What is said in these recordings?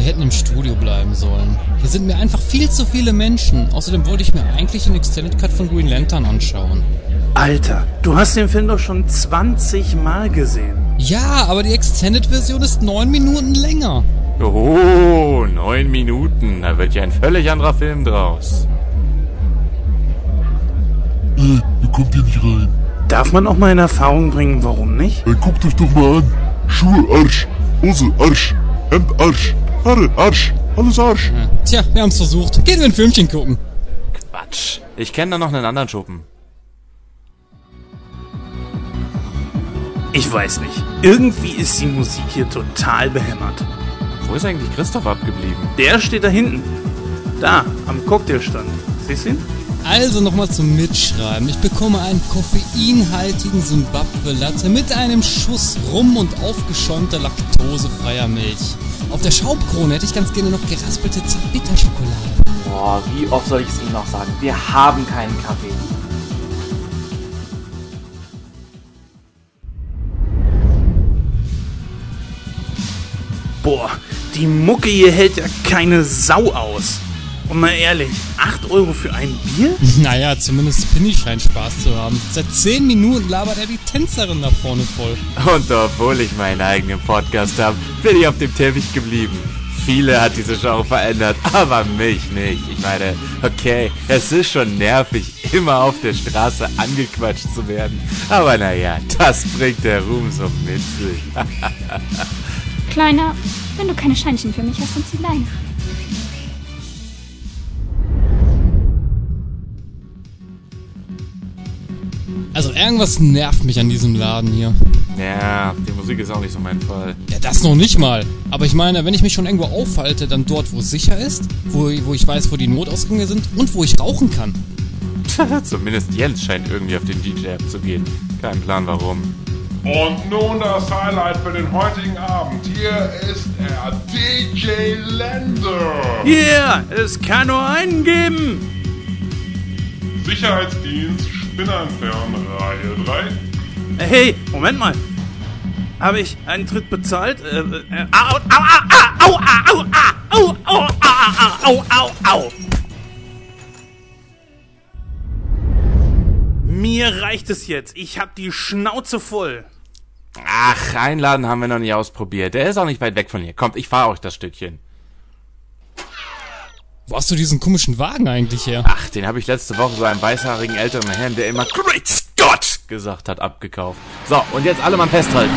Wir hätten im Studio bleiben sollen. Hier sind mir einfach viel zu viele Menschen. Außerdem wollte ich mir eigentlich den Extended Cut von Green Lantern anschauen. Alter, du hast den Film doch schon 20 Mal gesehen. Ja, aber die Extended-Version ist neun Minuten länger. Oh, neun Minuten. Da wird ja ein völlig anderer Film draus. Ey, ihr kommt hier nicht rein. Darf man auch mal in Erfahrung bringen, warum nicht? Ey, guckt euch doch mal an. Schuhe, Arsch. Hose, Arsch. Hemd, Arsch. Haare, Arsch. Alles Arsch. Tja, wir haben's versucht. Gehen wir ein Filmchen gucken. Quatsch. Ich kenne da noch einen anderen Schuppen. Ich weiß nicht. Irgendwie ist die Musik hier total behämmert. Wo ist eigentlich Christoph abgeblieben? Der steht da hinten. Da, am Cocktailstand. Siehst du ihn? Also nochmal zum Mitschreiben. Ich bekomme einen koffeinhaltigen Zimbabwe Latte mit einem Schuss Rum und aufgeschäumter laktosefreier Milch. Auf der Schaumkrone hätte ich ganz gerne noch geraspelte Zartbitterschokolade. Boah, wie oft soll ich es Ihnen noch sagen? Wir haben keinen Kaffee. Boah, die Mucke hier hält ja keine Sau aus. Und mal ehrlich, 8 Euro für ein Bier? Naja, zumindest Spinny scheint Spaß zu haben. Seit 10 Minuten labert er die Tänzerin da vorne voll. Und obwohl ich meinen eigenen Podcast habe, bin ich auf dem Teppich geblieben. Viele hat diese Show verändert, aber mich nicht. Ich meine, okay, es ist schon nervig, immer auf der Straße angequatscht zu werden. Aber naja, das bringt der Ruhm so mit sich. Kleiner, wenn du keine Scheinchen für mich hast, dann zieh Leine. Also irgendwas nervt mich an diesem Laden hier. ja, die Musik ist auch nicht so mein Fall. Ja, das noch nicht mal. Aber ich meine, wenn ich mich schon irgendwo aufhalte, dann dort, wo es sicher ist, wo, wo ich weiß, wo die Notausgänge sind und wo ich rauchen kann. Zumindest Jens scheint irgendwie auf den DJ abzugehen. Kein Plan warum. Und nun das Highlight für den heutigen Abend. Hier ist er, DJ Lender. Yeah, es kann nur einen geben. Sicherheitsdienst Spinnernfern Reihe 3. Hey, Moment mal. Habe ich einen Tritt bezahlt? Äh, äh, au, au, au, au, au, au, au, au, au, au, au, au. Mir reicht es jetzt. Ich hab die Schnauze voll. Ach, einladen haben wir noch nicht ausprobiert. Der ist auch nicht weit weg von hier. Kommt, ich fahre euch das Stückchen. Wo hast du diesen komischen Wagen eigentlich her? Ach, den habe ich letzte Woche so einem weißhaarigen älteren Herrn, der immer Great Scott gesagt hat, abgekauft. So, und jetzt alle mal festhalten.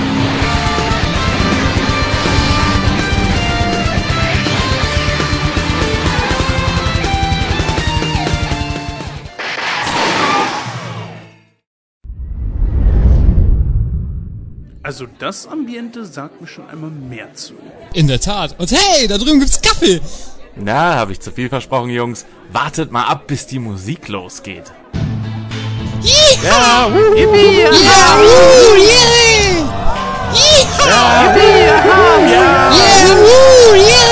Also das Ambiente sagt mir schon einmal mehr zu. In der Tat. Und hey, da drüben gibt's Kaffee. Na, habe ich zu viel versprochen, Jungs. Wartet mal ab, bis die Musik losgeht. Ja, wuhu. Yeah. ja, ja. Yeah, woo, yeah.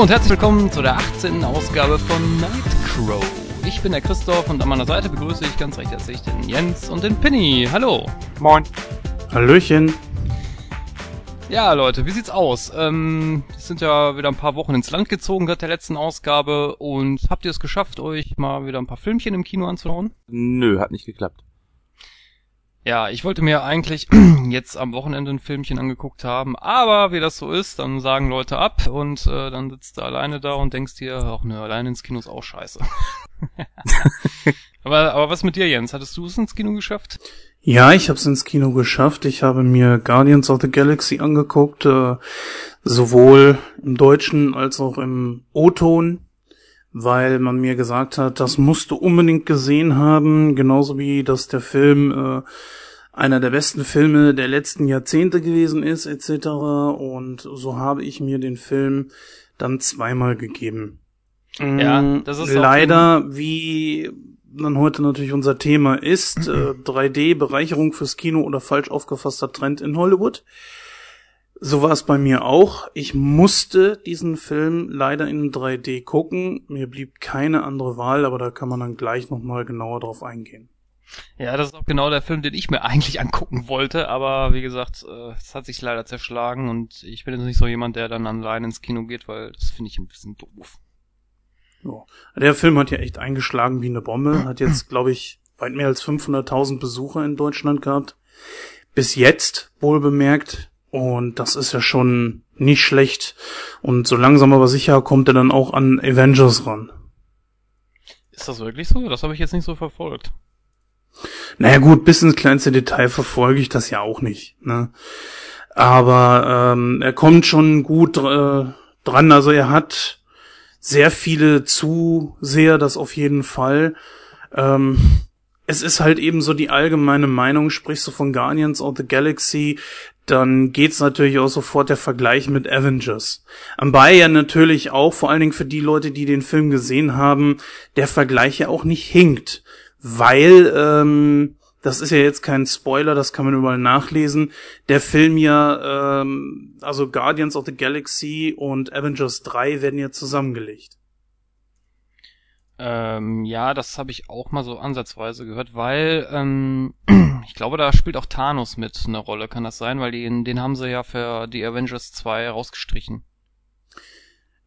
Hallo und herzlich willkommen zu der 18. Ausgabe von Nightcrow. Ich bin der Christoph und an meiner Seite begrüße ich ganz recht herzlich den Jens und den Pinny. Hallo. Moin. Hallöchen. Ja, Leute, wie sieht's aus? Ähm, es sind ja wieder ein paar Wochen ins Land gezogen seit der letzten Ausgabe und habt ihr es geschafft, euch mal wieder ein paar Filmchen im Kino anzuschauen? Nö, hat nicht geklappt. Ja, ich wollte mir eigentlich jetzt am Wochenende ein Filmchen angeguckt haben, aber wie das so ist, dann sagen Leute ab und äh, dann sitzt du alleine da und denkst dir, ach ne, alleine ins Kino ist auch scheiße. aber, aber was mit dir, Jens? Hattest du es ins Kino geschafft? Ja, ich habe es ins Kino geschafft. Ich habe mir Guardians of the Galaxy angeguckt, äh, sowohl im Deutschen als auch im O-Ton. Weil man mir gesagt hat, das musst du unbedingt gesehen haben, genauso wie dass der Film äh, einer der besten Filme der letzten Jahrzehnte gewesen ist, etc. Und so habe ich mir den Film dann zweimal gegeben. Ja, Mm, das ist auch leider, wie dann heute natürlich unser Thema ist, äh, 3D, Bereicherung fürs Kino oder falsch aufgefasster Trend in Hollywood. So war es bei mir auch. Ich musste diesen Film leider in 3D gucken. Mir blieb keine andere Wahl, aber da kann man dann gleich nochmal genauer drauf eingehen. Ja, das ist auch genau der Film, den ich mir eigentlich angucken wollte, aber wie gesagt, äh, es hat sich leider zerschlagen und ich bin jetzt nicht so jemand, der dann allein ins Kino geht, weil das finde ich ein bisschen doof. Ja. Der Film hat ja echt eingeschlagen wie eine Bombe. Hat jetzt, glaube ich, weit mehr als 500.000 Besucher in Deutschland gehabt. Bis jetzt, wohl bemerkt. Und das ist ja schon nicht schlecht. Und so langsam aber sicher kommt er dann auch an Avengers ran. Ist das wirklich so? Das habe ich jetzt nicht so verfolgt. Naja gut, bis ins kleinste Detail verfolge ich das ja auch nicht. Ne? Aber ähm, er kommt schon gut äh, dran. Also er hat sehr viele Zuseher, das auf jeden Fall. Ähm, es ist halt eben so die allgemeine Meinung, sprichst du von Guardians of the Galaxy, dann geht's natürlich auch sofort der Vergleich mit Avengers. Anbei ja natürlich auch, vor allen Dingen für die Leute, die den Film gesehen haben, der Vergleich ja auch nicht hinkt. Weil, ähm, das ist ja jetzt kein Spoiler, das kann man überall nachlesen, der Film ja, ähm, also Guardians of the Galaxy und Avengers 3 werden ja zusammengelegt. Ähm, ja, das habe ich auch mal so ansatzweise gehört, weil ähm, ich glaube, da spielt auch Thanos mit eine Rolle, kann das sein? Weil den, den haben sie ja für die Avengers 2 rausgestrichen.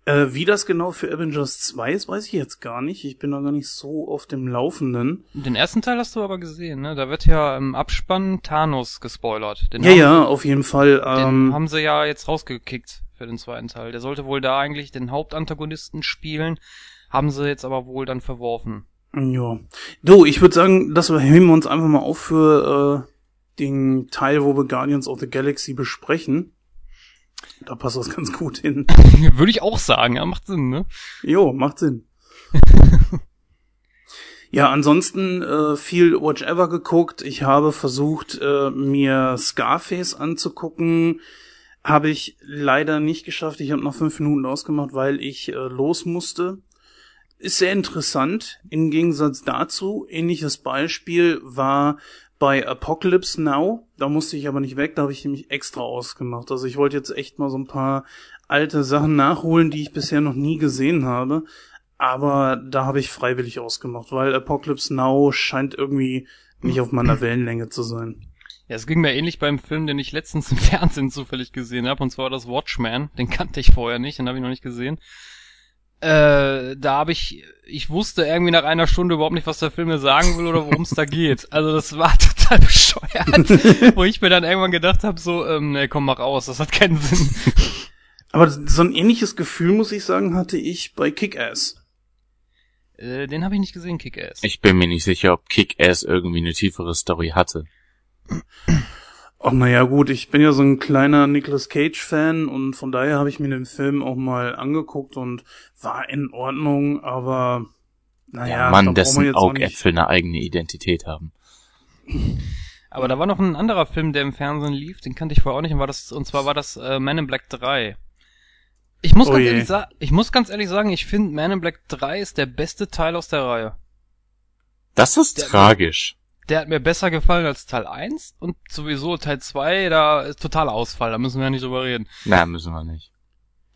Äh, wie das genau für Avengers 2 ist, weiß ich jetzt gar nicht. Ich bin da gar nicht so auf dem Laufenden. Den ersten Teil hast du aber gesehen, ne? Da wird ja im Abspann Thanos gespoilert. Den Ja, haben, ja, auf jeden Fall. Den Ähm, haben sie ja jetzt rausgekickt für den zweiten Teil. Der sollte wohl da eigentlich den Hauptantagonisten spielen, haben sie jetzt aber wohl dann verworfen. ja. Du, ich würde sagen, das heben wir uns einfach mal auf für äh, den Teil, wo wir Guardians of the Galaxy besprechen. Da passt das ganz gut hin. Würde ich auch sagen, ja, macht Sinn, ne? Jo, macht Sinn. ja, ansonsten äh, viel Watch Ever geguckt. Ich habe versucht, äh, mir Scarface anzugucken. Habe ich leider nicht geschafft. Ich habe noch fünf Minuten ausgemacht, weil ich äh, los musste. Ist sehr interessant. Im Gegensatz dazu, ähnliches Beispiel war bei Apocalypse Now. Da musste ich aber nicht weg, da habe ich nämlich extra ausgemacht. Also ich wollte jetzt echt mal so ein paar alte Sachen nachholen, die ich bisher noch nie gesehen habe. Aber da habe ich freiwillig ausgemacht, weil Apocalypse Now scheint irgendwie nicht auf meiner Wellenlänge zu sein. Ja, es ging mir ähnlich beim Film, den ich letztens im Fernsehen zufällig gesehen habe, und zwar das Watchman. Den kannte ich vorher nicht, den habe ich noch nicht gesehen. Äh, da habe ich, ich wusste irgendwie nach einer Stunde überhaupt nicht, was der Film mir sagen will oder worum es da geht. Also das war total bescheuert, wo ich mir dann irgendwann gedacht habe, so, ähm, nee, komm, mach aus, das hat keinen Sinn. Aber so ein ähnliches Gefühl, muss ich sagen, hatte ich bei Kick-Ass. Äh, den habe ich nicht gesehen, Kick-Ass. Ich bin mir nicht sicher, ob Kick-Ass irgendwie eine tiefere Story hatte. Ach naja gut, ich bin ja so ein kleiner Nicolas Cage-Fan und von daher habe ich mir den Film auch mal angeguckt und war in Ordnung, aber naja, Ja, Mann, dessen Augäpfel eine eigene Identität haben. Aber da war noch ein anderer Film, der im Fernsehen lief, den kannte ich vorher auch nicht, und, war das, und zwar war das äh, Man in Black 3. Ich muss, Oh ganz je. ehrlich sa- ich muss ganz ehrlich sagen, ich finde Man in Black 3 ist der beste Teil aus der Reihe. Das ist Der- tragisch. Der hat mir besser gefallen als Teil 1 und sowieso Teil 2, da ist totaler Ausfall, da müssen wir ja nicht drüber reden. Na, müssen wir nicht.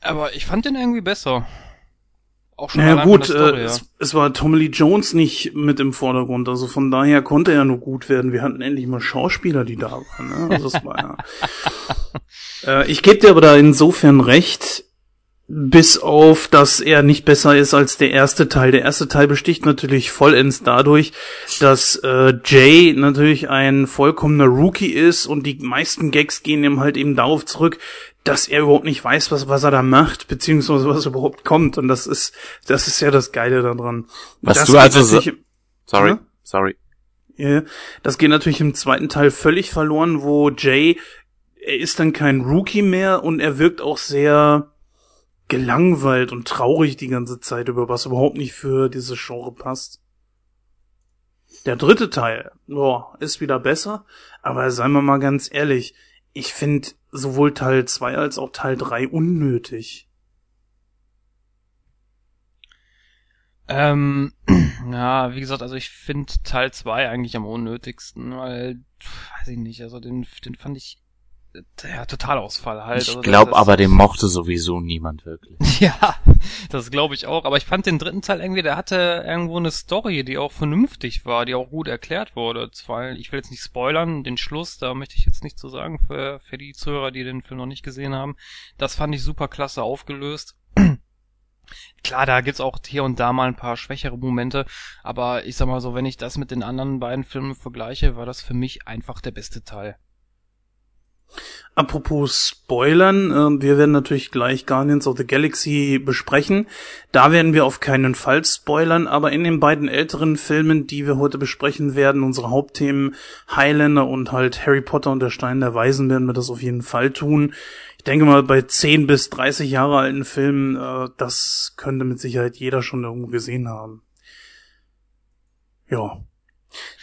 Aber ich fand den irgendwie besser. Auch schon Naja gut, äh, Story, ja. es, es war Tommy Lee Jones nicht mit im Vordergrund, also von daher konnte er nur gut werden. Wir hatten endlich mal Schauspieler, die da waren. Ne? Also das war ja. äh, ich gebe dir aber da insofern recht, bis auf, dass er nicht besser ist als der erste Teil. Der erste Teil besticht natürlich vollends dadurch, dass äh, Jay natürlich ein vollkommener Rookie ist und die meisten Gags gehen ihm halt eben darauf zurück, dass er überhaupt nicht weiß, was, was er da macht, beziehungsweise was überhaupt kommt. Und das ist, das ist ja das Geile daran. Was das du also so- Sorry, Ja? sorry. ja, das geht natürlich im zweiten Teil völlig verloren, wo Jay, er ist dann kein Rookie mehr und er wirkt auch sehr, gelangweilt und traurig die ganze Zeit über, was überhaupt nicht für diese Genre passt. Der dritte Teil, boah, ist wieder besser, aber seien wir mal ganz ehrlich, ich finde sowohl Teil 2 als auch Teil 3 unnötig. Ähm, ja, wie gesagt, also ich finde Teil 2 eigentlich am unnötigsten, weil, weiß ich nicht, also den, den fand ich ja, Totalausfall halt. Ich also glaube aber, den mochte sowieso niemand wirklich. Ja, das glaube ich auch. Aber ich fand den dritten Teil irgendwie, der hatte irgendwo eine Story, die auch vernünftig war, die auch gut erklärt wurde. Zwar, ich will jetzt nicht spoilern, den Schluss, da möchte ich jetzt nicht zu sagen für, für die Zuhörer, die den Film noch nicht gesehen haben. Das fand ich super klasse aufgelöst. Klar, da gibt's auch hier und da mal ein paar schwächere Momente, aber ich sag mal so, wenn ich das mit den anderen beiden Filmen vergleiche, war das für mich einfach der beste Teil. Apropos Spoilern, äh, wir werden natürlich gleich Guardians of the Galaxy besprechen. Da werden wir auf keinen Fall spoilern, aber in den beiden älteren Filmen, die wir heute besprechen werden, unsere Hauptthemen Highlander und halt Harry Potter und der Stein der Weisen, werden wir das auf jeden Fall tun. Ich denke mal, bei 10 bis 30 Jahre alten Filmen, äh, das könnte mit Sicherheit jeder schon irgendwo gesehen haben. Ja.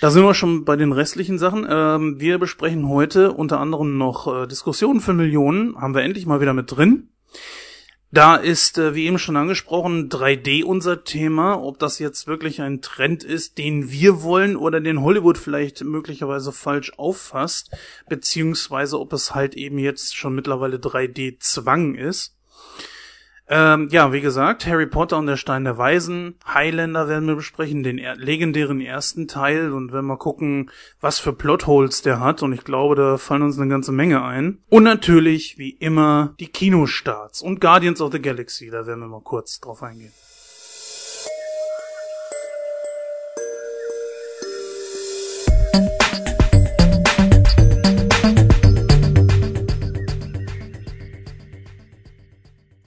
Da sind wir schon bei den restlichen Sachen. Ähm, wir besprechen heute unter anderem noch äh, Diskussionen für Millionen. Haben wir endlich mal wieder mit drin. Da ist, äh, wie eben schon angesprochen, 3D unser Thema. Ob das jetzt wirklich ein Trend ist, den wir wollen oder den Hollywood vielleicht möglicherweise falsch auffasst, beziehungsweise ob es halt eben jetzt schon mittlerweile 3D-Zwang ist. Ähm, ja, wie gesagt, Harry Potter und der Stein der Weisen, Highlander werden wir besprechen, den er legendären ersten Teil und wenn wir gucken, was für Plotholes der hat und ich glaube, da fallen uns eine ganze Menge ein. Und natürlich, wie immer, die Kinostarts und Guardians of the Galaxy, da werden wir mal kurz drauf eingehen.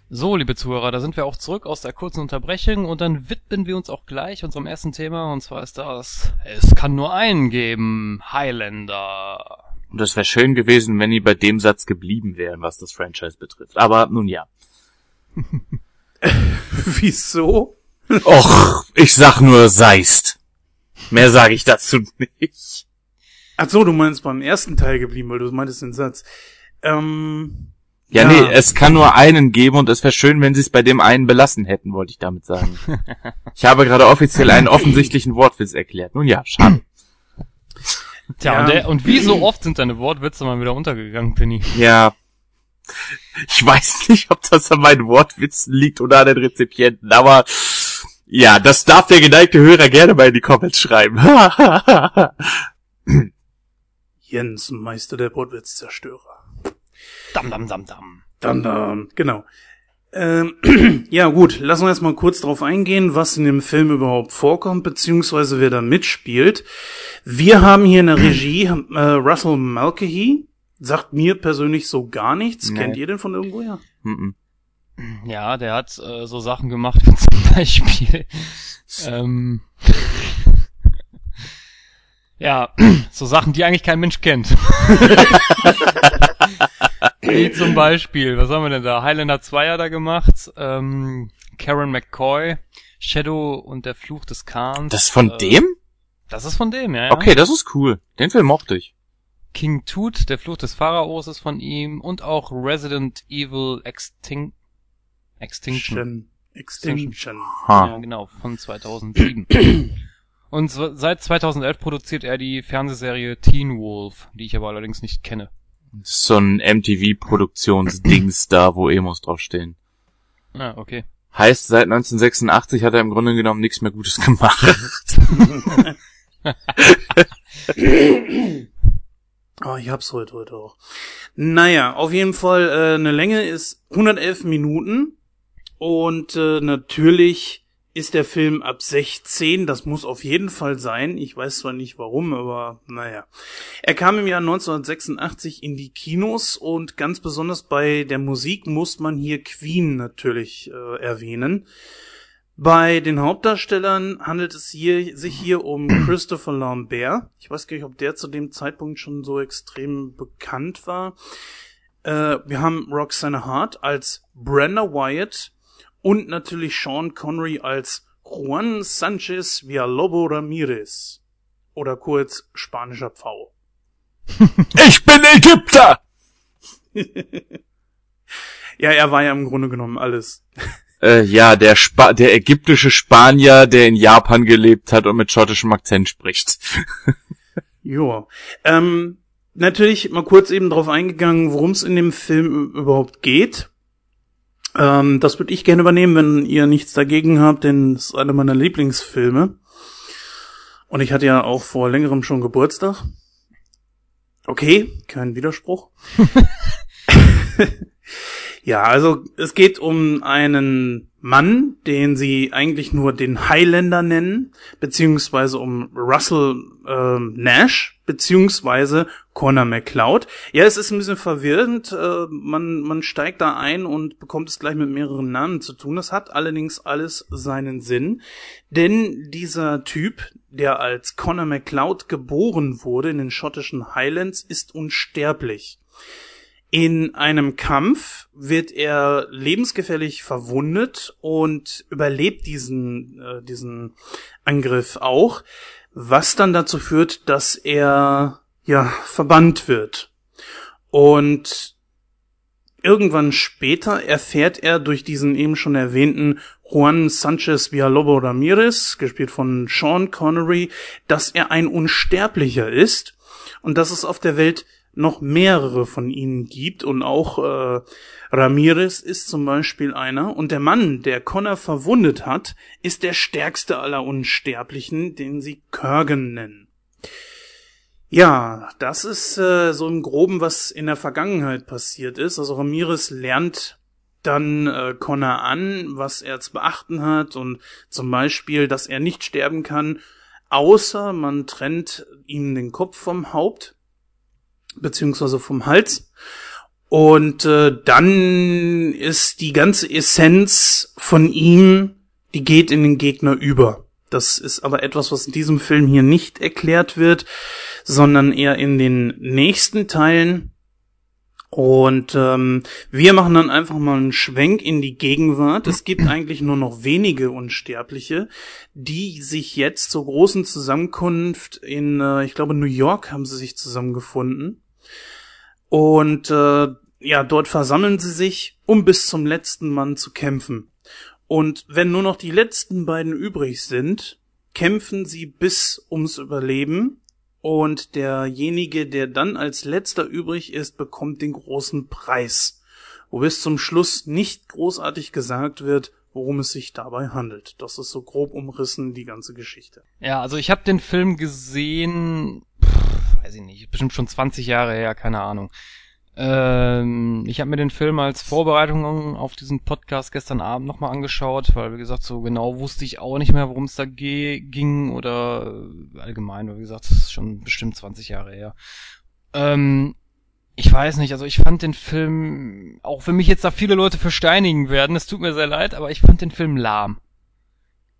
So, liebe Zuhörer, da sind wir auch zurück aus der kurzen Unterbrechung und dann widmen wir uns auch gleich unserem ersten Thema und zwar ist das Es kann nur einen geben, Highlander. Und es wäre schön gewesen, wenn die bei dem Satz geblieben wären, was das Franchise betrifft. Aber nun ja. Wieso? Och, ich sag nur Seist. Mehr sage ich dazu nicht. Ach so, du meinst beim ersten Teil geblieben, weil du meintest den Satz. Ähm, Ja, Ja. nee, es kann nur einen geben und es wäre schön, wenn sie es bei dem einen belassen hätten, wollte ich damit sagen. Ich habe gerade offiziell einen offensichtlichen Wortwitz erklärt. Nun ja, schade. Tja, Ja. und, der, und wie so oft sind deine Wortwitze mal wieder untergegangen, Penny. Ja. Ich weiß nicht, ob das an meinen Wortwitzen liegt oder an den Rezipienten, aber ja, das darf der geneigte Hörer gerne mal in die Comments schreiben. Jens, Meister der Wortwitz-Zerstörer. Dam, dam, dam, dam. Dann, dann, genau. Ähm, ja gut, lassen wir erstmal kurz drauf eingehen, was in dem Film überhaupt vorkommt, beziehungsweise wer da mitspielt. Wir haben hier in der Regie äh, Russell Mulcahy. Sagt mir persönlich so gar nichts. Nee. Kennt ihr den von irgendwoher? Mhm. Ja, der hat äh, so Sachen gemacht wie zum Beispiel ähm, ja, so Sachen, die eigentlich kein Mensch kennt. wie zum Beispiel, was haben wir denn da? Highlander 2 hat er gemacht, ähm, Karen McCoy, Shadow und der Fluch des Khans. Das ist von äh, dem? Das ist von dem, ja. ja. Okay, das ist cool. Den Film mochte ich. King Tut, der Fluch des Pharaos ist von ihm und auch Resident Evil Extin Extinction. Extinction. Extinction. Ha. Ja, genau, von 2007. Und so, seit 2011 produziert er die Fernsehserie Teen Wolf, die ich aber allerdings nicht kenne. So ein MTV-Produktionsdings da, wo Emos draufstehen. Ah, okay. Heißt, seit 1986 hat er im Grunde genommen nichts mehr Gutes gemacht. Oh, ich hab's heute, heute auch. Naja, auf jeden Fall, äh, eine Länge ist 111 Minuten. Und äh, natürlich ist der Film ab 16. Das muss auf jeden Fall sein. Ich weiß zwar nicht warum, aber naja. Er kam im Jahr 1986 in die Kinos und ganz besonders bei der Musik muss man hier Queen natürlich äh, erwähnen. Bei den Hauptdarstellern handelt es hier, sich hier um Christopher Lambert. Ich weiß gar nicht, ob der zu dem Zeitpunkt schon so extrem bekannt war. Äh, wir haben Roxanne Hart als Brenda Wyatt und natürlich Sean Connery als Juan Sanchez Villalobos Ramirez. Oder kurz spanischer Pfau. Ich bin Ägypter! Ja, er war ja im Grunde genommen alles. Äh, ja, der Spa der ägyptische Spanier, der in Japan gelebt hat und mit schottischem Akzent spricht. Jo. Ähm, natürlich mal kurz eben drauf eingegangen, worum es in dem Film überhaupt geht. Ähm, das würde ich gerne übernehmen, wenn ihr nichts dagegen habt, denn es ist einer meiner Lieblingsfilme. Und ich hatte ja auch vor längerem schon Geburtstag. Okay, kein Widerspruch. ja, also es geht um einen Mann, den sie eigentlich nur den Highlander nennen, beziehungsweise um Russell ähm, Nash, beziehungsweise Connor McCloud. Ja, es ist ein bisschen verwirrend. Äh, man, man steigt da ein und bekommt es gleich mit mehreren Namen zu tun. Das hat allerdings alles seinen Sinn. Denn dieser Typ, der als Connor McCloud geboren wurde in den schottischen Highlands, ist unsterblich. In einem Kampf wird er lebensgefährlich verwundet und überlebt diesen, äh, diesen Angriff auch, was dann dazu führt, dass er ja verbannt wird. Und irgendwann später erfährt er durch diesen eben schon erwähnten Juan Sanchez Villalobos Ramirez, gespielt von Sean Connery, dass er ein Unsterblicher ist und dass es auf der Welt noch mehrere von ihnen gibt und auch äh, Ramirez ist zum Beispiel einer und der Mann, der Connor verwundet hat, ist der stärkste aller Unsterblichen, den sie Kurgan nennen. Ja, das ist äh, so im Groben, was in der Vergangenheit passiert ist. Also Ramirez lernt dann äh, Connor an, was er zu beachten hat und zum Beispiel, dass er nicht sterben kann, außer man trennt ihm den Kopf vom Haupt beziehungsweise vom Hals. Und äh, dann ist die ganze Essenz von ihm, die geht in den Gegner über. Das ist aber etwas, was in diesem Film hier nicht erklärt wird, sondern eher in den nächsten Teilen. Und ähm, wir machen dann einfach mal einen Schwenk in die Gegenwart. Es gibt eigentlich nur noch wenige Unsterbliche, die sich jetzt zur großen Zusammenkunft in, äh, ich glaube, New York haben sie sich zusammengefunden. Und äh, ja, dort versammeln sie sich, um bis zum letzten Mann zu kämpfen. Und wenn nur noch die letzten beiden übrig sind, kämpfen sie bis ums Überleben. Und derjenige, der dann als letzter übrig ist, bekommt den großen Preis. Wo bis zum Schluss nicht großartig gesagt wird, worum es sich dabei handelt. Das ist so grob umrissen die ganze Geschichte. Ja, also ich habe den Film gesehen, weiß ich nicht, bestimmt schon 20 Jahre her, keine Ahnung. Ähm, ich habe mir den Film als Vorbereitung auf diesen Podcast gestern Abend nochmal angeschaut, weil wie gesagt, so genau wusste ich auch nicht mehr, worum es da ging oder allgemein, weil wie gesagt, das ist schon bestimmt 20 Jahre her. Ähm, ich weiß nicht, also ich fand den Film, auch wenn mich jetzt da viele Leute versteinigen werden, es tut mir sehr leid, aber ich fand den Film lahm.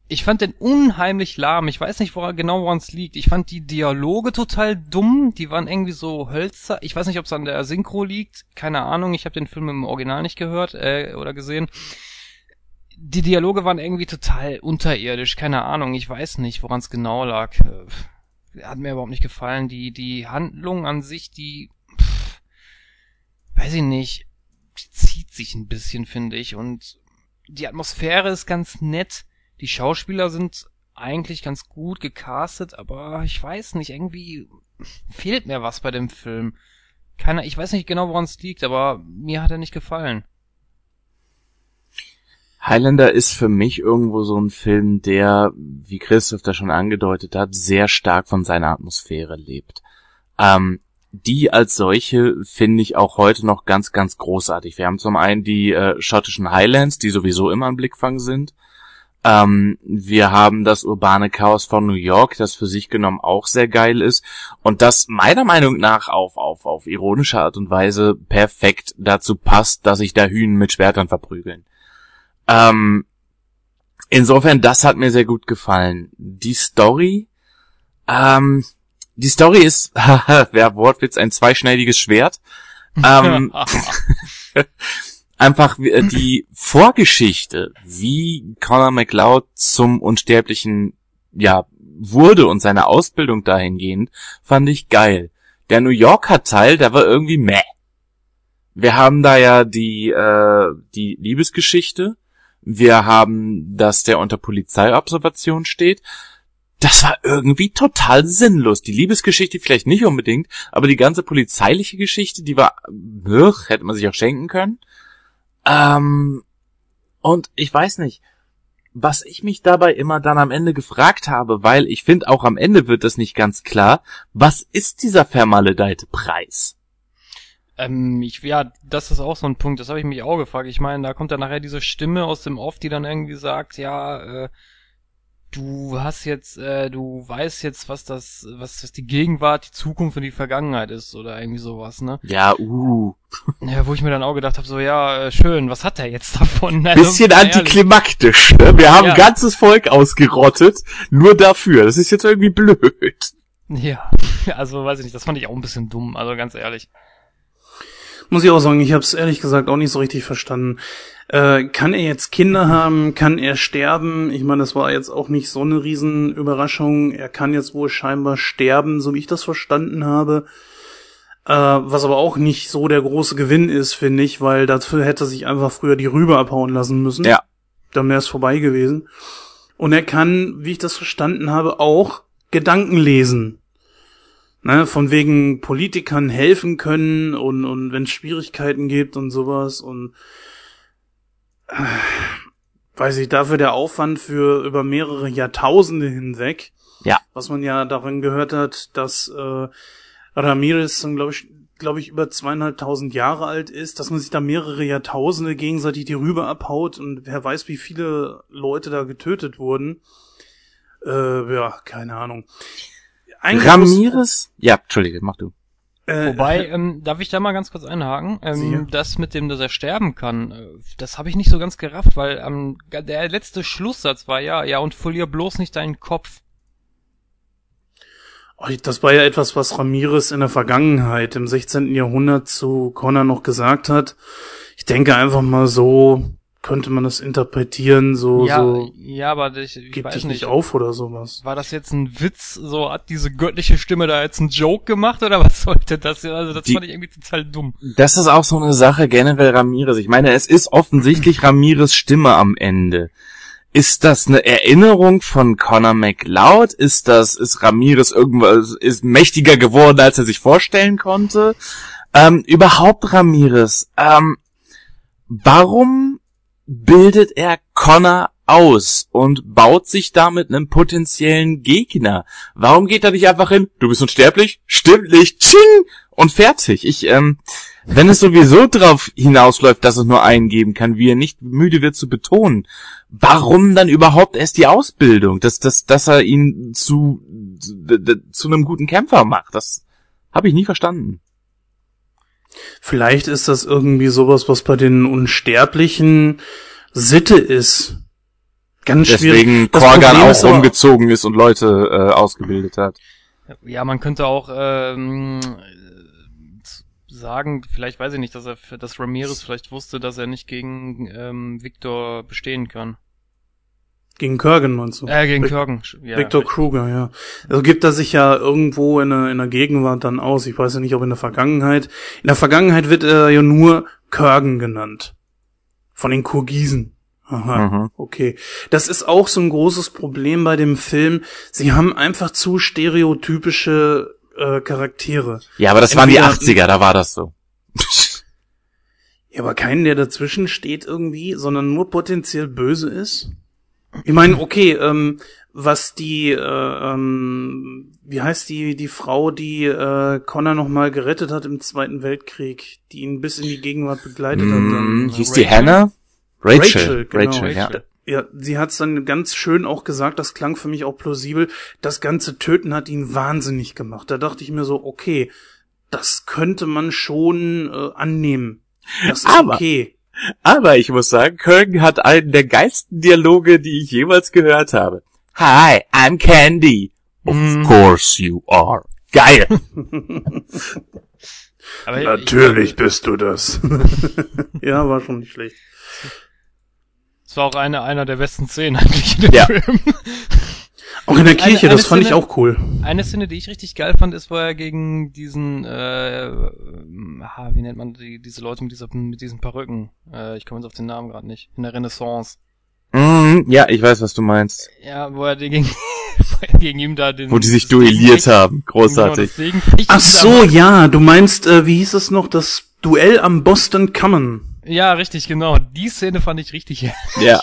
Ich fand den unheimlich lahm. Ich weiß nicht woran, genau woran es liegt. Ich fand die Dialoge total dumm. Die waren irgendwie so hölzer. Ich weiß nicht, ob es an der Synchro liegt. Keine Ahnung. Ich habe den Film im Original nicht gehört äh, oder gesehen. Die Dialoge waren irgendwie total unterirdisch. Keine Ahnung. Ich weiß nicht, woran es genau lag. Äh, hat mir überhaupt nicht gefallen. Die die Handlung an sich, die pff, weiß ich nicht, die zieht sich ein bisschen, finde ich. Und die Atmosphäre ist ganz nett die Schauspieler sind eigentlich ganz gut gecastet, aber ich weiß nicht, irgendwie fehlt mir was bei dem Film. Keiner, ich weiß nicht genau, woran es liegt, aber mir hat er nicht gefallen. Highlander ist für mich irgendwo so ein Film, der, wie Christoph da schon angedeutet hat, sehr stark von seiner Atmosphäre lebt. Ähm, die als solche finde ich auch heute noch ganz, ganz großartig. Wir haben zum einen die äh, schottischen Highlands, die sowieso immer ein Blickfang sind. Ähm, wir haben das urbane Chaos von New York, das für sich genommen auch sehr geil ist und das meiner Meinung nach auf, auf, auf ironische Art und Weise perfekt dazu passt, dass sich da Hühnen mit Schwertern verprügeln. Ähm, insofern, das hat mir sehr gut gefallen. Die Story, ähm, die Story ist, wer Wortwitz, ein zweischneidiges Schwert. Ähm, einfach äh, die Vorgeschichte, wie Conor McLeod zum Unsterblichen ja wurde und seine Ausbildung dahingehend, fand ich geil. Der New Yorker Teil, der war irgendwie meh. Wir haben da ja die äh, die Liebesgeschichte. Wir haben, dass der unter Polizeiobservation steht. Das war irgendwie total sinnlos. Die Liebesgeschichte vielleicht nicht unbedingt, aber die ganze polizeiliche Geschichte, die war, ugh, hätte man sich auch schenken können. Ähm, und ich weiß nicht, was ich mich dabei immer dann am Ende gefragt habe, weil ich finde, auch am Ende wird das nicht ganz klar, was ist dieser vermaledeite Preis? Ähm, ich, ja, das ist auch so ein Punkt, das habe ich mich auch gefragt. Ich meine, da kommt dann nachher diese Stimme aus dem Off, die dann irgendwie sagt, ja, äh, du hast jetzt, äh, du weißt jetzt, was das, was, was die Gegenwart, die Zukunft und die Vergangenheit ist oder irgendwie sowas, ne? Ja, uh, Ja, wo ich mir dann auch gedacht habe, so, ja, äh, schön, was hat er jetzt davon? Also, bisschen antiklimaktisch. Ne? Wir haben Ja. ein ganzes Volk ausgerottet, nur dafür. Das ist jetzt irgendwie blöd. Ja, also weiß ich nicht, das fand ich auch ein bisschen dumm, also ganz ehrlich. Muss ich auch sagen, ich habe es ehrlich gesagt auch nicht so richtig verstanden. Äh, kann er jetzt Kinder haben? Kann er sterben? Ich meine, das war jetzt auch nicht so eine Riesenüberraschung. Er kann jetzt wohl scheinbar sterben, so wie ich das verstanden habe. Äh, was aber auch nicht so der große Gewinn ist, finde ich, weil dafür hätte sich einfach früher die Rübe abhauen lassen müssen. Ja. Dann wäre es vorbei gewesen. Und er kann, wie ich das verstanden habe, auch Gedanken lesen. Ne, von wegen Politikern helfen können und, und wenn es Schwierigkeiten gibt und sowas und äh, weiß ich, dafür der Aufwand für über mehrere Jahrtausende hinweg. Ja. Was man ja darin gehört hat, dass äh, Ramirez dann, glaube ich, glaube ich, über zweieinhalbtausend Jahre alt ist, dass man sich da mehrere Jahrtausende gegenseitig die Rübe abhaut und wer weiß, wie viele Leute da getötet wurden. Äh, ja, keine Ahnung. Ramirez? Ja, Entschuldige, mach du. äh, Wobei, ähm, darf ich da mal ganz kurz einhaken? Sicher. Ähm, das mit dem, dass er sterben kann, äh, das habe ich nicht so ganz gerafft, weil ähm, der letzte Schlusssatz war ja, ja und verlier bloß nicht deinen Kopf. Das war ja etwas, was Ramirez in der Vergangenheit im 16. Jahrhundert zu Connor noch gesagt hat. Ich denke einfach mal so könnte man das interpretieren, so, ja, so ja, aber ich, ich gib weiß dich nicht. auf oder sowas. War das jetzt ein Witz? So hat diese göttliche Stimme da jetzt einen Joke gemacht oder was sollte das? Also das Die- fand ich irgendwie total dumm. Das ist auch so eine Sache generell Ramirez. Ich meine, es ist offensichtlich Ramirez Stimme am Ende. Ist das eine Erinnerung von Conor McLeod? Ist das, ist Ramirez irgendwas, ist mächtiger geworden, als er sich vorstellen konnte? Ähm, überhaupt Ramirez, ähm, warum bildet er Connor aus und baut sich damit einen potenziellen Gegner? Warum geht er nicht einfach hin? Du bist unsterblich? Stimmt nicht. Tsching! Und fertig. Ich, ähm, wenn es sowieso drauf hinausläuft, dass es nur einen geben kann, wie er nicht müde wird zu betonen, warum dann überhaupt erst die Ausbildung? Dass, dass, dass er ihn zu, zu, zu einem guten Kämpfer macht, das habe ich nie verstanden. Vielleicht ist das irgendwie sowas, was bei den Unsterblichen Sitte ist. Ganz schwierig. Deswegen Das Korgan Problem auch ist rumgezogen ist und Leute äh, ausgebildet hat. Ja, man könnte auch ähm, äh, sagen, vielleicht weiß ich nicht, dass er, dass Ramirez vielleicht wusste, dass er nicht gegen ähm, Victor bestehen kann. Gegen Kurgan meinst du? Äh, gegen Vic- Kurgan. Ja, Victor Kruger, ja. Also gibt er sich ja irgendwo in der, in der Gegenwart dann aus. Ich weiß ja nicht, ob in der Vergangenheit. In der Vergangenheit wird er ja nur Kurgan genannt. Von den Kurgisen. Aha, Mhm. okay. Das ist auch so ein großes Problem bei dem Film. Sie haben einfach zu stereotypische äh, Charaktere. Ja, aber das waren die Entweder- 80er, da war das so. Ja, aber keinen, der dazwischen steht irgendwie, sondern nur potenziell böse ist. Ich meine, okay, ähm, was die, äh, ähm, wie heißt die, die Frau, die äh, Connor noch mal gerettet hat im Zweiten Weltkrieg, die ihn bis in die Gegenwart begleitet hat. Mm, Dann, hieß die Rachel? Hannah? Rachel. genau. Rachel, ja. Ja, sie hat's dann ganz schön auch gesagt, das klang für mich auch plausibel. Das ganze Töten hat ihn wahnsinnig gemacht. Da dachte ich mir so, okay, das könnte man schon äh, annehmen. Das ist Aber- okay. Aber ich muss sagen, Kurgan hat einen der geilsten Dialoge, die ich jemals gehört habe. Hi, I'm Candy. Of Mm. course you are. Geil. Aber Natürlich bist du das. ja, war schon nicht schlecht. Es war auch eine, einer der besten Szenen eigentlich in dem Ja. Film. Auch in der Kirche, eine das fand ich Szene- auch cool. Eine Szene, die ich richtig geil fand, ist, wo er gegen diesen, äh, ah, wie nennt man die, diese Leute mit, dieser, mit diesen Perücken? Äh, ich komme jetzt auf den Namen gerade nicht. In der Renaissance. Mhm, ja, ich weiß, was du meinst. Ja, wo er gegen, gegen ihm da den... Wo die sich duelliert Gegenfecht- haben. Großartig. Genau, Gegenfecht Ach so, ja, du meinst, äh, wie hieß es noch, das Duell am Boston Common. Ja, richtig, genau. Die Szene fand ich richtig Ja.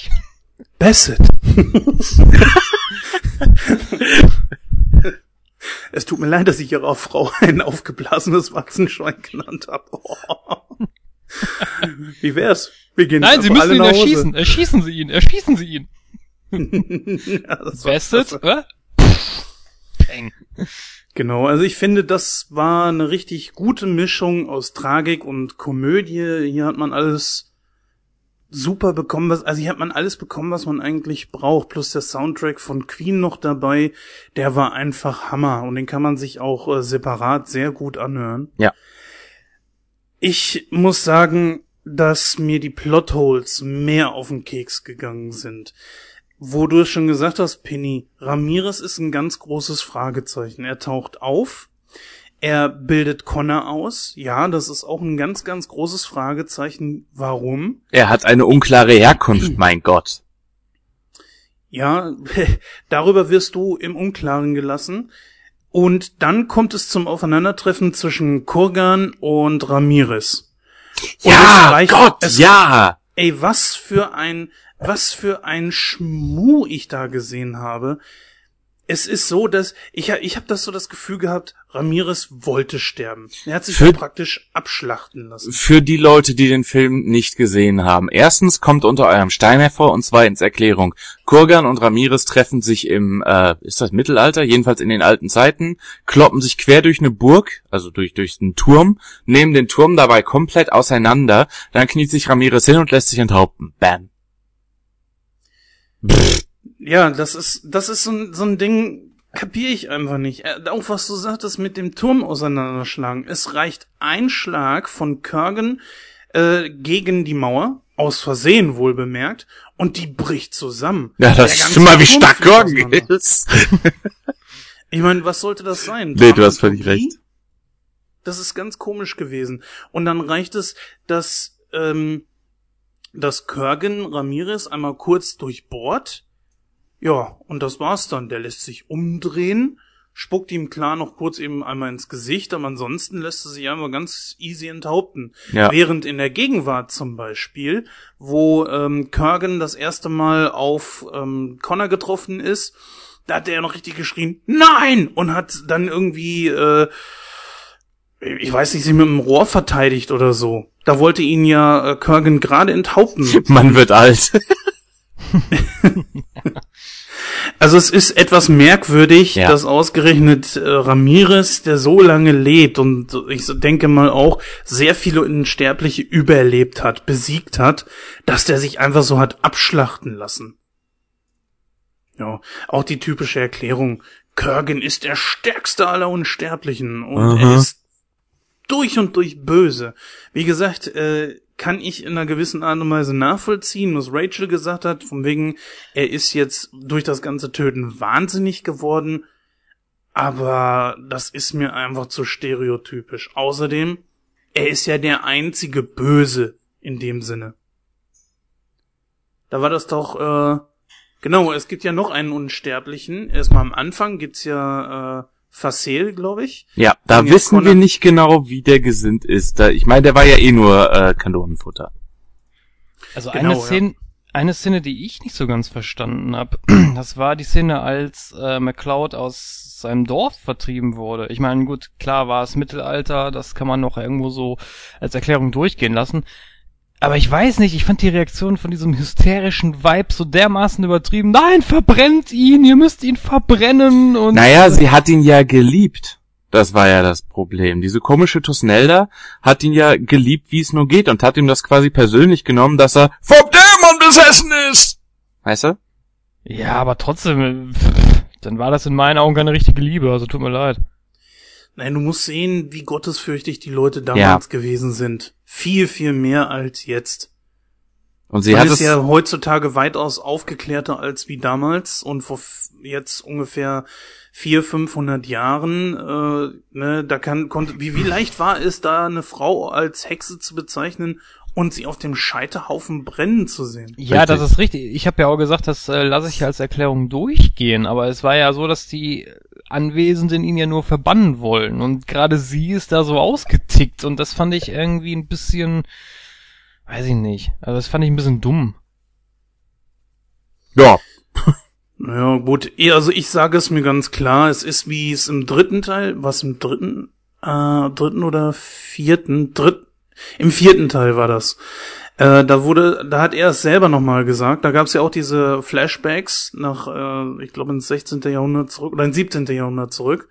Bassett. es tut mir leid, dass ich ihrer Frau ein aufgeblasenes Watzenschwein genannt habe. Wie wär's? Wir gehen Nein, sie müssen alle ihn erschießen. Erschießen sie ihn. Erschießen sie ihn. ja, das war Bestet, klasse. oder? Peng. Genau, also ich finde, das war eine richtig gute Mischung aus Tragik und Komödie. Hier hat man alles super bekommen, was, also hier hat man alles bekommen, was man eigentlich braucht, plus der Soundtrack von Queen noch dabei, der war einfach Hammer und den kann man sich auch äh, separat sehr gut anhören. Ja. Ich muss sagen, dass mir die Plotholes mehr auf den Keks gegangen sind. Wo du es schon gesagt hast, Penny, Ramirez ist ein ganz großes Fragezeichen. Er taucht auf, er bildet Connor aus. Ja, das ist auch ein ganz, ganz großes Fragezeichen. Warum? Er hat eine unklare Herkunft, mein Gott. Ja, darüber wirst du im Unklaren gelassen. Und dann kommt es zum Aufeinandertreffen zwischen Kurgan und Ramirez. Und Ja, reicht- Gott, es- ja. Ey, was für ein, was für ein Schmuh ich da gesehen habe. Es ist so, dass ich, ich habe das so das Gefühl gehabt, Ramirez wollte sterben. Er hat sich Für- praktisch abschlachten lassen. Für die Leute, die den Film nicht gesehen haben. Erstens kommt unter eurem Stein hervor und zweitens Erklärung. Kurgan und Ramirez treffen sich im, äh, ist das Mittelalter? Jedenfalls in den alten Zeiten, kloppen sich quer durch eine Burg, also durch, durch einen Turm, nehmen den Turm dabei komplett auseinander, dann kniet sich Ramirez hin und lässt sich enthaupten. Bam. Ja, das ist, das ist so ein, so ein Ding, kapiere ich einfach nicht. Äh, Auch was du sagtest mit dem Turm auseinanderschlagen. Es reicht ein Schlag von Kurgan äh, gegen die Mauer, aus Versehen wohl bemerkt, und die bricht zusammen. Ja, das ist mal, wie Turm stark auseinander. ist. Ich meine, was sollte das sein? Nee, du hast völlig recht. Das ist ganz komisch gewesen. Und dann reicht es, dass, ähm, dass Kurgan Ramirez einmal kurz durchbohrt. Ja, und das war's dann. Der lässt sich umdrehen, spuckt ihm klar noch kurz eben einmal ins Gesicht, aber ansonsten lässt er sich einmal ganz easy enthaupten. Ja. Während in der Gegenwart zum Beispiel, wo ähm, Kurgan das erste Mal auf ähm, Connor getroffen ist, da hat er ja noch richtig geschrien, nein! Und hat dann irgendwie, äh, ich weiß nicht, sie mit dem Rohr verteidigt oder so. Da wollte ihn ja äh, Kurgan gerade enthaupten. Man wird alt. Also es ist etwas merkwürdig, Ja. dass ausgerechnet äh, Ramirez, der so lange lebt und ich denke mal auch sehr viele Unsterbliche überlebt hat, besiegt hat, dass der sich einfach so hat abschlachten lassen. Ja, auch die typische Erklärung, Kurgan ist der stärkste aller Unsterblichen und er Aha. ist durch und durch böse. Wie gesagt, äh, kann ich in einer gewissen Art und Weise nachvollziehen, was Rachel gesagt hat, von wegen, er ist jetzt durch das ganze Töten wahnsinnig geworden, aber das ist mir einfach zu stereotypisch. Außerdem, er ist ja der einzige Böse in dem Sinne. Da war das doch, äh, genau, es gibt ja noch einen Unsterblichen. Erstmal am Anfang gibt's ja, äh, Facel, glaube ich. Ja, da jetzt wissen wir nicht genau, wie der gesinnt ist. Da, ich meine, der war ja eh nur äh, Kanonenfutter. Also Genau, eine ja. Szene, eine Szene, die ich nicht so ganz verstanden habe, das war die Szene, als äh, MacLeod aus seinem Dorf vertrieben wurde. Ich meine, gut, klar war es Mittelalter, das kann man noch irgendwo so als Erklärung durchgehen lassen. Aber ich weiß nicht, ich fand die Reaktion von diesem hysterischen Vibe so dermaßen übertrieben. Nein, verbrennt ihn, ihr müsst ihn verbrennen und Naja, sie hat ihn ja geliebt. Das war ja das Problem. Diese komische Tusnelda hat ihn ja geliebt, wie es nur geht, und hat ihm das quasi persönlich genommen, dass er vom Dämon besessen ist. Weißt du? Ja, aber trotzdem, pff, dann war das in meinen Augen keine richtige Liebe, also tut mir leid. Nein, du musst sehen, wie gottesfürchtig die Leute damals gewesen sind. Viel, viel mehr als jetzt. Und sie Man hat ist es, ja heutzutage weitaus aufgeklärter als wie damals und vor jetzt ungefähr vier, 500 Jahren, äh, ne, da kann, konnte, wie, wie leicht war es, da eine Frau als Hexe zu bezeichnen und sie auf dem Scheiterhaufen brennen zu sehen? Ja, Richtig. das ist richtig. Ich habe ja auch gesagt, das äh, lasse ich als Erklärung durchgehen, aber es war ja so, dass die Anwesenden ihn ja nur verbannen wollen und gerade sie ist da so ausgetickt und das fand ich irgendwie ein bisschen, weiß ich nicht, also das fand ich ein bisschen dumm. ja, Ja, gut, eh, also ich sage es mir ganz klar, es ist wie es im dritten Teil, was im dritten, äh, dritten oder vierten, dritt, im vierten Teil war das. Äh, da wurde, da hat er es selber nochmal gesagt, da gab es ja auch diese Flashbacks nach, äh, ich glaube ins 16. Jahrhundert zurück, oder ins 17. Jahrhundert zurück,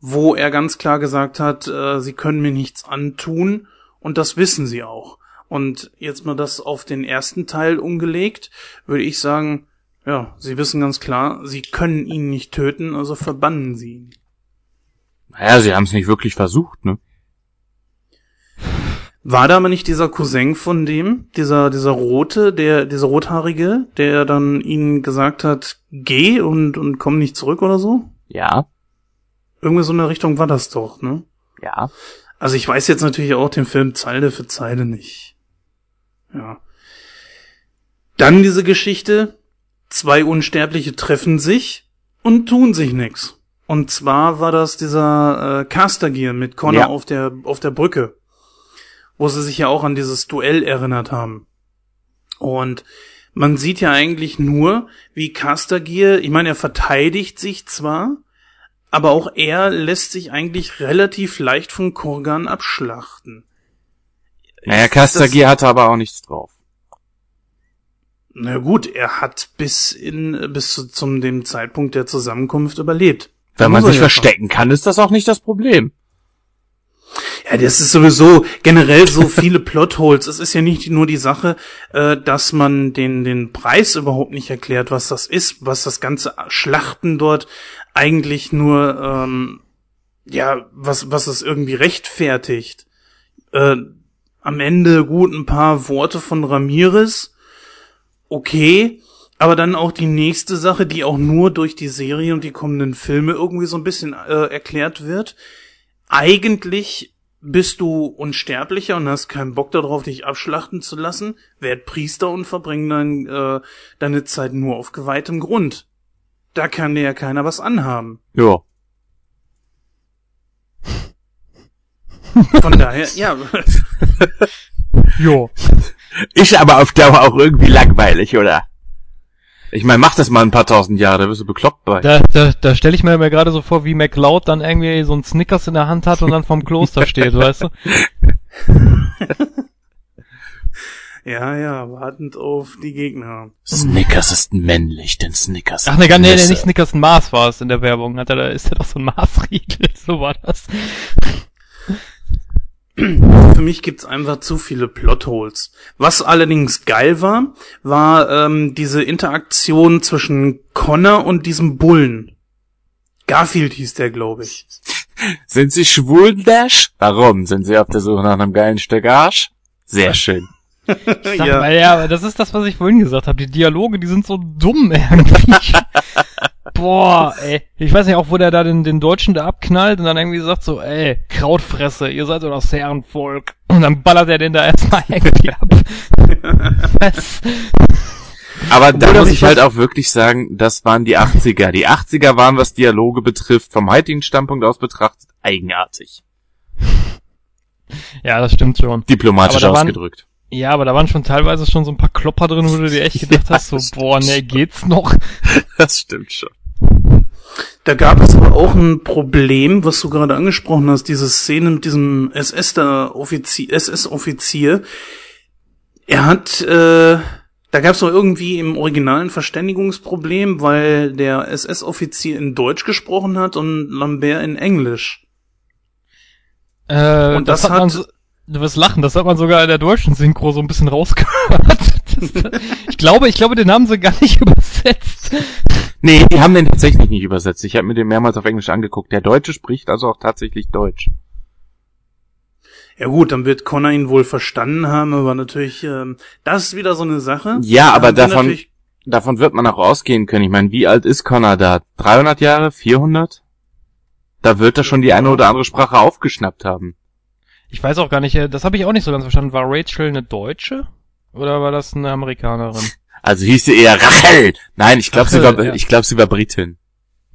wo er ganz klar gesagt hat, äh, sie können mir nichts antun und das wissen sie auch. Und jetzt mal das auf den ersten Teil umgelegt, würde ich sagen, ja, sie wissen ganz klar, sie können ihn nicht töten, also verbannen sie ihn. naja, sie haben es nicht wirklich versucht, ne? War da aber nicht dieser Cousin von dem, dieser, dieser rote, der, dieser rothaarige, der dann ihnen gesagt hat, geh und, und komm nicht zurück oder so? Ja, Irgendwie so in der Richtung war das doch, ne? ja. Also ich weiß jetzt natürlich auch den Film Zeile für Zeile nicht. Ja. Dann diese Geschichte, zwei Unsterbliche treffen sich und tun sich nix. Und zwar war das dieser äh, Castergear mit Connor Ja. auf der auf der Brücke, wo sie sich ja auch an dieses Duell erinnert haben. Und man sieht ja eigentlich nur, wie Castergear, ich meine, er verteidigt sich zwar, aber auch er lässt sich eigentlich relativ leicht von Kurgan abschlachten. Naja, Castagier hatte aber auch nichts drauf. Na gut, er hat bis in bis zu zum dem Zeitpunkt der Zusammenkunft überlebt. Wenn man sich ja verstecken kann, ist das auch nicht das Problem. Ja, das ist sowieso generell so viele Plotholes. Es ist ja nicht nur die Sache, äh, dass man den, den Preis überhaupt nicht erklärt, was das ist, was das ganze Schlachten dort eigentlich nur, ähm, ja, was, was es irgendwie rechtfertigt. Äh, am Ende gut ein paar Worte von Ramirez. Okay. Aber dann auch die nächste Sache, die auch nur durch die Serie und die kommenden Filme irgendwie so ein bisschen äh, erklärt wird eigentlich bist du Unsterblicher und hast keinen Bock darauf, dich abschlachten zu lassen, werd Priester und verbring dein, äh, deine Zeit nur auf geweihtem Grund. Da kann dir ja keiner was anhaben. Ja. Von daher, ja, Jo. Ist aber auf Dauer auch irgendwie langweilig, oder? Ich meine, mach das mal ein paar tausend Jahre, da wirst du bekloppt bei. Da, da, da stelle ich mir, mir gerade so vor, wie MacLeod dann irgendwie so ein Snickers in der Hand hat und dann vorm Kloster steht, weißt du? ja, ja, wartend auf die Gegner. Snickers ist männlich, denn Snickers Ach ne, gar- nee, nee, nicht Snickers, ein Mars war es in der Werbung. Hat er, da ist ja doch so ein Marsriegel, so war das. Für mich gibt's einfach zu viele Plotholes. Was allerdings geil war, war ähm, diese Interaktion zwischen Connor und diesem Bullen. Garfield hieß der, glaube ich. Sind sie schwul, Dash? Warum? Sind sie auf der Suche nach einem geilen Stück Arsch? Sehr schön. Sag Ja. mal, ja, aber das ist das, was ich vorhin gesagt habe. Die Dialoge, die sind so dumm irgendwie. Boah, ey. Ich weiß nicht auch, wo der da den, den Deutschen da abknallt und dann irgendwie sagt so, ey, Krautfresse, ihr seid doch das Herrenvolk. Und dann ballert er den da erstmal irgendwie ab. Was? Aber da muss ich halt auch wirklich sagen, das waren die 80er. Die 80er waren, was Dialoge betrifft, vom heutigen Standpunkt aus betrachtet, eigenartig. Ja, das stimmt schon. Diplomatisch waren- ausgedrückt. Ja, aber da waren schon teilweise schon so ein paar Klopper drin, wo du dir echt gedacht Ja, hast, so, boah, ne, geht's noch? Das stimmt schon. Da gab es aber auch ein Problem, was du gerade angesprochen hast, diese Szene mit diesem SS da Offizier, SS-Offizier. Er hat, äh, da gab es doch irgendwie im originalen Verständigungsproblem, weil der SS-Offizier in Deutsch gesprochen hat und Lambert in Englisch. Äh, Und das hat man hat- so, du wirst lachen, das hat man sogar in der deutschen Synchro so ein bisschen rausgehört. Das, ich glaube, ich glaube, den haben sie gar nicht übersetzt. Nee, die haben den tatsächlich nicht übersetzt. Ich habe mir den mehrmals auf Englisch angeguckt. Der Deutsche spricht also auch tatsächlich Deutsch. Ja gut, dann wird Connor ihn wohl verstanden haben, aber natürlich, ähm, das ist wieder so eine Sache. Ja, aber wir davon, davon wird man auch ausgehen können. Ich meine, wie alt ist Connor da? 300 Jahre? 400? Da wird er schon die eine oder andere Sprache aufgeschnappt haben. Ich weiß auch gar nicht, äh, das habe ich auch nicht so ganz verstanden. War Rachel eine Deutsche? Oder war das eine Amerikanerin? Also hieß sie eher Rachel. Nein, ich glaube, sie war, ja. ich glaube, sie war Britin.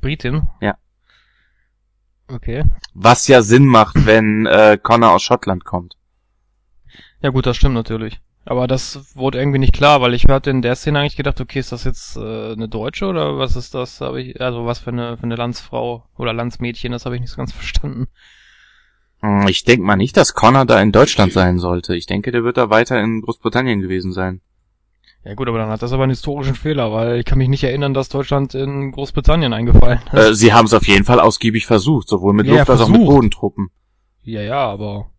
Britin? Ja. Okay. Was ja Sinn macht, wenn äh, Connor aus Schottland kommt. Ja gut, das stimmt natürlich. Aber das wurde irgendwie nicht klar, weil ich hatte in der Szene eigentlich gedacht, okay, ist das jetzt äh, eine Deutsche oder was ist das? Habe ich also was für eine für eine Landsfrau oder Landsmädchen, das habe ich nicht so ganz verstanden. Hm, Ich denke mal nicht, dass Connor da in Deutschland sein sollte. Ich denke, der wird da weiter in Großbritannien gewesen sein. Ja gut, aber dann hat das aber einen historischen Fehler, weil ich kann mich nicht erinnern, dass Deutschland in Großbritannien eingefallen ist. Äh, sie haben es auf jeden Fall ausgiebig versucht, sowohl mit Ja, Luft als auch mit. Bodentruppen. Ja, ja, aber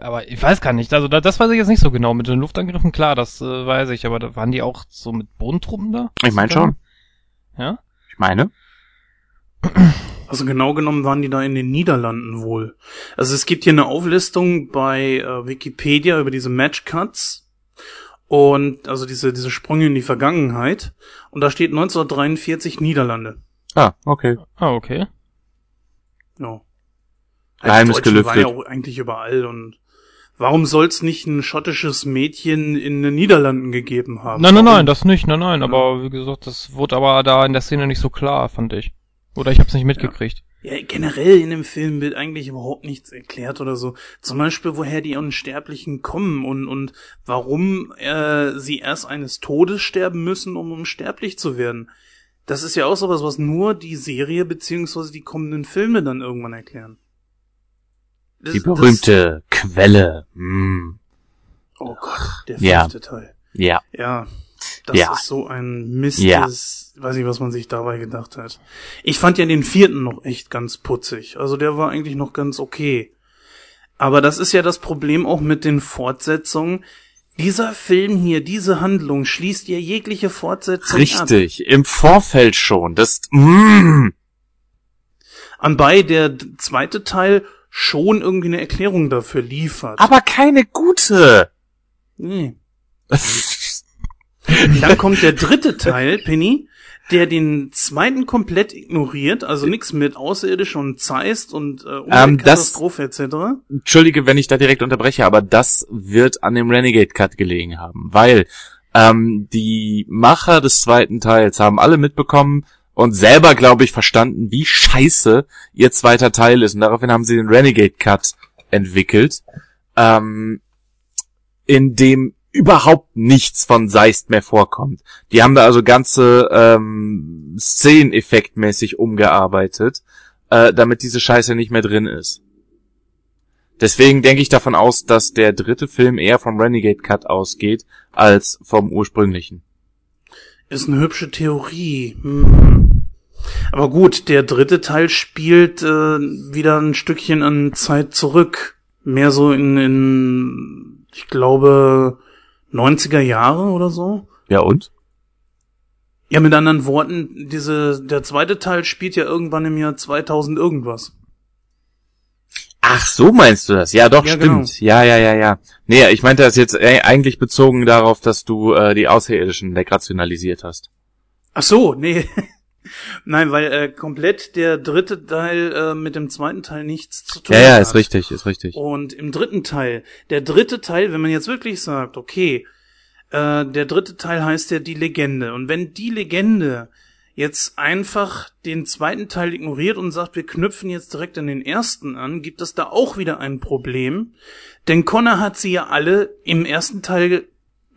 aber ich weiß gar nicht. Also da- das weiß ich jetzt nicht so genau. Mit den Luftangriffen klar, das äh, weiß ich. Aber da waren die auch so mit Bodentruppen da? Ich meine schon. Ja. Ich meine. Also genau genommen waren die da in den Niederlanden wohl. Also es gibt hier eine Auflistung bei äh, Wikipedia über diese Matchcuts und also diese diese Sprünge in die Vergangenheit und da steht 1943 Niederlande. Ah, okay. Ah, okay. Ja. Geheimnis Die Deutschen waren gelüftet. ja auch eigentlich überall und warum soll es nicht ein schottisches Mädchen in den Niederlanden gegeben haben? Nein, nein, Warum? nein, das nicht, nein, nein. Aber wie gesagt, das wurde aber da in der Szene nicht so klar, fand ich. Oder ich hab's nicht mitgekriegt. Ja, generell in dem Film wird eigentlich überhaupt nichts erklärt oder so. Zum Beispiel, woher die Unsterblichen kommen und, und warum äh, sie erst eines Todes sterben müssen, um unsterblich zu werden. Das ist ja auch sowas, was nur die Serie beziehungsweise die kommenden Filme dann irgendwann erklären. Das- Die berühmte Quelle. Hm. Das, oh Gott, der Ja. fünfte Teil. Ja. Ja, das Ja. ist so ein Mist. Ja. Das, weiß nicht, was man sich dabei gedacht hat. Ich fand ja den vierten noch echt ganz putzig. Also der war eigentlich noch ganz okay. Aber das ist ja das Problem auch mit den Fortsetzungen. Dieser Film hier, diese Handlung schließt ja jegliche Fortsetzung ab. Richtig. Im Vorfeld schon. Das. Mm. Anbei der zweite Teil schon irgendwie eine Erklärung dafür liefert. Aber keine gute. Nee. Dann kommt der dritte Teil, Penny, der den zweiten komplett ignoriert, also nichts mit Außerirdisch und Zeist und äh, Ähm, das- Umweltkatastrophe etc. Entschuldige, wenn ich da direkt unterbreche, aber das wird an dem Renegade Cut gelegen haben, weil ähm, die Macher des zweiten Teils haben alle mitbekommen und selber, glaube ich, verstanden, wie scheiße ihr zweiter Teil ist. Und daraufhin haben sie den Renegade Cut entwickelt, ähm, in dem überhaupt nichts von Seist mehr vorkommt. Die haben da also ganze ähm, Szeneneffektmäßig umgearbeitet, äh, damit diese Scheiße nicht mehr drin ist. Deswegen denke ich davon aus, dass der dritte Film eher vom Renegade Cut ausgeht, als vom ursprünglichen. Ist eine hübsche Theorie. Hm. Aber gut, der dritte Teil spielt äh, wieder ein Stückchen an Zeit zurück. Mehr so in, in ich glaube, 90er Jahre oder so. Ja und? Ja, mit anderen Worten, diese, der zweite Teil spielt ja irgendwann im Jahr 2000 irgendwas. Ach, so meinst du das? Ja, doch, Ja, stimmt. Ja, ja, ja, ja. Nee, ich meinte das jetzt äh, eigentlich bezogen darauf, dass du äh, die Außerirdischen wegrationalisiert hast. Ach so, nee. Nein, weil äh, komplett der dritte Teil äh, mit dem zweiten Teil nichts zu tun Ja, ja, hat. ist richtig, ist richtig. Und im dritten Teil, der dritte Teil, wenn man jetzt wirklich sagt, okay, äh, der dritte Teil heißt ja die Legende. Und wenn die Legende jetzt einfach den zweiten Teil ignoriert und sagt, wir knüpfen jetzt direkt an den ersten an, gibt es da auch wieder ein Problem. Denn Connor hat sie ja alle im ersten Teil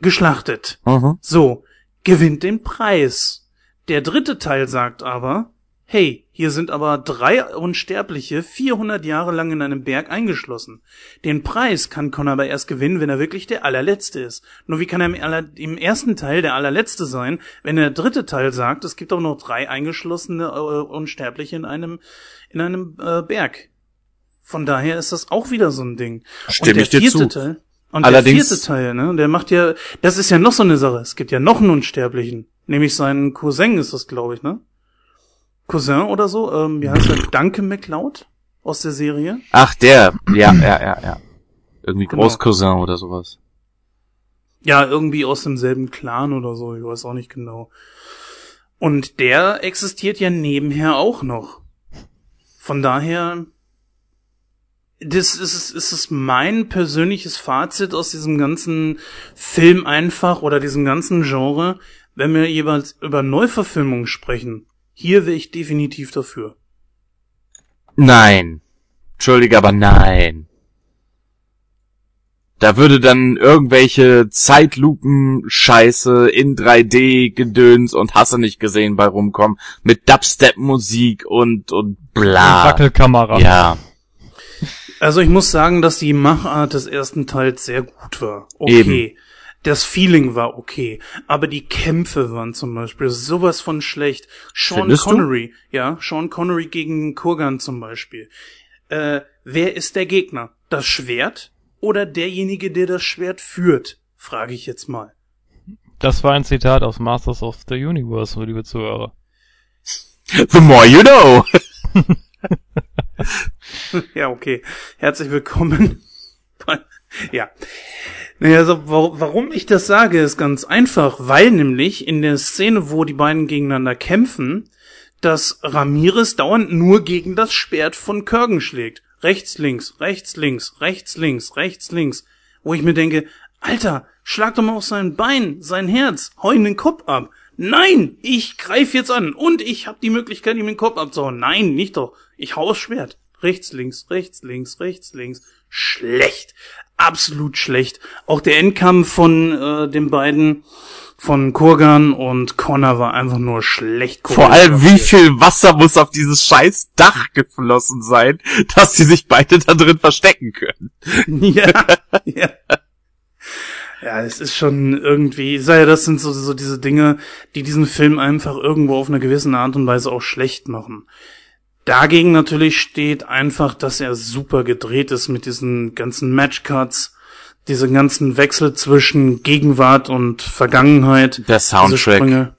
geschlachtet. Mhm. So, gewinnt den Preis. Der dritte Teil sagt aber, hey, hier sind aber drei Unsterbliche 400 Jahre lang in einem Berg eingeschlossen. Den Preis kann Connor aber erst gewinnen, wenn er wirklich der allerletzte ist. Nur wie kann er im, aller, im ersten Teil der allerletzte sein, wenn der dritte Teil sagt, es gibt auch noch drei eingeschlossene äh, Unsterbliche in einem, in einem äh, Berg. Von daher ist das auch wieder so ein Ding. Stimme und der ich dir vierte zu. Teil, und Allerdings- der vierte Teil, ne, der macht ja, das ist ja noch so eine Sache. Es gibt ja noch einen Unsterblichen, Nämlich sein Cousin ist das, glaube ich, ne? Cousin oder so, ähm, wie heißt er? Danke McLeod aus der Serie. Ach, der. Ja, ja, ja, ja. Irgendwie Genau. Großcousin oder sowas. Ja, irgendwie aus demselben Clan oder so, ich weiß auch nicht genau. Und der existiert ja nebenher auch noch. Von daher, das ist, ist es mein persönliches Fazit aus diesem ganzen Film einfach oder diesem ganzen Genre, wenn wir jeweils über Neuverfilmungen sprechen. Hier wäre ich definitiv dafür. Nein. Entschuldige, aber nein. Da würde dann irgendwelche Zeitlupen-Scheiße in 3D-Gedöns und Hasse nicht gesehen bei rumkommen. Mit Dubstep-Musik und, und bla. Wackelkamera. Ja. Also ich muss sagen, dass die Machart des ersten Teils sehr gut war. Okay. Das Feeling war okay, aber die Kämpfe waren zum Beispiel sowas von schlecht. Sean Findest du? Connery, ja, Sean Connery gegen Kurgan zum Beispiel. Äh, wer ist der Gegner? Das Schwert oder derjenige, der das Schwert führt? Frage ich jetzt mal. Das war ein Zitat aus Masters of the Universe, liebe Zuhörer. The more you know. ja, okay. Herzlich willkommen. ja. Naja, also, wa- warum ich das sage, ist ganz einfach, weil nämlich in der Szene, wo die beiden gegeneinander kämpfen, dass Ramirez dauernd nur gegen das Schwert von Kurgan schlägt. Rechts, links, rechts, links, rechts, links, rechts, links. Wo ich mir denke, Alter, schlag doch mal auf sein Bein, sein Herz, hau ihm den Kopf ab. Nein, ich greif jetzt an und ich habe die Möglichkeit, ihm den Kopf abzuhauen. Nein, nicht doch. Ich hau aufs Schwert. Rechts, links, rechts, links, rechts, links. Schlecht. Absolut schlecht. Auch der Endkampf von äh, den beiden, von Kurgan und Connor war einfach nur schlecht. Vor allem, wie viel Wasser muss auf dieses scheiß Dach geflossen sein, dass sie sich beide da drin verstecken können. Ja, ja. Ja, es ist schon irgendwie, ja, das sind so, so diese Dinge, die diesen Film einfach irgendwo auf eine gewisse Art und Weise auch schlecht machen. Dagegen natürlich steht einfach, dass er super gedreht ist mit diesen ganzen Matchcuts, diesen ganzen Wechsel zwischen Gegenwart und Vergangenheit. Der Soundtrack.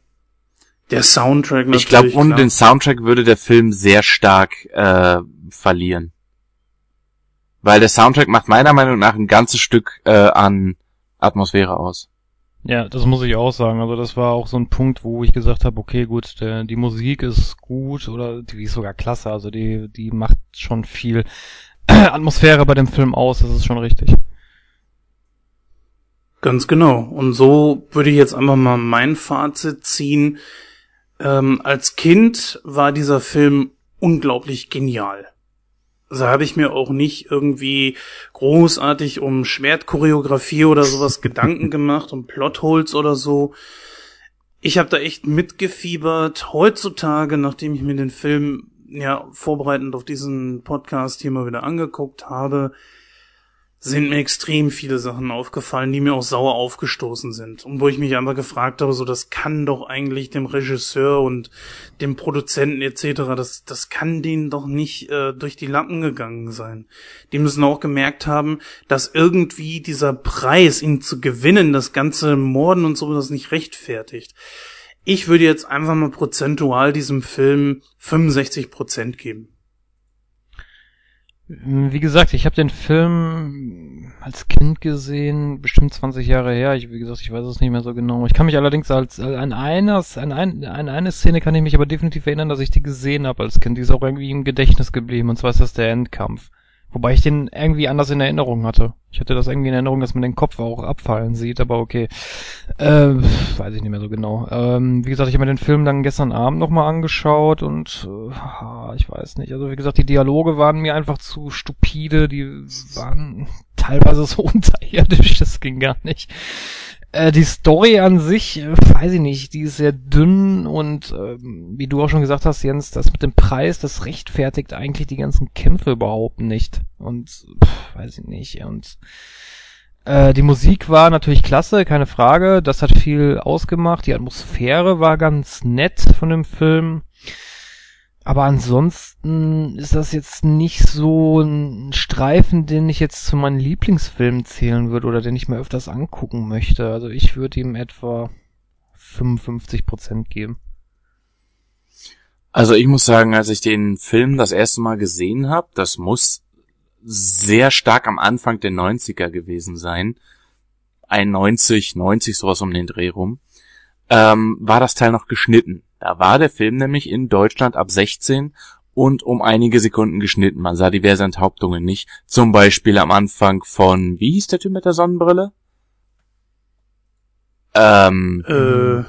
Der Soundtrack natürlich. Ich glaube, ohne den Soundtrack würde der Film sehr stark äh, verlieren. Weil der Soundtrack macht meiner Meinung nach ein ganzes Stück äh, an Atmosphäre aus. Ja, das muss ich auch sagen. Also das war auch so ein Punkt, wo ich gesagt habe, okay, gut, der, die Musik ist gut oder die ist sogar klasse. Also die, die macht schon viel Atmosphäre bei dem Film aus. Das ist schon richtig. Ganz genau. Und so würde ich jetzt einfach mal mein Fazit ziehen. Ähm, als Kind war dieser Film unglaublich genial. Also habe ich mir auch nicht irgendwie großartig um Schwertchoreografie oder sowas Gedanken gemacht, um Plotholes oder so. Ich habe da echt mitgefiebert. Heutzutage, nachdem ich mir den Film ja vorbereitend auf diesen Podcast hier mal wieder angeguckt habe, sind mir extrem viele Sachen aufgefallen, die mir auch sauer aufgestoßen sind. Und wo ich mich einfach gefragt habe, so das kann doch eigentlich dem Regisseur und dem Produzenten etc., das, das kann denen doch nicht äh, durch die Lappen gegangen sein. Die müssen auch gemerkt haben, dass irgendwie dieser Preis, ihn zu gewinnen, das ganze Morden und so, das nicht rechtfertigt. Ich würde jetzt einfach mal prozentual diesem Film 65 Prozent geben. Wie gesagt, ich habe den Film als Kind gesehen, bestimmt 20 Jahre her. Ich, wie gesagt, ich weiß es nicht mehr so genau. Ich kann mich allerdings als an einer, an, ein, an eine Szene kann ich mich aber definitiv erinnern, dass ich die gesehen habe als Kind. Die ist auch irgendwie im Gedächtnis geblieben. Und zwar ist das der Endkampf. Wobei ich den irgendwie anders in Erinnerung hatte. Ich hatte das irgendwie in Erinnerung, dass man den Kopf auch abfallen sieht, aber okay. Äh, weiß ich nicht mehr so genau. Ähm, wie gesagt, ich habe mir den Film dann gestern Abend nochmal angeschaut und äh, ich weiß nicht. Also wie gesagt, die Dialoge waren mir einfach zu stupide, die waren teilweise so unterirdisch, das ging gar nicht. Äh, die Story an sich, äh, weiß ich nicht, die ist sehr dünn und ähm, wie du auch schon gesagt hast, Jens, das mit dem Preis, das rechtfertigt eigentlich die ganzen Kämpfe überhaupt nicht. Und pff, weiß ich nicht. Und äh, die Musik war natürlich klasse, keine Frage. Das hat viel ausgemacht. Die Atmosphäre war ganz nett von dem Film. Aber ansonsten ist das jetzt nicht so ein Streifen, den ich jetzt zu meinen Lieblingsfilmen zählen würde oder den ich mir öfters angucken möchte. Also ich würde ihm etwa 55 Prozent geben. Also ich muss sagen, als ich den Film das erste Mal gesehen habe, das muss sehr stark am Anfang der 90er gewesen sein. 91, 90, sowas um den Dreh rum. Ähm, war das Teil noch geschnitten. Da war der Film nämlich in Deutschland ab 16 und um einige Sekunden geschnitten. Man sah diverse Enthauptungen nicht. Zum Beispiel am Anfang von, wie hieß der Typ mit der Sonnenbrille? Ähm, Äh,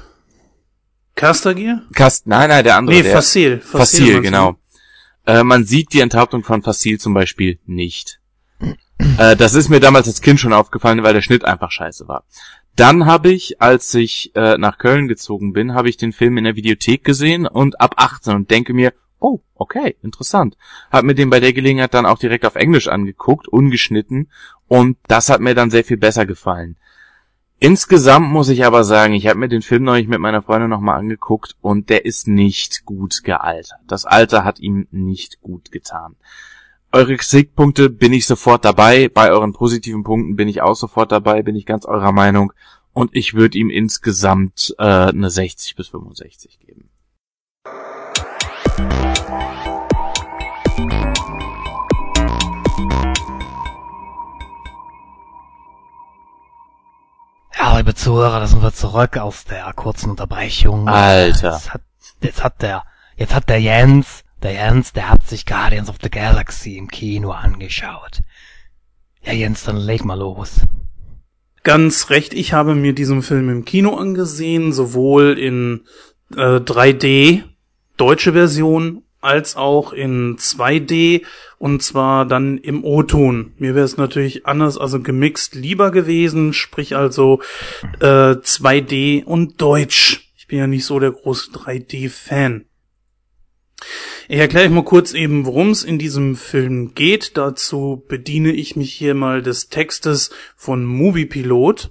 Castagier? Kast, nein, nein, der andere. Nee, der, Facil. Facil, du? genau. Äh, man sieht die Enthauptung von Facil zum Beispiel nicht. äh, das ist mir damals als Kind schon aufgefallen, weil der Schnitt einfach scheiße war. Dann habe ich, als ich äh, nach Köln gezogen bin, habe ich den Film in der Videothek gesehen und ab 18 und denke mir, oh, okay, interessant. Hab mir den bei der Gelegenheit dann auch direkt auf Englisch angeguckt, ungeschnitten, und das hat mir dann sehr viel besser gefallen. Insgesamt muss ich aber sagen, ich habe mir den Film neulich mit meiner Freundin nochmal angeguckt und der ist nicht gut gealtert. Das Alter hat ihm nicht gut getan. Eure Kritikpunkte bin ich sofort dabei, bei euren positiven Punkten bin ich auch sofort dabei, bin ich ganz eurer Meinung und ich würde ihm insgesamt äh, eine 60 bis 65 geben. Ja, liebe Zuhörer, da sind wir zurück aus der kurzen Unterbrechung. Alter. Jetzt hat, jetzt hat der, jetzt hat der Jens, der Jens, der hat sich Guardians of the Galaxy im Kino angeschaut. Ja, Jens, dann leg mal los. Ganz recht, ich habe mir diesen Film im Kino angesehen, sowohl in äh, 3D, deutsche Version, als auch in 2D und zwar dann im O-Ton. Mir wäre es natürlich anders, also gemixt lieber gewesen, sprich also äh, 2D und Deutsch. Ich bin ja nicht so der große 3D-Fan. Ich erkläre euch mal kurz eben, worum es in diesem Film geht. Dazu bediene ich mich hier mal des Textes von Moviepilot.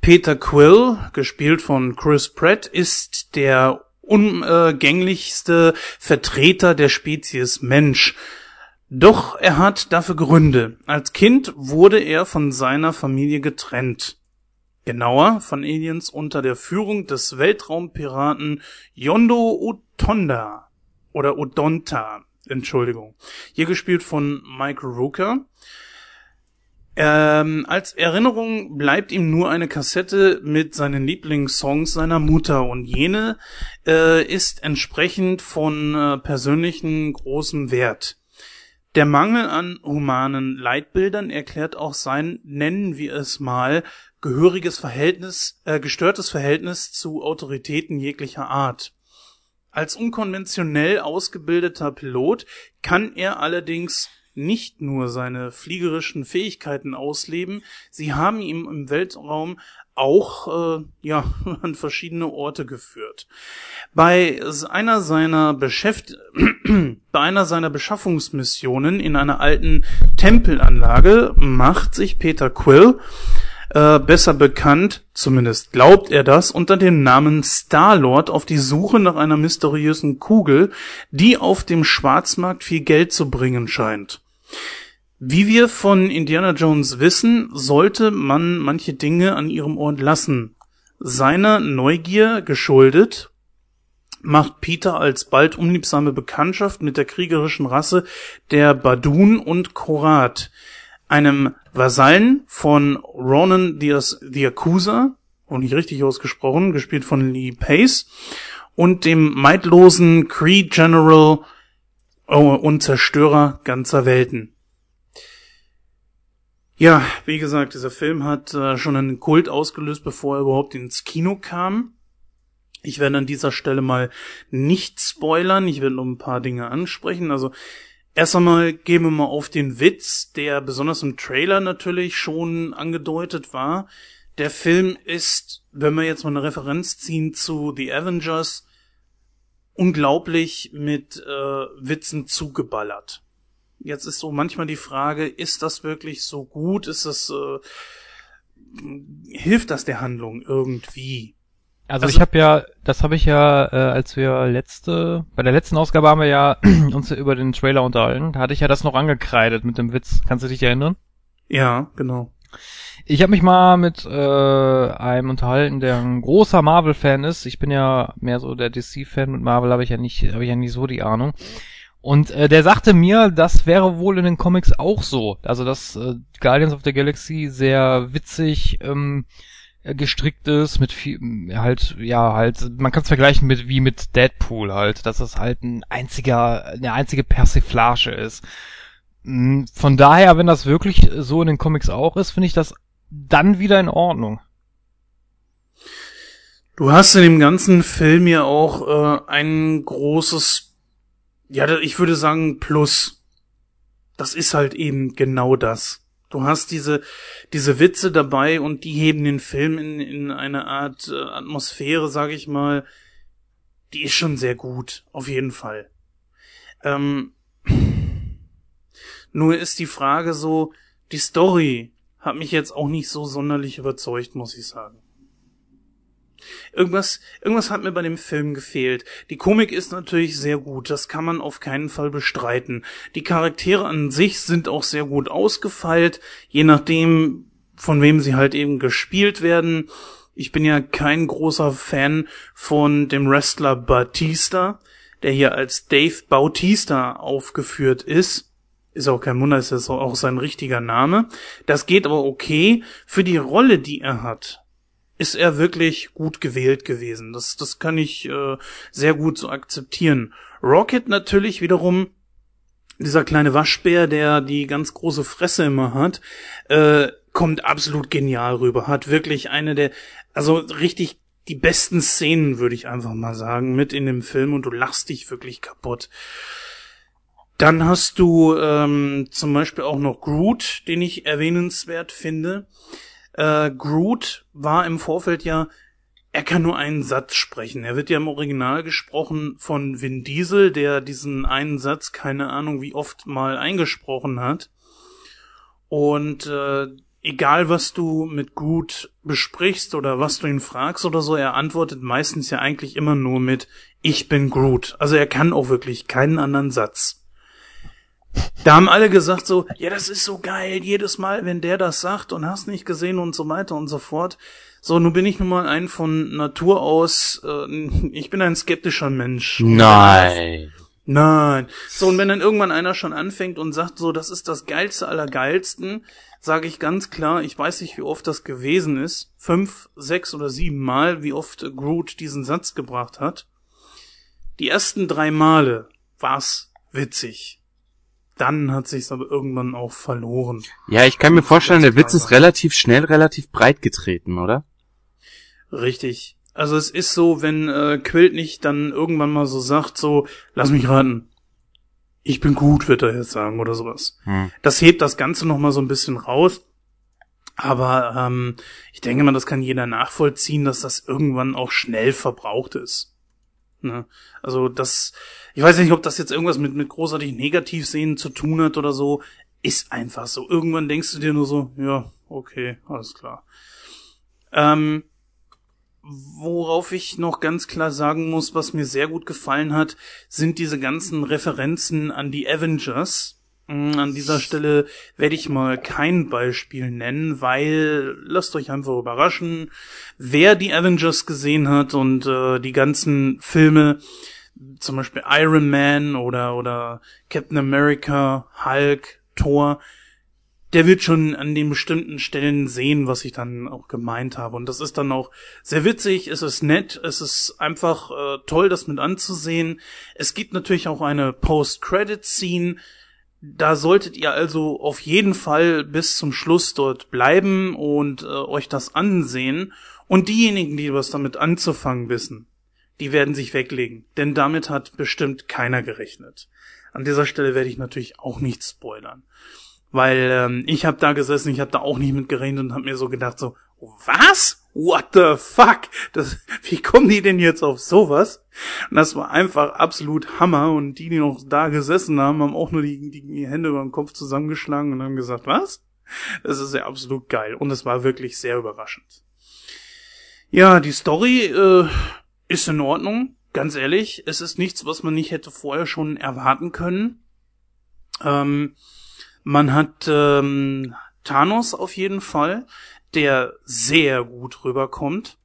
Peter Quill, gespielt von Chris Pratt, ist der ungänglichste Vertreter der Spezies Mensch. Doch er hat dafür Gründe. Als Kind wurde er von seiner Familie getrennt. Genauer von Aliens unter der Führung des Weltraumpiraten Yondo Utonda oder Odonta, Entschuldigung. Hier gespielt von Mike Rooker. Ähm, als Erinnerung bleibt ihm nur eine Kassette mit seinen Lieblingssongs seiner Mutter und jene äh, ist entsprechend von äh, persönlichen großem Wert. Der Mangel an humanen Leitbildern erklärt auch sein, nennen wir es mal, gehöriges Verhältnis, äh, gestörtes Verhältnis zu Autoritäten jeglicher Art. Als unkonventionell ausgebildeter Pilot kann er allerdings nicht nur seine fliegerischen Fähigkeiten ausleben, sie haben ihn im Weltraum auch äh, ja an verschiedene Orte geführt. Bei einer seiner Beschäft bei einer seiner Beschaffungsmissionen in einer alten Tempelanlage macht sich Peter Quill äh, besser bekannt, zumindest glaubt er das, unter dem Namen Star-Lord auf die Suche nach einer mysteriösen Kugel, die auf dem Schwarzmarkt viel Geld zu bringen scheint. Wie wir von Indiana Jones wissen, sollte man manche Dinge an ihrem Ort lassen. Seiner Neugier geschuldet, macht Peter alsbald unliebsame Bekanntschaft mit der kriegerischen Rasse der Badun und Korat, einem Vasallen von Ronan the Yakuza, auch nicht richtig ausgesprochen, gespielt von Lee Pace, und dem meidlosen Cree General oh, und Zerstörer ganzer Welten. Ja, wie gesagt, dieser Film hat äh, schon einen Kult ausgelöst, bevor er überhaupt ins Kino kam. Ich werde an dieser Stelle mal nicht spoilern, ich werde nur ein paar Dinge ansprechen. Also erst einmal gehen wir mal auf den Witz, der besonders im Trailer natürlich schon angedeutet war. Der Film ist, wenn wir jetzt mal eine Referenz ziehen zu The Avengers, unglaublich mit äh, Witzen zugeballert. Jetzt ist so manchmal die Frage, ist das wirklich so gut? Ist das äh, hilft das der Handlung irgendwie? Also, Also- ich habe ja, das habe ich ja, äh, als wir letzte, bei der letzten Ausgabe haben wir ja uns ja über den Trailer unterhalten. Da hatte ich ja das noch angekreidet mit dem Witz. Kannst du dich erinnern? Ja, genau. Ich habe mich mal mit äh, einem unterhalten, der ein großer Marvel-Fan ist. Ich bin ja mehr so der DC-Fan. Mit Marvel habe ich ja nicht, habe ich ja nicht so die Ahnung. Und äh, der sagte mir, das wäre wohl in den Comics auch so. Also dass äh, Guardians of the Galaxy sehr witzig ähm, gestrickt ist, mit viel, halt, ja, halt, man kann es vergleichen mit wie mit Deadpool halt, dass es halt ein einziger, eine einzige Persiflage ist. Mm, Von daher, wenn das wirklich so in den Comics auch ist, finde ich das dann wieder in Ordnung. Du hast in dem ganzen Film ja auch äh, ein großes, ja, ich würde sagen Plus. Das ist halt eben genau das. Du hast diese, diese Witze dabei und die heben den Film in, in eine Art äh, Atmosphäre, sag ich mal, die ist schon sehr gut, auf jeden Fall. Ähm, nur ist die Frage so, die Story hat mich jetzt auch nicht so sonderlich überzeugt, muss ich sagen. Irgendwas, irgendwas hat mir bei dem Film gefehlt. Die Komik ist natürlich sehr gut, das kann man auf keinen Fall bestreiten. Die Charaktere an sich sind auch sehr gut ausgefeilt, je nachdem, von wem sie halt eben gespielt werden. Ich bin ja kein großer Fan von dem Wrestler Batista, der hier als Dave Bautista aufgeführt ist. Ist auch kein Wunder, ist das auch sein richtiger Name. Das geht aber okay. Für die Rolle, die er hat, ist er wirklich gut gewählt gewesen. Das, das kann ich äh, sehr gut so akzeptieren. Rocket natürlich wiederum, dieser kleine Waschbär, der die ganz große Fresse immer hat, äh, kommt absolut genial rüber. Hat wirklich eine der, also richtig die besten Szenen, würde ich einfach mal sagen, mit in dem Film und du lachst dich wirklich kaputt. Dann hast du ähm, zum Beispiel auch noch Groot, den ich erwähnenswert finde. Äh, Groot war im Vorfeld ja, er kann nur einen Satz sprechen. Er wird ja im Original gesprochen von Vin Diesel, der diesen einen Satz, keine Ahnung wie oft mal eingesprochen hat. Und äh, egal was du mit Groot besprichst oder was du ihn fragst oder so, er antwortet meistens ja eigentlich immer nur mit Ich bin Groot. Also er kann auch wirklich keinen anderen Satz. Da haben alle gesagt so, ja, das ist so geil, jedes Mal, wenn der das sagt und hast nicht gesehen und so weiter und so fort. So, nun bin ich nun mal ein von Natur aus, äh, ich bin ein skeptischer Mensch. Nein. Nein. So, und wenn dann irgendwann einer schon anfängt und sagt so, das ist das geilste aller geilsten, sage ich ganz klar, ich weiß nicht, wie oft das gewesen ist. Fünf, sechs oder sieben Mal, wie oft Groot diesen Satz gebracht hat. Die ersten drei Male war's witzig. Dann hat sich's aber irgendwann auch verloren. Ja, ich kann mir vorstellen, der Witz ist relativ schnell, relativ breit getreten, oder? Richtig. Also es ist so, wenn äh, Quilt nicht dann irgendwann mal so sagt, so, lass mich raten. Ich bin gut, wird er jetzt sagen oder sowas. Hm. Das hebt das Ganze noch mal so ein bisschen raus. Aber ähm, ich denke mal, das kann jeder nachvollziehen, dass das irgendwann auch schnell verbraucht ist. Ne? Also das, ich weiß nicht, ob das jetzt irgendwas mit, mit großartig Negativsehen zu tun hat oder so. Ist einfach so. Irgendwann denkst du dir nur so, ja, okay, alles klar. Ähm, worauf ich noch ganz klar sagen muss, was mir sehr gut gefallen hat, sind diese ganzen Referenzen an die Avengers. Mm, An dieser Stelle werde ich mal kein Beispiel nennen, weil lasst euch einfach überraschen, wer die Avengers gesehen hat und äh, die ganzen Filme, zum Beispiel Iron Man oder oder Captain America, Hulk, Thor, der wird schon an den bestimmten Stellen sehen, was ich dann auch gemeint habe. Und das ist dann auch sehr witzig, es ist nett, es ist einfach äh, toll, das mit anzusehen. Es gibt natürlich auch eine Post-Credit-Scene, da solltet ihr also auf jeden Fall bis zum Schluss dort bleiben und äh, euch das ansehen. Und diejenigen, die was damit anzufangen wissen, die werden sich weglegen. Denn damit hat bestimmt keiner gerechnet. An dieser Stelle werde ich natürlich auch nicht spoilern. Weil ähm, ich habe da gesessen, ich habe da auch nicht mit gerechnet und habe mir so gedacht so, was? What the fuck? Das, wie kommen die denn jetzt auf sowas? Und das war einfach absolut Hammer und die, die noch da gesessen haben, haben auch nur die, die, die Hände über den Kopf zusammengeschlagen und haben gesagt, was? Das ist ja absolut geil und es war wirklich sehr überraschend. Ja, die Story äh, ist in Ordnung, ganz ehrlich. Es ist nichts, was man nicht hätte vorher schon erwarten können. Ähm, man hat ähm, Thanos auf jeden Fall, der sehr gut rüberkommt.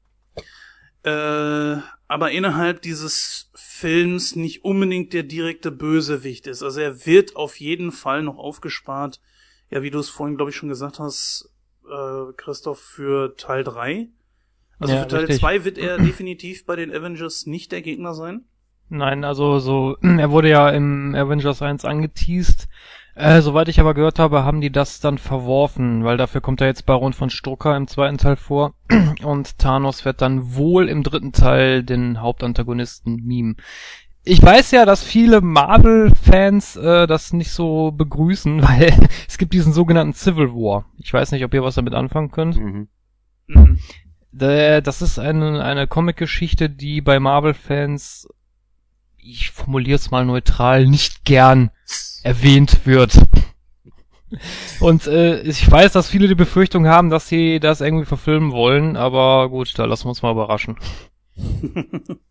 Äh, aber innerhalb dieses Films nicht unbedingt der direkte Bösewicht ist. Also er wird auf jeden Fall noch aufgespart. Ja, wie du es vorhin, glaube ich, schon gesagt hast, äh, Christoph, für Teil 3. Also Ja, für Teil richtig. 2 wird er definitiv bei den Avengers nicht der Gegner sein. Nein, also so, er wurde ja im Avengers 1 angeteased. Äh, soweit ich aber gehört habe, haben die das dann verworfen, weil dafür kommt ja jetzt Baron von Strucker im zweiten Teil vor und Thanos wird dann wohl im dritten Teil den Hauptantagonisten mimen. Ich weiß ja, dass viele Marvel-Fans äh, das nicht so begrüßen, weil es gibt diesen sogenannten Civil War. Ich weiß nicht, ob ihr was damit anfangen könnt. Mhm. Der- Das ist eine, eine Comic-Geschichte, die bei Marvel-Fans, ich formuliere es mal neutral, nicht gern erwähnt wird. Und äh, ich weiß, dass viele die Befürchtung haben, dass sie das irgendwie verfilmen wollen, aber gut, da lassen wir uns mal überraschen.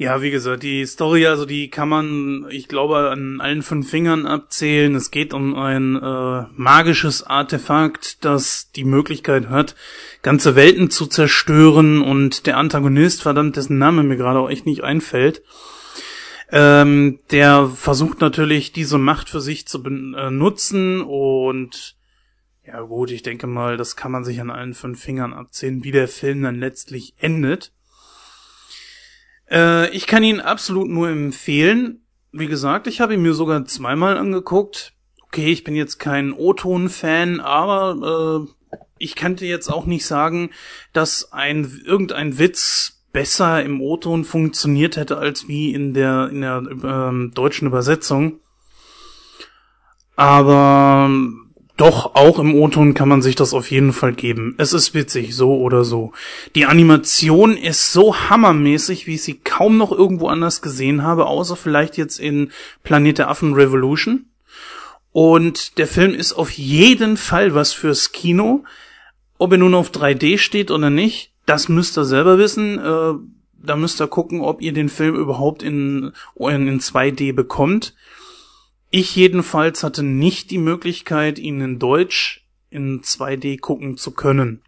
Ja, wie gesagt, die Story, also die kann man, ich glaube, an allen fünf Fingern abzählen. Es geht um ein äh, magisches Artefakt, das die Möglichkeit hat, ganze Welten zu zerstören und der Antagonist, verdammt, dessen Name mir gerade auch echt nicht einfällt, ähm, der versucht natürlich diese Macht für sich zu benutzen und ja gut, ich denke mal, das kann man sich an allen fünf Fingern abzählen, wie der Film dann letztlich endet. Äh, ich kann ihn absolut nur empfehlen. Wie gesagt, ich habe ihn mir sogar zweimal angeguckt. Okay, ich bin jetzt kein O-Ton-Fan, aber äh, ich kannte jetzt auch nicht sagen, dass ein irgendein Witz besser im O-Ton funktioniert hätte als wie in der in der ähm, deutschen Übersetzung. Aber ähm, doch, auch im O-Ton kann man sich das auf jeden Fall geben. Es ist witzig, so oder so. Die Animation ist so hammermäßig, wie ich sie kaum noch irgendwo anders gesehen habe, außer vielleicht jetzt in Planet der Affen Revolution. Und der Film ist auf jeden Fall was fürs Kino. Ob er nun auf 3D steht oder nicht, das müsst ihr selber wissen. Äh, da müsst ihr gucken, ob ihr den Film überhaupt in, in 2D bekommt. Ich jedenfalls hatte nicht die Möglichkeit, ihn in Deutsch in 2D gucken zu können.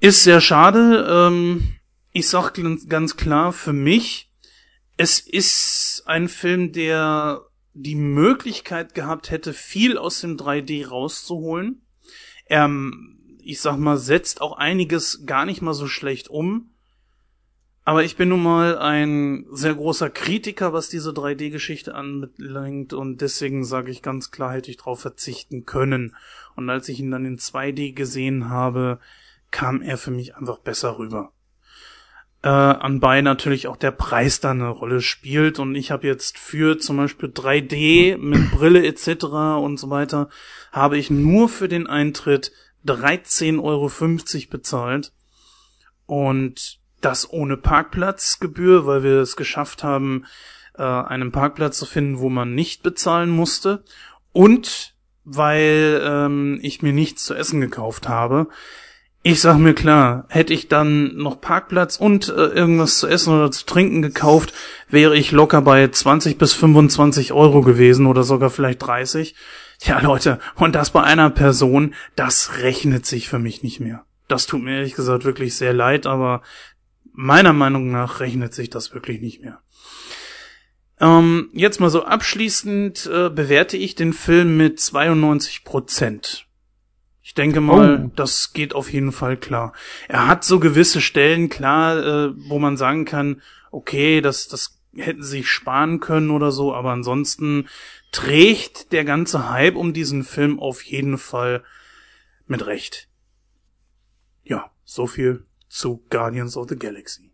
Ist sehr schade. Ähm, ich sag ganz klar für mich, es ist ein Film, der die Möglichkeit gehabt hätte, viel aus dem 3D rauszuholen. Er, ich sag mal, setzt auch einiges gar nicht mal so schlecht um. Aber ich bin nun mal ein sehr großer Kritiker, was diese 3D-Geschichte anbelangt und deswegen sage ich ganz klar, hätte ich darauf verzichten können. Und als ich ihn dann in 2D gesehen habe, kam er für mich einfach besser rüber. Äh, anbei natürlich auch der Preis da eine Rolle spielt und ich habe jetzt für zum Beispiel 3D mit Brille etc. und so weiter, habe ich nur für den Eintritt 13,50 Euro bezahlt und das ohne Parkplatzgebühr, weil wir es geschafft haben, äh, einen Parkplatz zu finden, wo man nicht bezahlen musste. Und weil ähm, ich mir nichts zu essen gekauft habe. Ich sag mir klar, hätte ich dann noch Parkplatz und äh, irgendwas zu essen oder zu trinken gekauft, wäre ich locker bei 20 bis 25 Euro gewesen oder sogar vielleicht 30. Ja, Leute, und das bei einer Person, das rechnet sich für mich nicht mehr. Das tut mir ehrlich gesagt wirklich sehr leid, aber meiner Meinung nach rechnet sich das wirklich nicht mehr. Ähm, jetzt mal so abschließend äh, bewerte ich den Film mit 92 Prozent. Ich denke mal, Oh. das geht auf jeden Fall klar. Er hat so gewisse Stellen, klar, äh, wo man sagen kann, okay, das, das hätten sich sparen können oder so, aber ansonsten trägt der ganze Hype um diesen Film auf jeden Fall mit Recht. Ja, so viel zu Guardians of the Galaxy.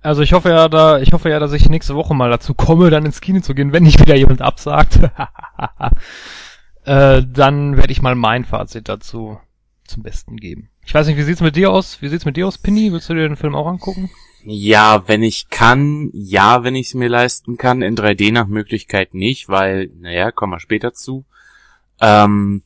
Also ich hoffe ja, da, ich hoffe ja, dass ich nächste Woche mal dazu komme, dann ins Kino zu gehen, wenn nicht wieder jemand absagt. äh, dann werde ich mal mein Fazit dazu zum Besten geben. Ich weiß nicht, wie sieht's mit dir aus? Wie sieht's mit dir aus, Pinny? Willst du dir den Film auch angucken? Ja, wenn ich kann, ja, wenn ich es mir leisten kann. In 3D nach Möglichkeit nicht, weil, naja, kommen wir später zu. Ähm,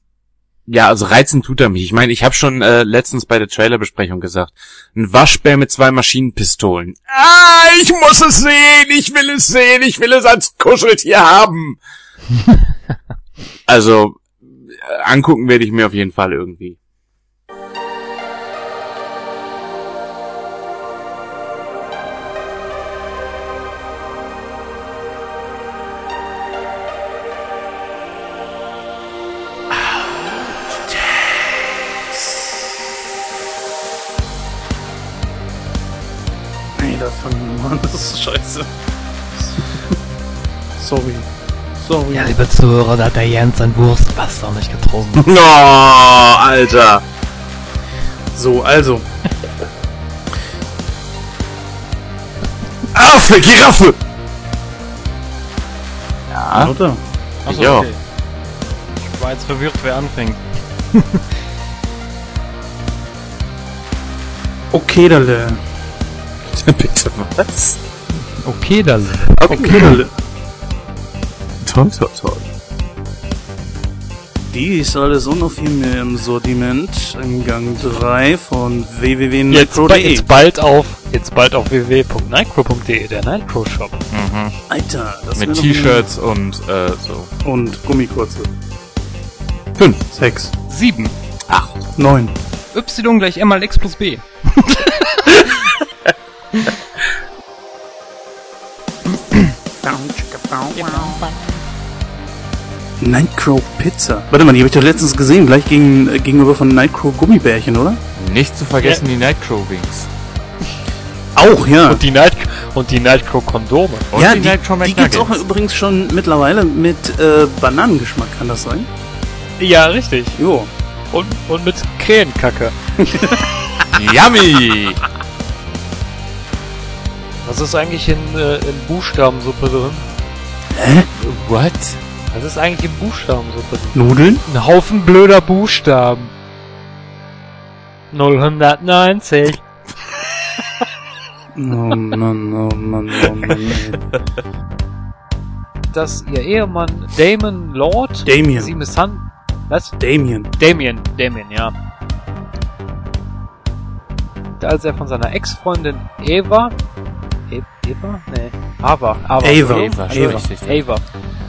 ja, also reizen tut er mich. Ich meine, ich habe schon äh, letztens bei der Trailerbesprechung gesagt, ein Waschbär mit zwei Maschinenpistolen. Ah, ich muss es sehen, ich will es sehen, ich will es als Kuscheltier haben. also, angucken werde ich mir auf jeden Fall irgendwie. An. Das ist scheiße. Sorry. Sorry. Ja, liebe Zuhörer, da hat der Jens sein Wurstwasser nicht getrunken. No, Alter. So, also. Affe, Giraffe! Ja, Oder? Achso, Ja. okay. Ich war jetzt verwirrt, wer anfängt. Okay, Dalle. bitte was? Okay, dann. Okay, Dalle. Toll, toll, toll. Dies alles und noch viel mehr im Sortiment im Gang 3 von Jetzt, ba www.nitro.de. jetzt bald auf jetzt bald auf www.nightcrow.de, der Nightcrow Shop. Mhm. Alter, das Mit T-Shirts und äh, so. Und Gummikurze. Fünf. 6, 7. 9. Y gleich M mal X plus B. Nightcrow Pizza. Warte mal, die habe ich doch letztens gesehen, gleich gegen, äh, gegenüber von Nightcrow Gummibärchen, oder? Nicht zu vergessen die Nightcrow Wings. Auch, ja. Und die Night und die Nightcrow Kondome. Und ja, die, die, Nightcrow die gibt's auch McNuggets. übrigens schon mittlerweile mit äh, Bananengeschmack, kann das sein? Ja, richtig. Jo. Und, und mit Krähenkacke. Yummy! Was ist eigentlich in, äh, in Buchstabensuppe drin? What? Was ist eigentlich in Buchstabensuppe drin? Nudeln? Ein Haufen blöder Buchstaben. 090. Oh Mann, oh Mann, oh Mann. Dass ihr Ehemann Damon Lord sie Damien. misshandelt. Was? Damien. Damien, Damien, ja. Als er von seiner Ex-Freundin Eva. Eva? Nee. Ava. Ava. Ava. Ava, Ava. Ava.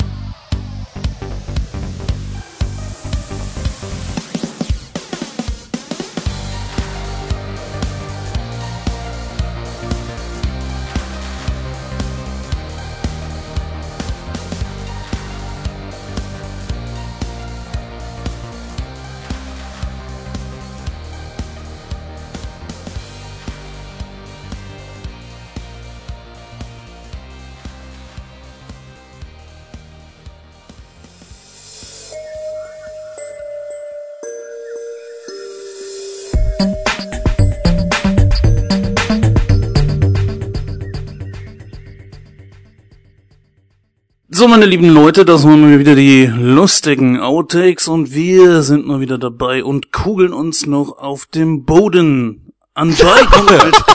So, meine lieben Leute, das waren mal wieder die lustigen Outtakes und wir sind mal wieder dabei und kugeln uns noch auf dem Boden. Mit.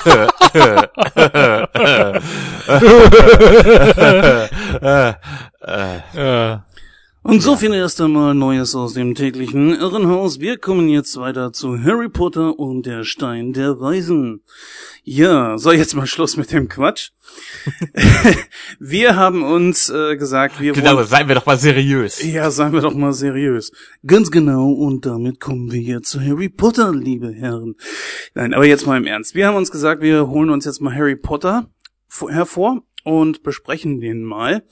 Äh, Und so viel erst einmal Neues aus dem täglichen Irrenhaus. Wir kommen jetzt weiter zu Harry Potter und der Stein der Weisen. Ja, so jetzt mal Schluss mit dem Quatsch. wir haben uns äh, gesagt, wir Genau, wollen... seien wir doch mal seriös. Ja, seien wir doch mal seriös. Ganz genau, und damit kommen wir jetzt zu Harry Potter, liebe Herren. Nein, aber jetzt mal im Ernst. Wir haben uns gesagt, wir holen uns jetzt mal Harry Potter vor- hervor und besprechen den mal.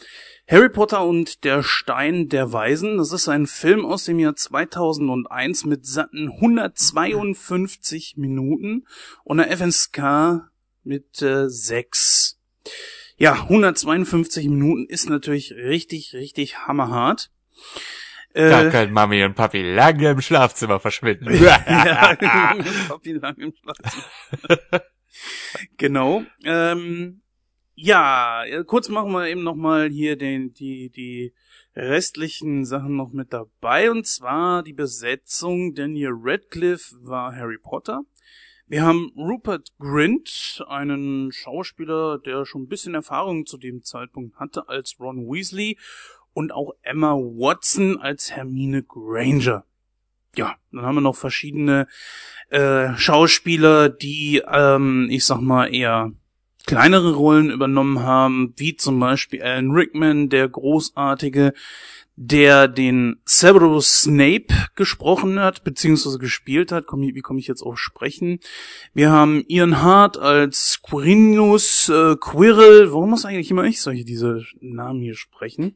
Harry Potter und der Stein der Weisen, das ist ein Film aus dem Jahr 2001 mit satten 152 Minuten und einer FSK mit äh, 6. Ja, 152 Minuten ist natürlich richtig, richtig hammerhart. Da Äh, können Mami und Papi lange im Schlafzimmer verschwinden. ja, Papi lang im Schlafzimmer. genau. Ähm, ja, äh, kurz machen wir eben nochmal hier den, die, die restlichen Sachen noch mit dabei. Und zwar die Besetzung. Daniel Radcliffe war Harry Potter. Wir haben Rupert Grint, einen Schauspieler, der schon ein bisschen Erfahrung zu dem Zeitpunkt hatte als Ron Weasley. Und auch Emma Watson als Hermine Granger. Ja, dann haben wir noch verschiedene äh, Schauspieler, die, ähm, ich sag mal, eher kleinere Rollen übernommen haben, wie zum Beispiel Alan Rickman, der großartige, der den Severus Snape gesprochen hat, beziehungsweise gespielt hat. Komm, wie komme ich jetzt auf Sprechen? Wir haben Ian Hart als Quirinus äh, Quirrell. Warum muss eigentlich immer ich solche diese Namen hier sprechen?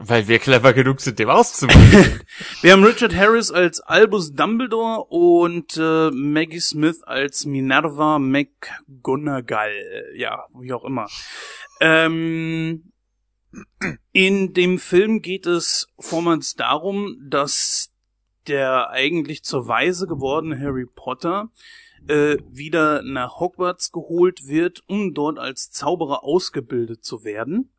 Weil wir clever genug sind, dem auszuweichen. wir haben Richard Harris als Albus Dumbledore und äh, Maggie Smith als Minerva McGonagall. Ja, wie auch immer. Ähm, in dem Film geht es vormals darum, dass der eigentlich zur Weise gewordene Harry Potter äh, wieder nach Hogwarts geholt wird, um dort als Zauberer ausgebildet zu werden.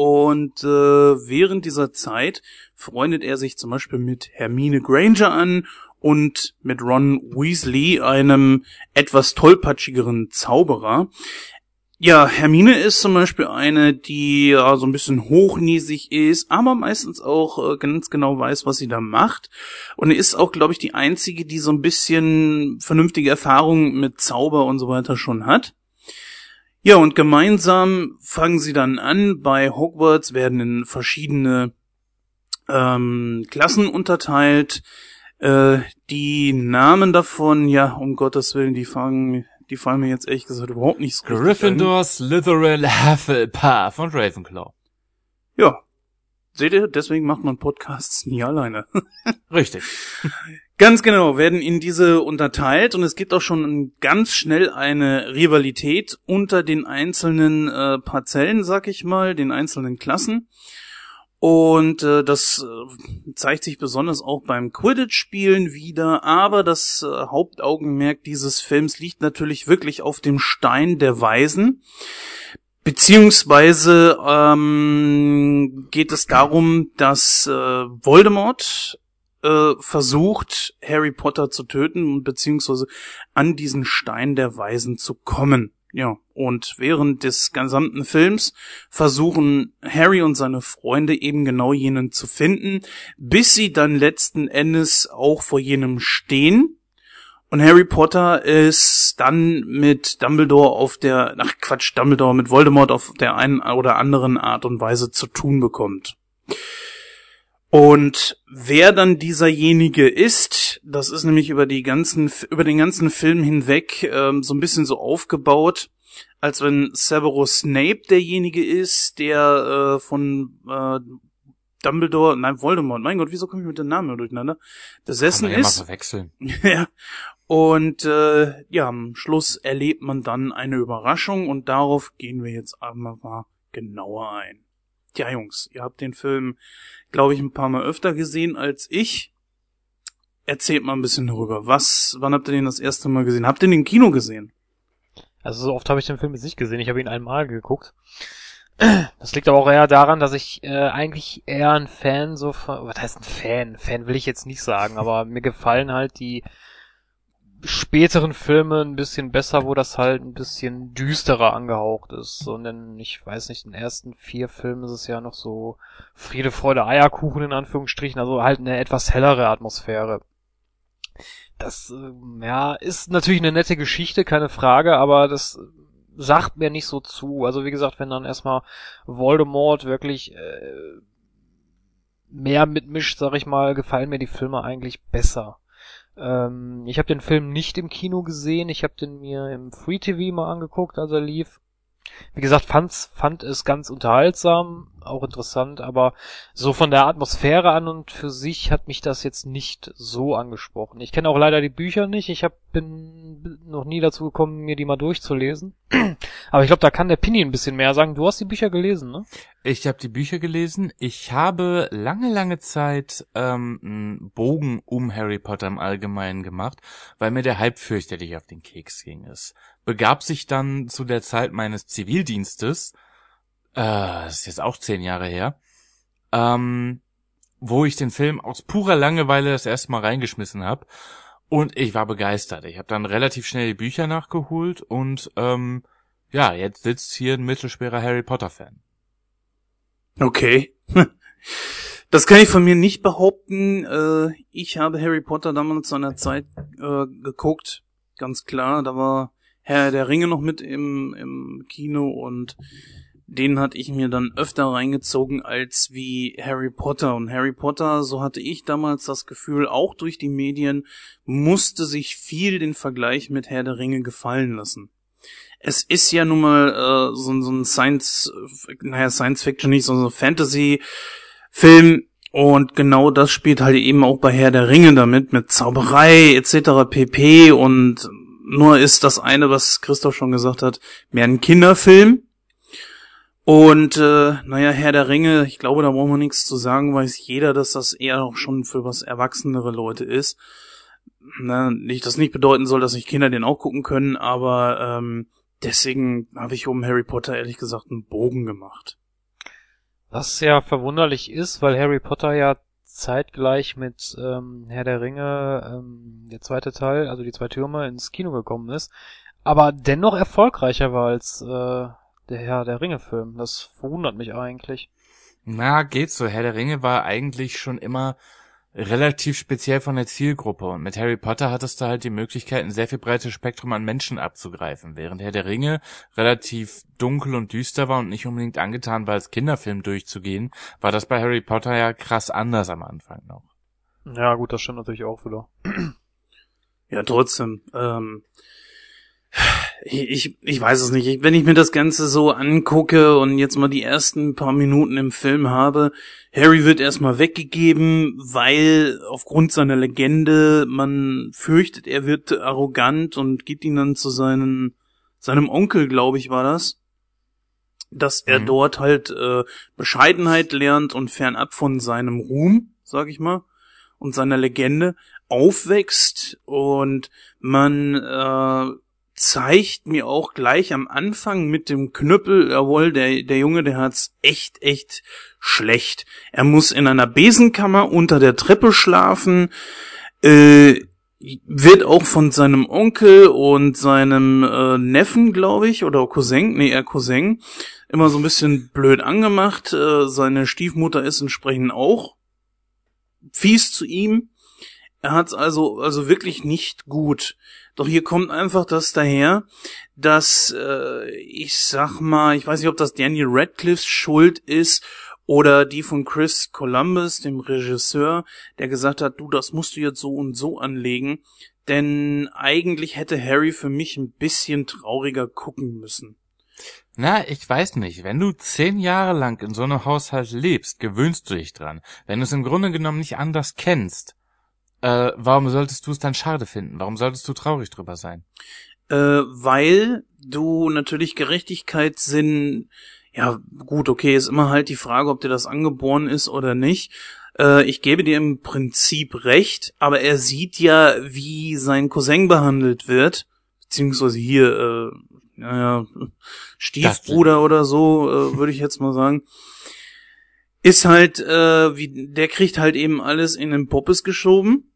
Und äh, während dieser Zeit freundet er sich zum Beispiel mit Hermine Granger an und mit Ron Weasley, einem etwas tollpatschigeren Zauberer. Ja, Hermine ist zum Beispiel eine, die ja so ein bisschen hochnäsig ist, aber meistens auch äh, ganz genau weiß, was sie da macht. Und ist auch, glaube ich, die einzige, die so ein bisschen vernünftige Erfahrungen mit Zauber und so weiter schon hat. Ja, und gemeinsam fangen sie dann an. Bei Hogwarts werden in verschiedene ähm, Klassen unterteilt. Äh, die Namen davon, ja, um Gottes Willen, die fangen, die fallen mir jetzt ehrlich gesagt überhaupt nicht so Gryffindor, Slytherin, Hufflepuff und Ravenclaw. Ja. Seht ihr, deswegen macht man Podcasts nie alleine. Richtig. Ganz genau, werden in diese unterteilt und es gibt auch schon ganz schnell eine Rivalität unter den einzelnen äh, Parzellen, sag ich mal, den einzelnen Klassen. Und äh, das äh, zeigt sich besonders auch beim Quidditch-Spielen wieder, aber das äh, Hauptaugenmerk dieses Films liegt natürlich wirklich auf dem Stein der Weisen. Beziehungsweise ähm, geht es darum, dass äh, Voldemort äh, versucht, Harry Potter zu töten, beziehungsweise an diesen Stein der Weisen zu kommen. Ja, und während des gesamten Films versuchen Harry und seine Freunde eben genau jenen zu finden, bis sie dann letzten Endes auch vor jenem stehen. Und Harry Potter ist dann mit Dumbledore auf der, ach Quatsch, Dumbledore mit Voldemort auf der einen oder anderen Art und Weise zu tun bekommt. Und wer dann dieserjenige ist, das ist nämlich über die ganzen, über den ganzen Film hinweg ähm, so ein bisschen so aufgebaut, als wenn Severus Snape derjenige ist, der äh, von äh, Dumbledore, nein, Voldemort, mein Gott, wieso komme ich mit den Namen durcheinander? Besessen Kann man ist. Ja mal verwechseln. ja. Und äh, ja, am Schluss erlebt man dann eine Überraschung und darauf gehen wir jetzt einmal mal genauer ein. Tja, Jungs, ihr habt den Film, glaube ich, ein paar Mal öfter gesehen als ich. Erzählt mal ein bisschen darüber. Was, wann habt ihr den das erste Mal gesehen? Habt ihr den im Kino gesehen? Also so oft habe ich den Film jetzt nicht gesehen. Ich habe ihn einmal geguckt. Das liegt aber auch eher daran, dass ich äh, eigentlich eher ein Fan so von, was heißt ein Fan? Fan will ich jetzt nicht sagen, aber mir gefallen halt die späteren Filme ein bisschen besser, wo das halt ein bisschen düsterer angehaucht ist. Und in, ich weiß nicht, in den ersten vier Filmen ist es ja noch so Friede, Freude, Eierkuchen in Anführungsstrichen, also halt eine etwas hellere Atmosphäre. Das, äh, ja, ist natürlich eine nette Geschichte, keine Frage, aber das sagt mir nicht so zu. Also wie gesagt, wenn dann erstmal Voldemort wirklich äh, mehr mitmischt, sag ich mal, gefallen mir die Filme eigentlich besser. Ähm, ich habe den Film nicht im Kino gesehen, ich habe den mir im Free TV mal angeguckt, als er lief. Wie gesagt, fand's, fand es ganz unterhaltsam, auch interessant, aber so von der Atmosphäre an und für sich hat mich das jetzt nicht so angesprochen. Ich kenne auch leider die Bücher nicht, ich hab, bin noch nie dazu gekommen, mir die mal durchzulesen. Aber ich glaube, da kann der Pini ein bisschen mehr sagen. Du hast die Bücher gelesen, ne? Ich habe die Bücher gelesen. Ich habe lange, lange Zeit ähm, einen Bogen um Harry Potter im Allgemeinen gemacht, weil mir der Hype fürchterlich auf den Keks ging. Es begab sich dann zu der Zeit meines Zivildienstes, äh, das ist jetzt auch zehn Jahre her, ähm, wo ich den Film aus purer Langeweile das erste Mal reingeschmissen habe. Und ich war begeistert. Ich habe dann relativ schnell die Bücher nachgeholt und ähm, ja, jetzt sitzt hier ein mittelschwerer Harry Potter-Fan. Okay. Das kann ich von mir nicht behaupten. Äh, Ich habe Harry Potter damals zu einer Zeit äh, geguckt. Ganz klar, da war Herr der Ringe noch mit im, im Kino und den hatte ich mir dann öfter reingezogen als wie Harry Potter. Und Harry Potter, so hatte ich damals das Gefühl, auch durch die Medien, musste sich viel den Vergleich mit Herr der Ringe gefallen lassen. Es ist ja nun mal äh, so, so ein Science, naja, Science Fiction nicht, so ein Fantasy-Film. Und genau das spielt halt eben auch bei Herr der Ringe damit, mit Zauberei etc. pp. Und nur ist das eine, was Christoph schon gesagt hat, mehr ein Kinderfilm und äh, naja, Herr der Ringe, ich glaube, da brauchen wir nichts zu sagen, weiß jeder, dass das eher auch schon für was erwachsenere Leute ist. Na, nicht, das nicht bedeuten soll, dass sich Kinder den auch gucken können, aber ähm, deswegen habe ich um Harry Potter ehrlich gesagt einen Bogen gemacht. Was ja verwunderlich ist, weil Harry Potter ja zeitgleich mit ähm, Herr der Ringe, ähm, der zweite Teil, also die zwei Türme, ins Kino gekommen ist, aber dennoch erfolgreicher war als äh, der Herr der Ringe-Film. Das verwundert mich eigentlich. Na, geht so. Herr der Ringe war eigentlich schon immer relativ speziell von der Zielgruppe und mit Harry Potter hattest du halt die Möglichkeit, ein sehr viel breites Spektrum an Menschen abzugreifen, während Herr der Ringe relativ dunkel und düster war und nicht unbedingt angetan war, als Kinderfilm durchzugehen, war das bei Harry Potter ja krass anders am Anfang noch. Ja, gut, das stimmt natürlich auch wieder. Ja, trotzdem. Ähm, ich, ich weiß es nicht. Wenn ich mir das Ganze so angucke und jetzt mal die ersten paar Minuten im Film habe, Harry wird erstmal weggegeben, weil aufgrund seiner Legende man fürchtet, er wird arrogant und gibt ihn dann zu seinen, seinem Onkel, glaube ich, war das. Dass er mhm. dort halt äh, Bescheidenheit lernt und fernab von seinem Ruhm, sag ich mal, und seiner Legende aufwächst und man äh, zeigt mir auch gleich am Anfang mit dem Knüppel, jawohl, der, der Junge, der hat's echt, echt schlecht. Er muss in einer Besenkammer unter der Treppe schlafen, äh, wird auch von seinem Onkel und seinem äh, Neffen, glaube ich, oder Cousin, nee, er Cousin, immer so ein bisschen blöd angemacht. Äh, seine Stiefmutter ist entsprechend auch fies zu ihm. Er hat's also, also wirklich nicht gut. Doch hier kommt einfach das daher, dass äh, ich sag mal, ich weiß nicht, ob das Daniel Radcliffe's Schuld ist oder die von Chris Columbus, dem Regisseur, der gesagt hat, du, das musst du jetzt so und so anlegen, denn eigentlich hätte Harry für mich ein bisschen trauriger gucken müssen. Na, ich weiß nicht. Wenn du zehn Jahre lang in so einem Haushalt lebst, gewöhnst du dich dran. Wenn du es im Grunde genommen nicht anders kennst, äh, warum solltest du es dann schade finden? Warum solltest du traurig drüber sein? Äh, weil du natürlich Gerechtigkeitssinn, ja gut, okay, ist immer halt die Frage, ob dir das angeboren ist oder nicht. Äh, ich gebe dir im Prinzip recht, aber er sieht ja, wie sein Cousin behandelt wird, beziehungsweise hier, äh, naja, Stiefbruder oder so, äh, würde ich jetzt mal sagen ist halt, äh, wie, der kriegt halt eben alles in den Poppes geschoben.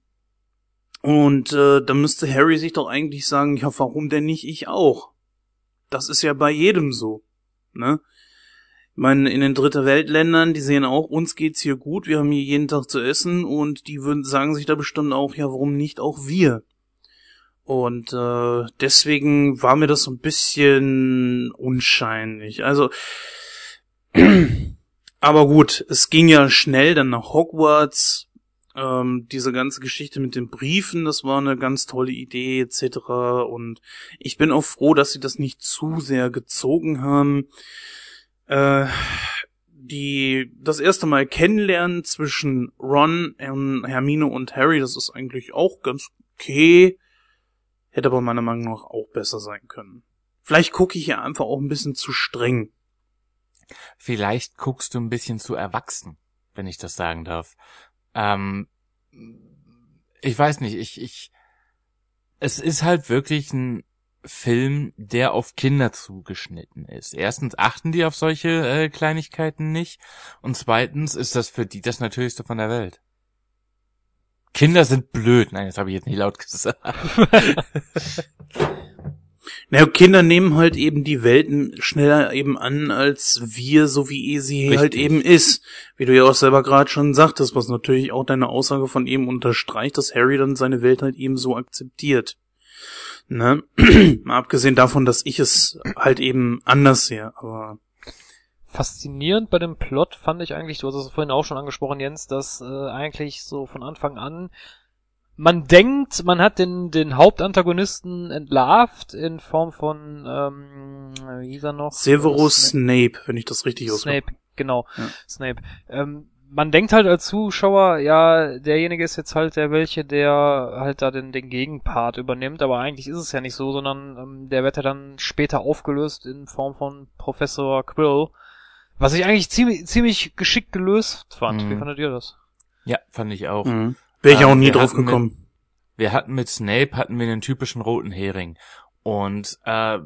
Und äh, da müsste Harry sich doch eigentlich sagen, ja, warum denn nicht ich auch? Das ist ja bei jedem so, ne? Ich meine, in den dritte Weltländern, die sehen auch, uns geht's hier gut, wir haben hier jeden Tag zu essen und die würden sagen sich da bestimmt auch, ja, warum nicht auch wir? Und äh, deswegen war mir das so ein bisschen unscheinlich. Also aber gut, es ging ja schnell dann nach Hogwarts. Ähm, diese ganze Geschichte mit den Briefen, das war eine ganz tolle Idee etc. Und ich bin auch froh, dass sie das nicht zu sehr gezogen haben. Äh, die das erste Mal kennenlernen zwischen Ron, Hermine und Harry, das ist eigentlich auch ganz okay. Hätte aber meiner Meinung nach auch besser sein können. Vielleicht gucke ich ja einfach auch ein bisschen zu streng. Vielleicht guckst du ein bisschen zu erwachsen, wenn ich das sagen darf. Ähm, ich weiß nicht, ich, ich, es ist halt wirklich ein Film, der auf Kinder zugeschnitten ist. Erstens achten die auf solche äh, Kleinigkeiten nicht und zweitens ist das für die das Natürlichste von der Welt. Kinder sind blöd. Nein, das habe ich jetzt nicht laut gesagt. Naja, Kinder nehmen halt eben die Welten schneller eben an, als wir, so wie sie Richtig. halt eben ist. Wie du ja auch selber gerade schon sagtest, was natürlich auch deine Aussage von eben unterstreicht, dass Harry dann seine Welt halt eben so akzeptiert. Ne? Mal abgesehen davon, dass ich es halt eben anders sehe, aber faszinierend bei dem Plot fand ich eigentlich, du hast es vorhin auch schon angesprochen, Jens, dass äh, eigentlich so von Anfang an man denkt, man hat den, den Hauptantagonisten entlarvt in Form von, ähm, wie hieß er noch? Severus Snape, wenn ich das richtig Snape, ausspreche. genau, Ja. Snape. Ähm, man denkt halt als Zuschauer, ja, derjenige ist jetzt halt der welche, der halt da den, den Gegenpart übernimmt, aber eigentlich ist es ja nicht so, sondern ähm, der wird ja dann später aufgelöst in Form von Professor Quill, was ich eigentlich ziemlich, ziemlich geschickt gelöst fand. Mhm. Wie fandet ihr das? Ja, fand ich auch. Mhm. Wäre ich Ähm, auch nie drauf hatten mit- gekommen. Wir hatten mit Snape hatten wir einen typischen roten Hering und äh,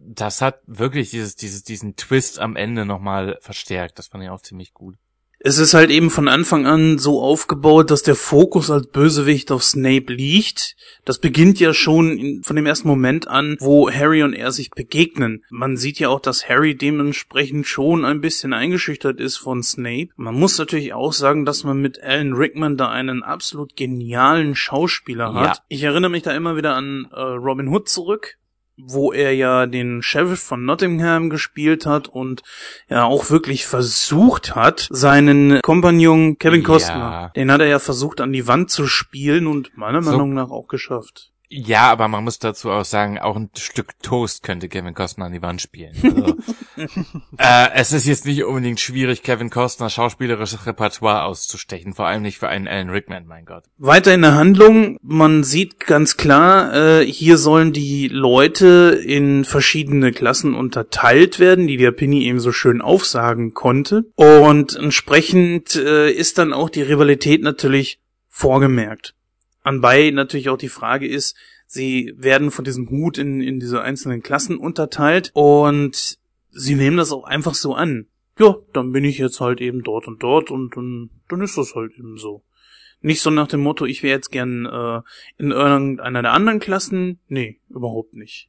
das hat wirklich dieses, dieses, diesen Twist am Ende nochmal verstärkt. Das fand ich auch ziemlich gut. Es ist halt eben von Anfang an so aufgebaut, dass der Fokus als Bösewicht auf Snape liegt. Das beginnt ja schon in, von dem ersten Moment an, wo Harry und er sich begegnen. Man sieht ja auch, dass Harry dementsprechend schon ein bisschen eingeschüchtert ist von Snape. Man muss natürlich auch sagen, dass man mit Alan Rickman da einen absolut genialen Schauspieler hat. Ja. Ich erinnere mich da immer wieder an äh, Robin Hood zurück wo er ja den Sheriff von Nottingham gespielt hat und ja auch wirklich versucht hat, seinen Kompagnon Kevin Ja. Costner, den hat er ja versucht an die Wand zu spielen und meiner So. Meinung nach auch geschafft. Ja, aber man muss dazu auch sagen, auch ein Stück Toast könnte Kevin Costner an die Wand spielen. Also, äh, es ist jetzt nicht unbedingt schwierig, Kevin Costner schauspielerisches Repertoire auszustechen, vor allem nicht für einen Alan Rickman, mein Gott. Weiter in der Handlung, man sieht ganz klar, äh, hier sollen die Leute in verschiedene Klassen unterteilt werden, die der Penny eben so schön aufsagen konnte. Und entsprechend äh, ist dann auch die Rivalität natürlich vorgemerkt. Anbei natürlich auch die Frage ist, sie werden von diesem Hut in, in diese einzelnen Klassen unterteilt und sie nehmen das auch einfach so an. Ja, dann bin ich jetzt halt eben dort und dort und dann, dann ist das halt eben so. Nicht so nach dem Motto, ich wäre jetzt gern äh, in irgendeiner der anderen Klassen. Nee, überhaupt nicht.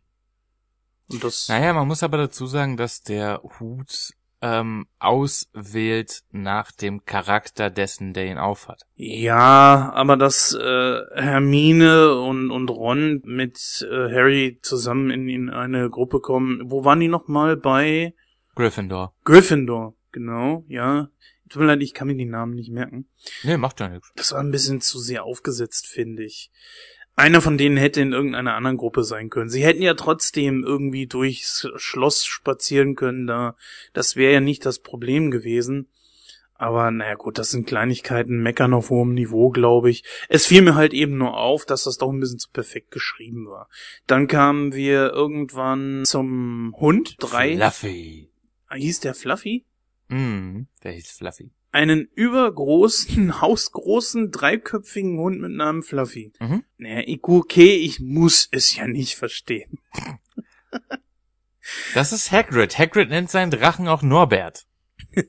Und das. Naja, man muss aber dazu sagen, dass der Hut ähm, auswählt nach dem Charakter dessen, der ihn aufhat. Ja, aber dass äh, Hermine und, und Ron mit äh, Harry zusammen in, in eine Gruppe kommen. Wo waren die nochmal? Bei Gryffindor. Gryffindor, genau, ja. Tut mir leid, ich kann mir die Namen nicht merken. Nee, macht ja nichts. Das war ein bisschen zu sehr aufgesetzt, finde ich. Einer von denen hätte in irgendeiner anderen Gruppe sein können. Sie hätten ja trotzdem irgendwie durchs Schloss spazieren können, da, das wäre ja nicht das Problem gewesen. Aber naja gut, das sind Kleinigkeiten, meckern auf hohem Niveau, glaube ich. Es fiel mir halt eben nur auf, dass das doch ein bisschen zu perfekt geschrieben war. Dann kamen wir irgendwann zum Hund. Drei. Fluffy. Hieß der Fluffy? Mm, der hieß Fluffy. einen übergroßen, hausgroßen, dreiköpfigen Hund mit Namen Fluffy. Mhm. Naja, ich, okay, ich muss es ja nicht verstehen. Das ist Hagrid. Hagrid nennt seinen Drachen auch Norbert.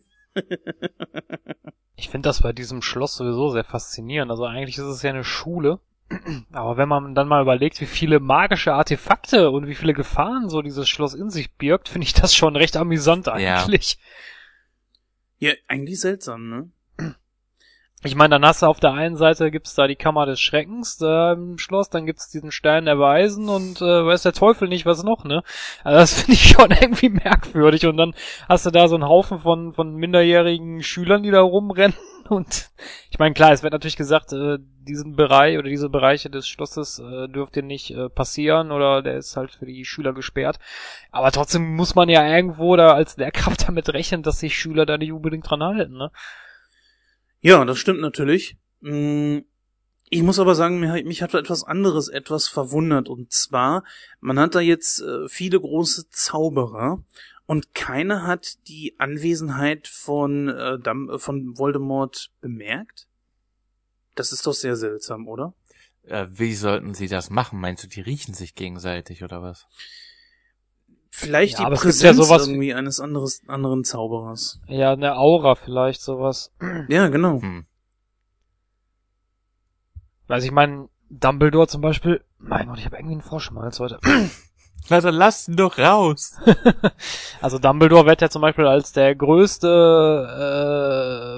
Ich finde das bei diesem Schloss sowieso sehr faszinierend. Also eigentlich ist es ja eine Schule. Aber wenn man dann mal überlegt, wie viele magische Artefakte und wie viele Gefahren so dieses Schloss in sich birgt, finde ich das schon recht amüsant eigentlich. Ja, eigentlich seltsam, ne? Ich meine, dann hast du auf der einen Seite gibt's da die Kammer des Schreckens da im Schloss, dann gibt's diesen Stein der Weisen und äh, weiß der Teufel nicht was noch, ne? Also das finde ich schon irgendwie merkwürdig und dann hast du da so einen Haufen von von minderjährigen Schülern, die da rumrennen und ich meine, klar, es wird natürlich gesagt, äh, diesen Bereich oder diese Bereiche des Schlosses äh, dürfte nicht äh, passieren oder der ist halt für die Schüler gesperrt. Aber trotzdem muss man ja irgendwo da als Lehrkraft damit rechnen, dass sich Schüler da nicht unbedingt dran halten, ne? Ja, das stimmt natürlich. Mm, Ich muss aber sagen, mir hat- mich hat etwas anderes etwas verwundert. Und zwar, man hat da jetzt äh, viele große Zauberer und keiner hat die Anwesenheit von, äh, äh, von Voldemort bemerkt. Das ist doch sehr seltsam, oder? Äh, wie sollten sie das machen? Meinst du, die riechen sich gegenseitig oder was? Vielleicht Ja, die gibt ja Präsenz sowas- irgendwie eines anderes, anderen Zauberers. Ja, eine Aura vielleicht, sowas. Ja, genau. Hm. Also ich meine, Dumbledore zum Beispiel, mein Gott, ich habe irgendwie einen Froschmalz heute. Na, dann lass ihn doch raus. Also Dumbledore wird ja zum Beispiel als der größte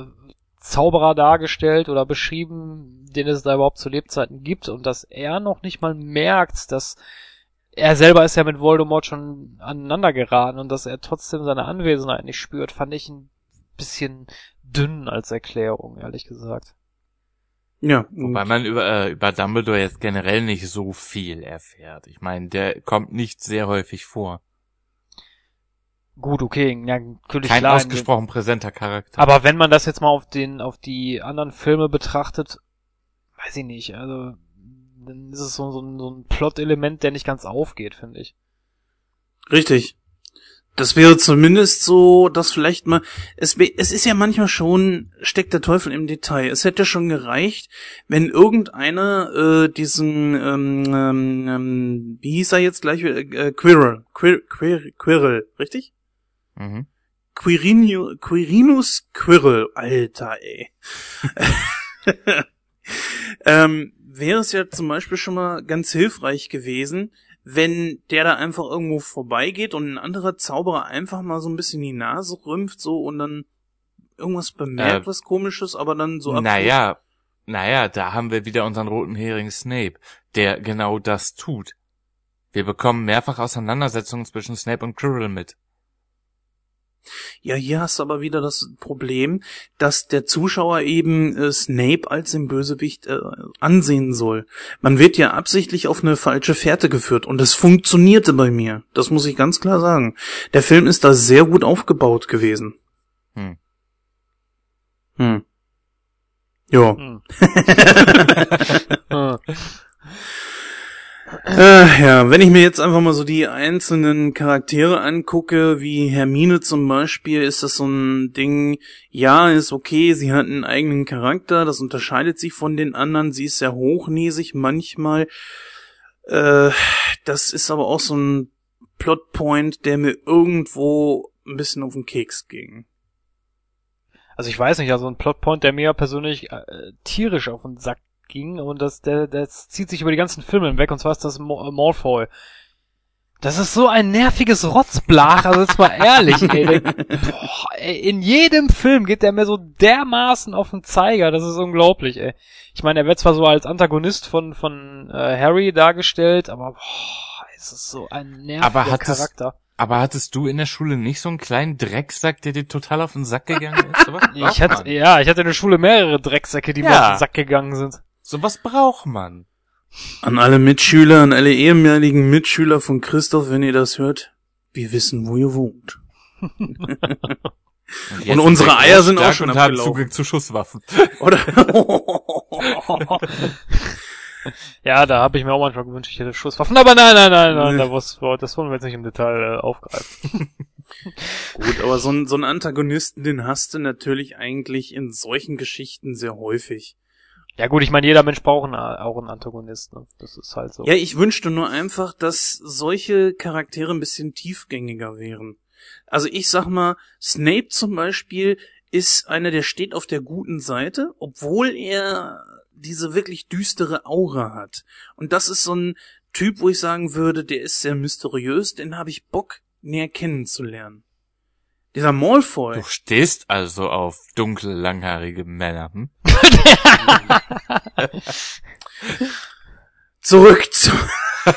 äh, Zauberer dargestellt oder beschrieben, den es da überhaupt zu Lebzeiten gibt und dass er noch nicht mal merkt, dass er selber ist ja mit Voldemort schon aneinander geraten und dass er trotzdem seine Anwesenheit nicht spürt, fand ich ein bisschen dünn als Erklärung, ehrlich gesagt. Ja. Wobei man über, äh, über Dumbledore jetzt generell nicht so viel erfährt. Ich meine, der kommt nicht sehr häufig vor. Gut, okay, ja, natürlich Kein klar, ausgesprochen präsenter Charakter. Aber wenn man das jetzt mal auf den, auf die anderen Filme betrachtet, weiß ich nicht, also, dann ist es so, so, ein- so ein Plot-Element, der nicht ganz aufgeht, finde ich. Richtig. Das wäre zumindest so, dass vielleicht mal, es, es ist ja manchmal schon, steckt der Teufel im Detail. Es hätte schon gereicht, wenn irgendeiner äh, diesen, ähm, ähm, ähm, wie hieß er jetzt gleich, wieder? äh, Quirrell, Quir, Quir, Quirrell, richtig? Mhm. Quirinu, Quirinus Quirrell, Alter, ey. ähm, wäre es ja zum Beispiel schon mal ganz hilfreich gewesen, wenn der da einfach irgendwo vorbeigeht und ein anderer Zauberer einfach mal so ein bisschen die Nase rümpft so und dann irgendwas bemerkt, Äh, was komisches, aber dann so Naja, naja, da haben wir wieder unseren roten Hering Snape, der genau das tut. Wir bekommen mehrfach Auseinandersetzungen zwischen Snape und Quirrell mit. Ja, hier hast du aber wieder das Problem, dass der Zuschauer eben äh, Snape als den Bösewicht äh, ansehen soll. Man wird ja absichtlich auf eine falsche Fährte geführt und es funktionierte bei mir. Das muss ich ganz klar sagen. Der Film ist da sehr gut aufgebaut gewesen. Hm. Hm. Jo. Hm. Äh, ja, wenn ich mir jetzt einfach mal so die einzelnen Charaktere angucke, wie Hermine zum Beispiel, ist das so ein Ding, ja, ist okay, sie hat einen eigenen Charakter, das unterscheidet sich von den anderen, sie ist sehr hochnäsig manchmal. Äh, das ist aber auch so ein Plotpoint, der mir irgendwo ein bisschen auf den Keks ging. Also ich weiß nicht, also ein Plotpoint, der mir persönlich äh, tierisch auf den Sack ging und das, der, das zieht sich über die ganzen Filme hinweg und zwar ist das Mo- äh. Das ist so ein nerviges Rotzblach, also jetzt mal ehrlich, ey, boah, ey. In jedem Film geht der mir so dermaßen auf den Zeiger, das ist unglaublich, ey. Ich meine, er wird zwar so als Antagonist von, von äh, Harry dargestellt, aber boah, es ist so ein nerviger Aber hat es- Charakter. Aber hattest du in der Schule nicht so einen kleinen Drecksack, der dir total auf den Sack gegangen ist? Ich hatte, ja, ich hatte in der Schule mehrere Drecksäcke, die mir Ja. auf den Sack gegangen sind. Sowas braucht man. An alle Mitschüler, an alle ehemaligen Mitschüler von Christoph, wenn ihr das hört, wir wissen, wo ihr wohnt. jetzt Und unsere Eier sind auch schon und haben abgelaufen. Zugang zu Schusswaffen. Oder? Ja, da habe ich mir auch manchmal gewünscht, ich hätte Schusswaffen. Aber nein, nein, nein, nein, Nee. da was, das wollen wir jetzt nicht im Detail äh, aufgreifen. Gut, aber so, ein, so einen Antagonisten, den hast du natürlich eigentlich in solchen Geschichten sehr häufig. Ja gut, ich meine, jeder Mensch braucht einen, auch einen Antagonist. Ne? Das ist halt so. Ja, ich wünschte nur einfach, dass solche Charaktere ein bisschen tiefgängiger wären. Also ich sag mal, Snape zum Beispiel ist einer, der steht auf der guten Seite, obwohl er diese wirklich düstere Aura hat. Und das ist so ein Typ, wo ich sagen würde, der ist sehr mysteriös, den habe ich Bock näher kennenzulernen. Dieser Malfoy. Du stehst also auf dunkle, langhaarige Männer, hm? Zurück zu.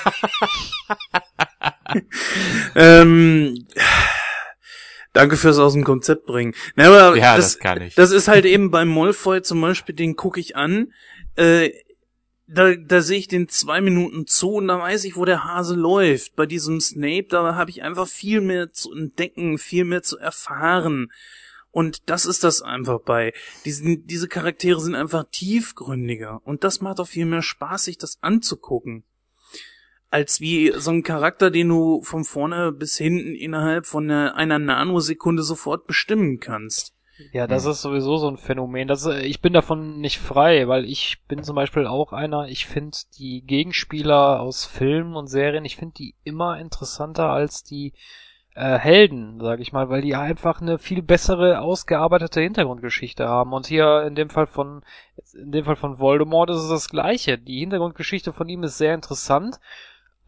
ähm, danke fürs aus dem Konzept bringen. Na, aber Ja, das, das kann ich. Das ist halt eben beim Molfoy zum Beispiel, den gucke ich an. Äh, da, da sehe ich den zwei Minuten zu und da weiß ich, wo der Hase läuft. Bei diesem Snape, da habe ich einfach viel mehr zu entdecken, viel mehr zu erfahren. Und das ist das einfach bei. Diesen, diese Charaktere sind einfach tiefgründiger. Und das macht auch viel mehr Spaß, sich das anzugucken. Als wie so ein Charakter, den du von vorne bis hinten innerhalb von einer Nanosekunde sofort bestimmen kannst. Ja, das ist sowieso so ein Phänomen. Das, äh, ich bin davon nicht frei, weil ich bin zum Beispiel auch einer, ich finde die Gegenspieler aus Filmen und Serien, ich finde die immer interessanter als die äh, Helden, sag ich mal, weil die einfach eine viel bessere ausgearbeitete Hintergrundgeschichte haben. Und hier in dem Fall von in dem Fall von Voldemort ist es das gleiche. Die Hintergrundgeschichte von ihm ist sehr interessant,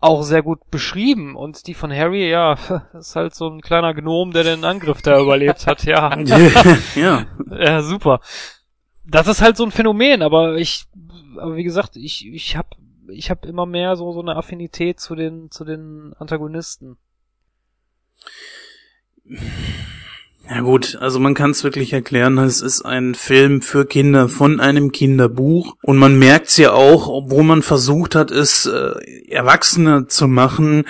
auch sehr gut beschrieben. Und die von Harry, ja, ist halt so ein kleiner Gnom, der den Angriff da überlebt hat, ja. ja. Ja, super. Das ist halt so ein Phänomen, aber ich, aber wie gesagt, ich, ich hab ich habe immer mehr so so eine Affinität zu den zu den Antagonisten. Ja gut, also man kann es wirklich erklären, es ist ein Film für Kinder von einem Kinderbuch und man merkt es ja auch, obwohl man versucht hat, es äh, erwachsener zu machen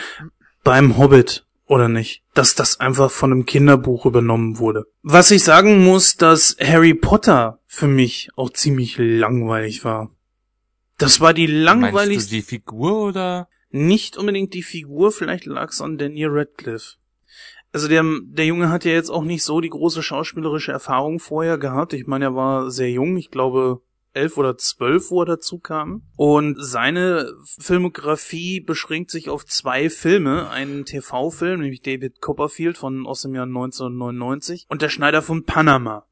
beim Hobbit oder nicht, dass das einfach von einem Kinderbuch übernommen wurde. Was ich sagen muss, dass Harry Potter für mich auch ziemlich langweilig war. Das war die langweiligste. Meinst du die Figur oder? Nicht unbedingt die Figur, vielleicht lag es an Daniel Radcliffe. Also der, der Junge hat ja jetzt auch nicht so die große schauspielerische Erfahrung vorher gehabt. Ich meine, er war sehr jung, ich glaube elf oder zwölf, wo er dazu kam. Und seine Filmografie beschränkt sich auf zwei Filme. Einen TV-Film, nämlich David Copperfield von aus dem Jahr 1999 und Der Schneider von Panama.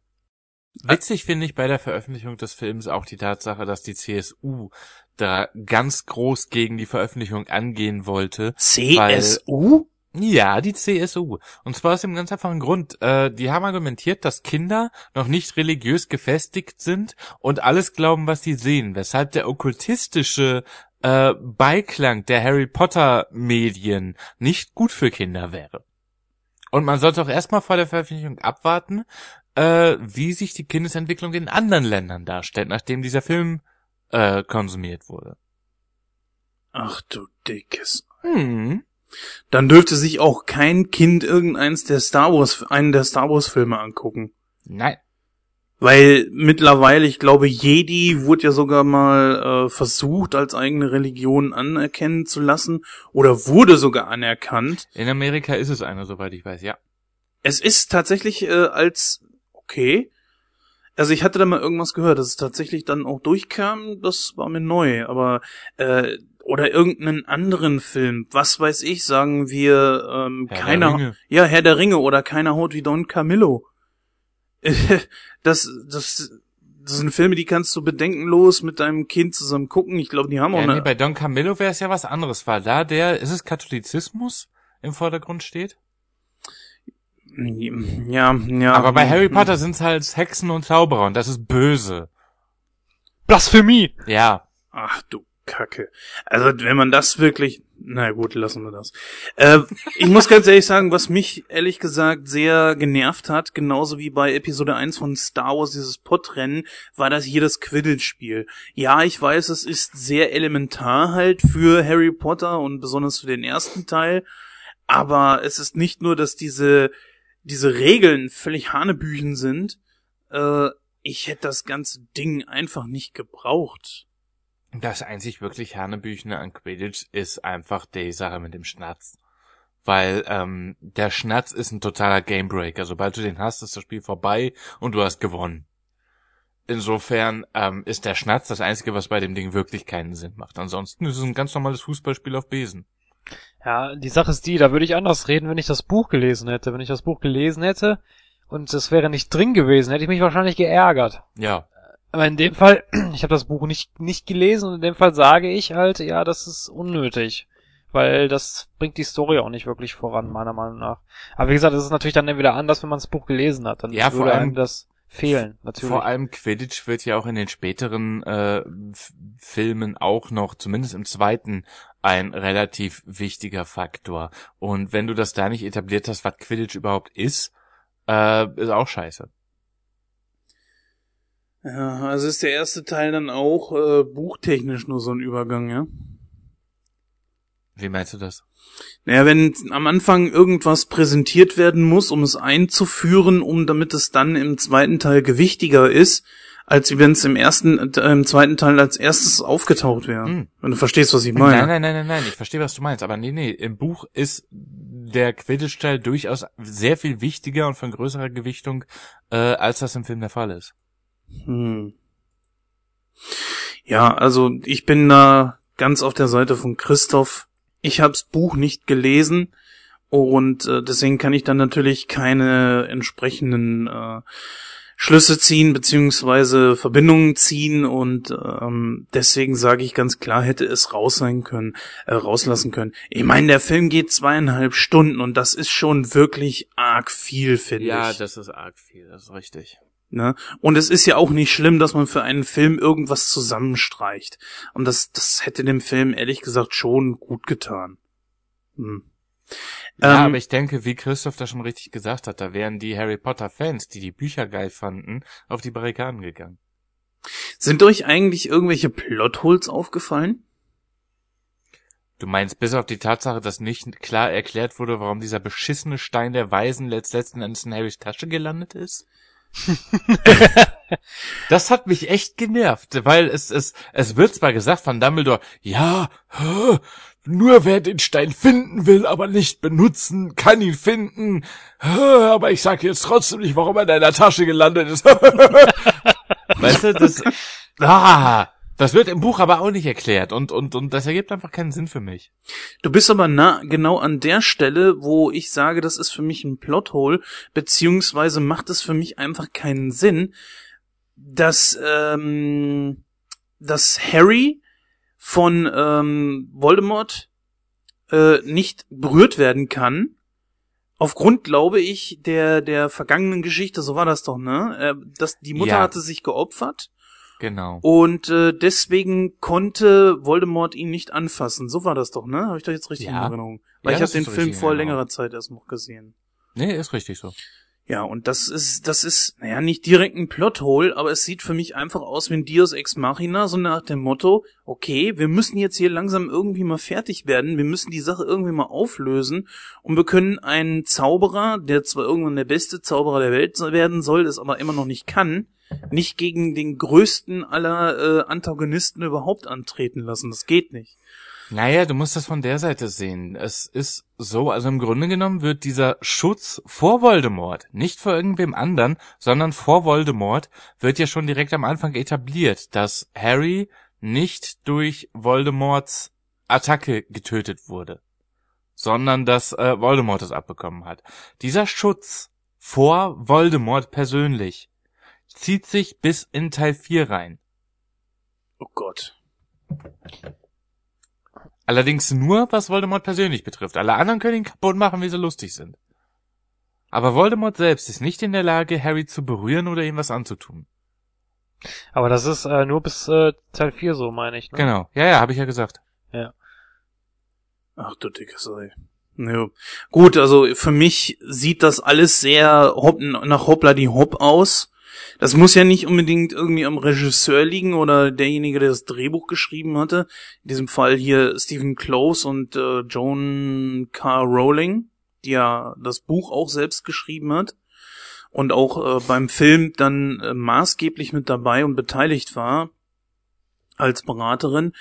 Witzig finde ich bei der Veröffentlichung des Films auch die Tatsache, dass die CSU da ganz groß gegen die Veröffentlichung angehen wollte. CSU? Ja, die CSU. Und zwar aus dem ganz einfachen Grund. Äh, die haben argumentiert, dass Kinder noch nicht religiös gefestigt sind und alles glauben, was sie sehen, weshalb der okkultistische äh, Beiklang der Harry Potter Medien nicht gut für Kinder wäre. Und man sollte auch erstmal vor der Veröffentlichung abwarten, äh, wie sich die Kindesentwicklung in anderen Ländern darstellt, nachdem dieser Film äh, konsumiert wurde. Ach du dickes. Hm. Dann dürfte sich auch kein Kind irgendeins der Star Wars, einen der Star Wars Filme angucken. Nein. Weil mittlerweile, ich glaube, Jedi wurde ja sogar mal äh, versucht, als eigene Religion anerkennen zu lassen oder wurde sogar anerkannt. In Amerika ist es eine, soweit ich weiß, ja. Es ist tatsächlich äh, als okay. Also ich hatte da mal irgendwas gehört, dass es tatsächlich dann auch durchkam, das war mir neu, aber äh, oder irgendeinen anderen Film, was weiß ich, sagen wir ähm, Herr der keiner Ringe. ja Herr der Ringe oder keiner haut wie Don Camillo. das das das sind Filme, die kannst du bedenkenlos mit deinem Kind zusammen gucken. Ich glaube, die haben auch Ja, eine nee, bei Don Camillo wäre es ja was anderes, weil da der, ist es Katholizismus im Vordergrund steht? ja, ja. Aber bei Harry Potter sind es halt Hexen und Zauberer und das ist böse. Blasphemie! Ja. Ach du Kacke. Also wenn man das wirklich, na gut, lassen wir das. Äh, ich muss ganz ehrlich sagen, was mich ehrlich gesagt sehr genervt hat, genauso wie bei Episode 1 von Star Wars, dieses Podrennen, war das hier das Quidditch-Spiel. Ja, ich weiß, es ist sehr elementar halt für Harry Potter und besonders für den ersten Teil, aber es ist nicht nur, dass diese, diese Regeln völlig Hanebüchen sind, äh, ich hätte das ganze Ding einfach nicht gebraucht. Das einzig wirklich Hanebüchene an Quidditch ist einfach die Sache mit dem Schnatz. Weil ähm, der Schnatz ist ein totaler Gamebreaker. Sobald du den hast, ist das Spiel vorbei und du hast gewonnen. Insofern ähm, ist der Schnatz das Einzige, was bei dem Ding wirklich keinen Sinn macht. Ansonsten ist es ein ganz normales Fußballspiel auf Besen. Ja, die Sache ist die, da würde ich anders reden, wenn ich das Buch gelesen hätte. Wenn ich das Buch gelesen hätte und es wäre nicht drin gewesen, hätte ich mich wahrscheinlich geärgert. Ja. Aber in dem Fall, ich habe das Buch nicht, nicht gelesen und in dem Fall sage ich halt, ja, das ist unnötig. Weil das bringt die Story auch nicht wirklich voran, meiner Meinung nach. Aber wie gesagt, es ist natürlich dann wieder anders, wenn man das Buch gelesen hat. Dann Ja, vor würde allem- einem das fehlen, natürlich. Vor allem Quidditch wird ja auch in den späteren äh, Filmen auch noch, zumindest im zweiten, ein relativ wichtiger Faktor. Und wenn du das da nicht etabliert hast, was Quidditch überhaupt ist, äh, ist auch scheiße. Ja, also ist der erste Teil dann auch äh, buchtechnisch nur so ein Übergang, ja? Wie meinst du das? Naja, wenn am Anfang irgendwas präsentiert werden muss, um es einzuführen, um damit es dann im zweiten Teil gewichtiger ist, als wenn es im ersten, äh, im zweiten Teil als erstes aufgetaucht wäre. Hm. Wenn du verstehst, was ich meine. Nein, nein, nein, nein, nein, ich verstehe, was du meinst. Aber nee, nee, im Buch ist der Quidditch-Teil durchaus sehr viel wichtiger und von größerer Gewichtung, äh, als das im Film der Fall ist. Hm. Ja, also ich bin da ganz auf der Seite von Christoph. Ich hab's Buch nicht gelesen und äh, deswegen kann ich dann natürlich keine entsprechenden äh, Schlüsse ziehen beziehungsweise Verbindungen ziehen und ähm, deswegen sage ich ganz klar, hätte es raus sein können, äh, rauslassen können. Ich meine, der Film geht zweieinhalb Stunden und das ist schon wirklich arg viel, finde Ja, ich. das ist arg viel, das ist richtig. Ne? Und es ist ja auch nicht schlimm, dass man für einen Film irgendwas zusammenstreicht. Und das, das hätte dem Film ehrlich gesagt schon gut getan. Hm. Ja, Ähm, aber ich denke, wie Christoph das schon richtig gesagt hat, da wären die Harry Potter Fans, die die Bücher geil fanden, auf die Barrikaden gegangen. Sind euch eigentlich irgendwelche Plotholes aufgefallen? Du meinst bis auf die Tatsache, dass nicht klar erklärt wurde, warum dieser beschissene Stein der Weisen letzt letzten Endes in Harrys Tasche gelandet ist? Das hat mich echt genervt, weil es, es, es wird zwar gesagt von Dumbledore, ja, nur wer den Stein finden will, aber nicht benutzen, kann ihn finden, aber ich sag jetzt trotzdem nicht, warum er in deiner Tasche gelandet ist. weißt du, das, ah, das wird im Buch aber auch nicht erklärt und, und, und das ergibt einfach keinen Sinn für mich. Du bist aber nah, genau an der Stelle, wo ich sage, das ist für mich ein Plothole, beziehungsweise macht es für mich einfach keinen Sinn, dass, ähm, dass Harry von ähm, Voldemort äh, nicht berührt werden kann. Aufgrund, glaube ich, der der vergangenen Geschichte, so war das doch, ne? Äh, dass die Mutter Ja. hatte sich geopfert Genau. und äh, deswegen konnte Voldemort ihn nicht anfassen. So war das doch, ne? Habe ich doch jetzt richtig Ja. in Erinnerung. Weil Ja, ich habe den Film vor längerer Zeit erst noch gesehen. Nee, ist richtig so. Ja, und das ist, das ist, naja, nicht direkt ein Plothole, aber es sieht für mich einfach aus wie ein Dios Ex Machina, so nach dem Motto, okay, wir müssen jetzt hier langsam irgendwie mal fertig werden, wir müssen die Sache irgendwie mal auflösen und wir können einen Zauberer, der zwar irgendwann der beste Zauberer der Welt werden soll, es aber immer noch nicht kann, nicht gegen den größten aller äh, Antagonisten überhaupt antreten lassen. Das geht nicht. Naja, du musst das von der Seite sehen. Es ist so, also im Grunde genommen wird dieser Schutz vor Voldemort, nicht vor irgendwem anderen, sondern vor Voldemort, wird ja schon direkt am Anfang etabliert, dass Harry nicht durch Voldemorts Attacke getötet wurde, sondern dass äh, Voldemort es abbekommen hat. Dieser Schutz vor Voldemort persönlich zieht sich bis in Teil 4 rein. Oh Gott. Allerdings nur, was Voldemort persönlich betrifft. Alle anderen können ihn kaputt machen, wie sie lustig sind. Aber Voldemort selbst ist nicht in der Lage, Harry zu berühren oder ihm was anzutun. Aber das ist äh, nur bis äh, Teil 4 so, meine ich. Ne? Genau. Ja, ja, habe ich ja gesagt. Ja. Ach du dickes Ei. Ja. Gut, also für mich sieht das alles sehr hopp, nach Hoppla die Hopp aus. Das muss ja nicht unbedingt irgendwie am Regisseur liegen oder derjenige, der das Drehbuch geschrieben hatte. In diesem Fall hier Stephen Close und äh, Joan K. Rowling, die ja das Buch auch selbst geschrieben hat und auch äh, beim Film dann äh, maßgeblich mit dabei und beteiligt war als Beraterin,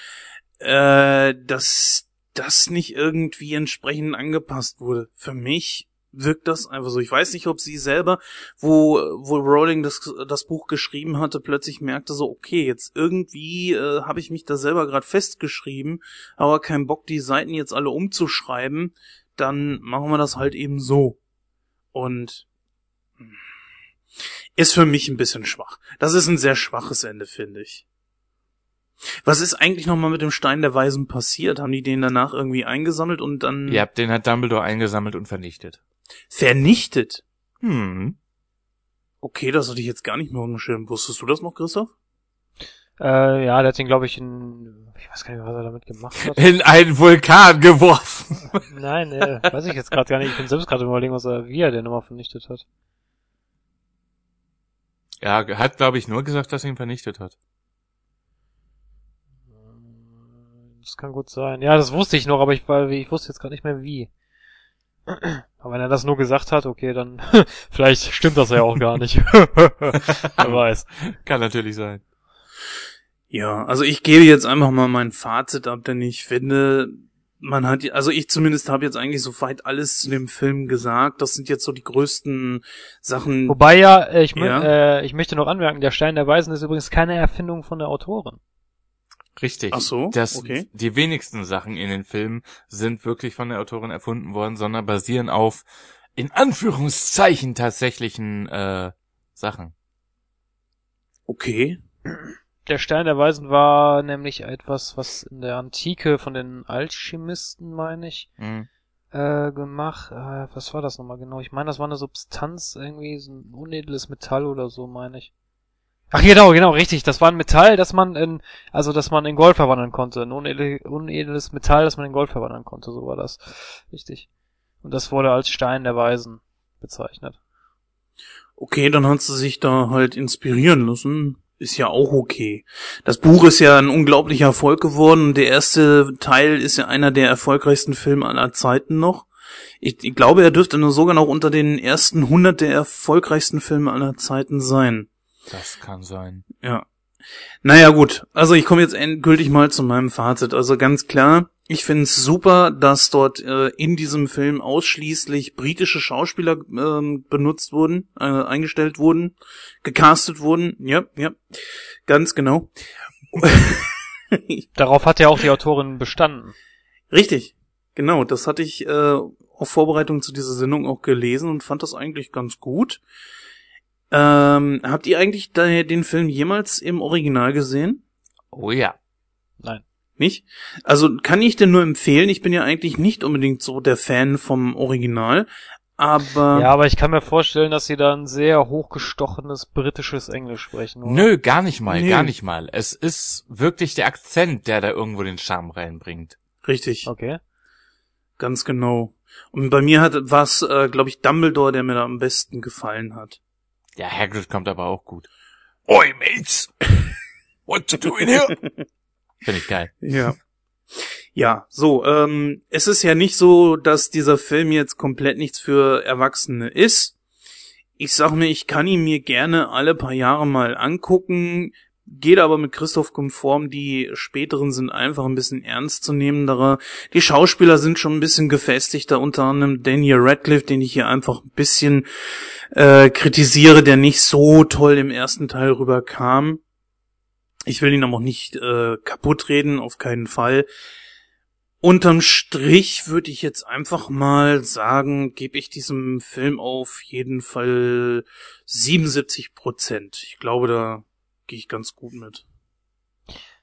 äh, dass das nicht irgendwie entsprechend angepasst wurde. Für mich wirkt das einfach so. Ich weiß nicht, ob sie selber, wo, wo Rowling das, das Buch geschrieben hatte, plötzlich merkte so, okay, jetzt irgendwie äh, habe ich mich da selber gerade festgeschrieben, aber keinen Bock, die Seiten jetzt alle umzuschreiben, dann machen wir das halt eben so. Und ist für mich ein bisschen schwach. Das ist ein sehr schwaches Ende, finde ich. Was ist eigentlich nochmal mit dem Stein der Weisen passiert? Haben die den danach irgendwie eingesammelt und dann Ja, den hat Dumbledore eingesammelt und vernichtet. Vernichtet? Hm. Okay, das hatte ich jetzt gar nicht mehr auf dem Schirm. Wusstest du das noch, Christoph? Äh, ja, der hat ihn, glaube ich, in... Ich weiß gar nicht, was er damit gemacht hat. In einen Vulkan geworfen. Nein, äh, weiß ich jetzt gerade gar nicht. Ich bin selbst gerade überlegen, was er, wie er den nochmal vernichtet hat. Ja, hat, glaube ich, nur gesagt, dass er ihn vernichtet hat. Das kann gut sein. Ja, das wusste ich noch, aber ich, war, ich wusste jetzt gerade nicht mehr wie. Aber wenn er das nur gesagt hat, okay, dann vielleicht stimmt das ja auch gar nicht. Wer weiß. Kann natürlich sein. Ja, also ich gebe jetzt einfach mal mein Fazit ab, denn ich finde, man hat, also ich zumindest habe jetzt eigentlich soweit alles zu dem Film gesagt. Das sind jetzt so die größten Sachen. Wobei ja, äh, ich, Ja. Äh, ich möchte noch anmerken, der Stein der Weisen ist übrigens keine Erfindung von der Autorin. Richtig. Ach so, Das, okay. Die wenigsten Sachen in den Filmen sind wirklich von der Autorin erfunden worden, sondern basieren auf, in Anführungszeichen, tatsächlichen äh, Sachen. Okay. Der Stein der Weisen war nämlich etwas, was in der Antike von den Alchemisten, meine ich, Mhm. äh, gemacht. Äh, was war das nochmal genau? Ich meine, das war eine Substanz, irgendwie so ein unedles Metall oder so, meine ich. Ach genau, genau, richtig. Das war ein Metall, das man in, also dass man in Gold verwandeln konnte. Ein unedel, unedles Metall, das man in Gold verwandeln konnte, so war das. Richtig. Und das wurde als Stein der Weisen bezeichnet. Okay, dann hat sie sich da halt inspirieren lassen. Ist ja auch okay. Das Buch ist ja ein unglaublicher Erfolg geworden. Der erste Teil ist ja einer der erfolgreichsten Filme aller Zeiten noch. Ich, ich glaube, er dürfte nur sogar noch unter den ersten 100 der erfolgreichsten Filme aller Zeiten sein. Das kann sein. Ja. Naja gut, also ich komme jetzt endgültig mal zu meinem Fazit. Also ganz klar, ich finde es super, dass dort äh, in diesem Film ausschließlich britische Schauspieler äh, benutzt wurden, äh, eingestellt wurden, gecastet wurden. Ja, ja, ganz genau. Darauf hat ja auch die Autorin bestanden. Richtig, genau. Das hatte ich äh, auf Vorbereitung zu dieser Sendung auch gelesen und fand das eigentlich ganz gut. Ähm, habt ihr eigentlich den Film jemals im Original gesehen? Oh ja. Nein. Nicht? Also kann ich denn nur empfehlen, ich bin ja eigentlich nicht unbedingt so der Fan vom Original, aber... Ja, aber ich kann mir vorstellen, dass sie da ein sehr hochgestochenes britisches Englisch sprechen. Oder? Nö, gar nicht mal, nee. gar nicht mal. Es ist wirklich der Akzent, der da irgendwo den Charme reinbringt. Richtig. Okay. Ganz genau. Und bei mir hat was, äh, glaube ich, Dumbledore, der mir da am besten gefallen hat. Ja, Hagrid kommt aber auch gut. Oi, Mates! What you doing here? Finde ich geil. Ja. Ja, so, ähm, es ist ja nicht so, dass dieser Film jetzt komplett nichts für Erwachsene ist. Ich sag mir, ich kann ihn mir gerne alle paar Jahre mal angucken, geht aber mit Christoph konform, die späteren sind einfach ein bisschen ernstzunehmenderer. Die Schauspieler sind schon ein bisschen gefestigter, unter anderem Daniel Radcliffe, den ich hier einfach ein bisschen äh, kritisiere, der nicht so toll im ersten Teil rüberkam. Ich will ihn aber auch nicht äh, kaputt reden, auf keinen Fall. Unterm Strich würde ich jetzt einfach mal sagen, gebe ich diesem Film auf jeden Fall 77 Prozent. Ich glaube, da gehe ich ganz gut mit.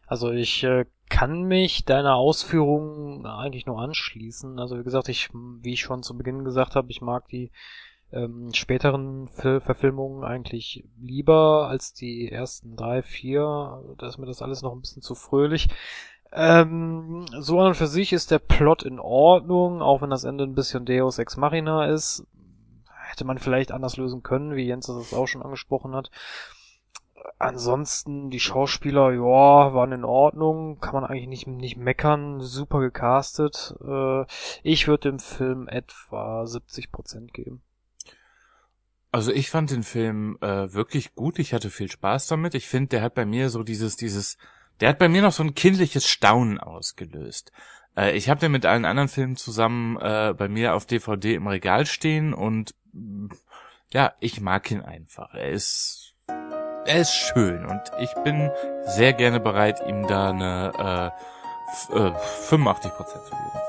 Also ich äh, kann mich deiner Ausführungen eigentlich nur anschließen. Also wie gesagt, ich, wie ich schon zu Beginn gesagt habe, ich mag die ähm, späteren Ver Verfilmungen eigentlich lieber als die ersten drei, vier. Da ist mir das alles noch ein bisschen zu fröhlich. Ähm, so an und für sich ist der Plot in Ordnung, auch wenn das Ende ein bisschen Deus Ex Machina ist. Hätte man vielleicht anders lösen können, wie Jens das auch schon angesprochen hat. Ansonsten, die Schauspieler, ja, waren in Ordnung, kann man eigentlich nicht, nicht meckern, super gecastet. Äh, ich würde dem Film etwa 70% geben. Also ich fand den Film äh, wirklich gut. Ich hatte viel Spaß damit. Ich finde, der hat bei mir so dieses, dieses, der hat bei mir noch so ein kindliches Staunen ausgelöst. Äh, ich habe den mit allen anderen Filmen zusammen äh, bei mir auf DVD im Regal stehen und ja, ich mag ihn einfach. Er ist, er ist schön und ich bin sehr gerne bereit, ihm da eine äh, 85 äh, Prozent zu geben.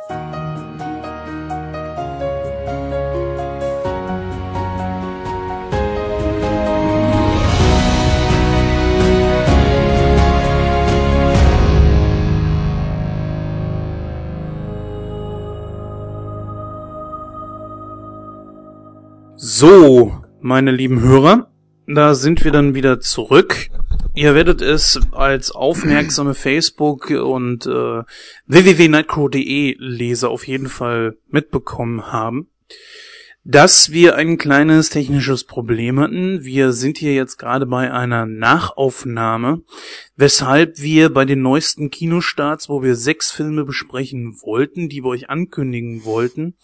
So, meine lieben Hörer, da sind wir dann wieder zurück. Ihr werdet es als aufmerksame Facebook und äh, www.nightcrow.de Leser auf jeden Fall mitbekommen haben, dass wir ein kleines technisches Problem hatten. Wir sind hier jetzt gerade bei einer Nachaufnahme, weshalb wir bei den neuesten Kinostarts, wo wir sechs Filme besprechen wollten, die wir euch ankündigen wollten,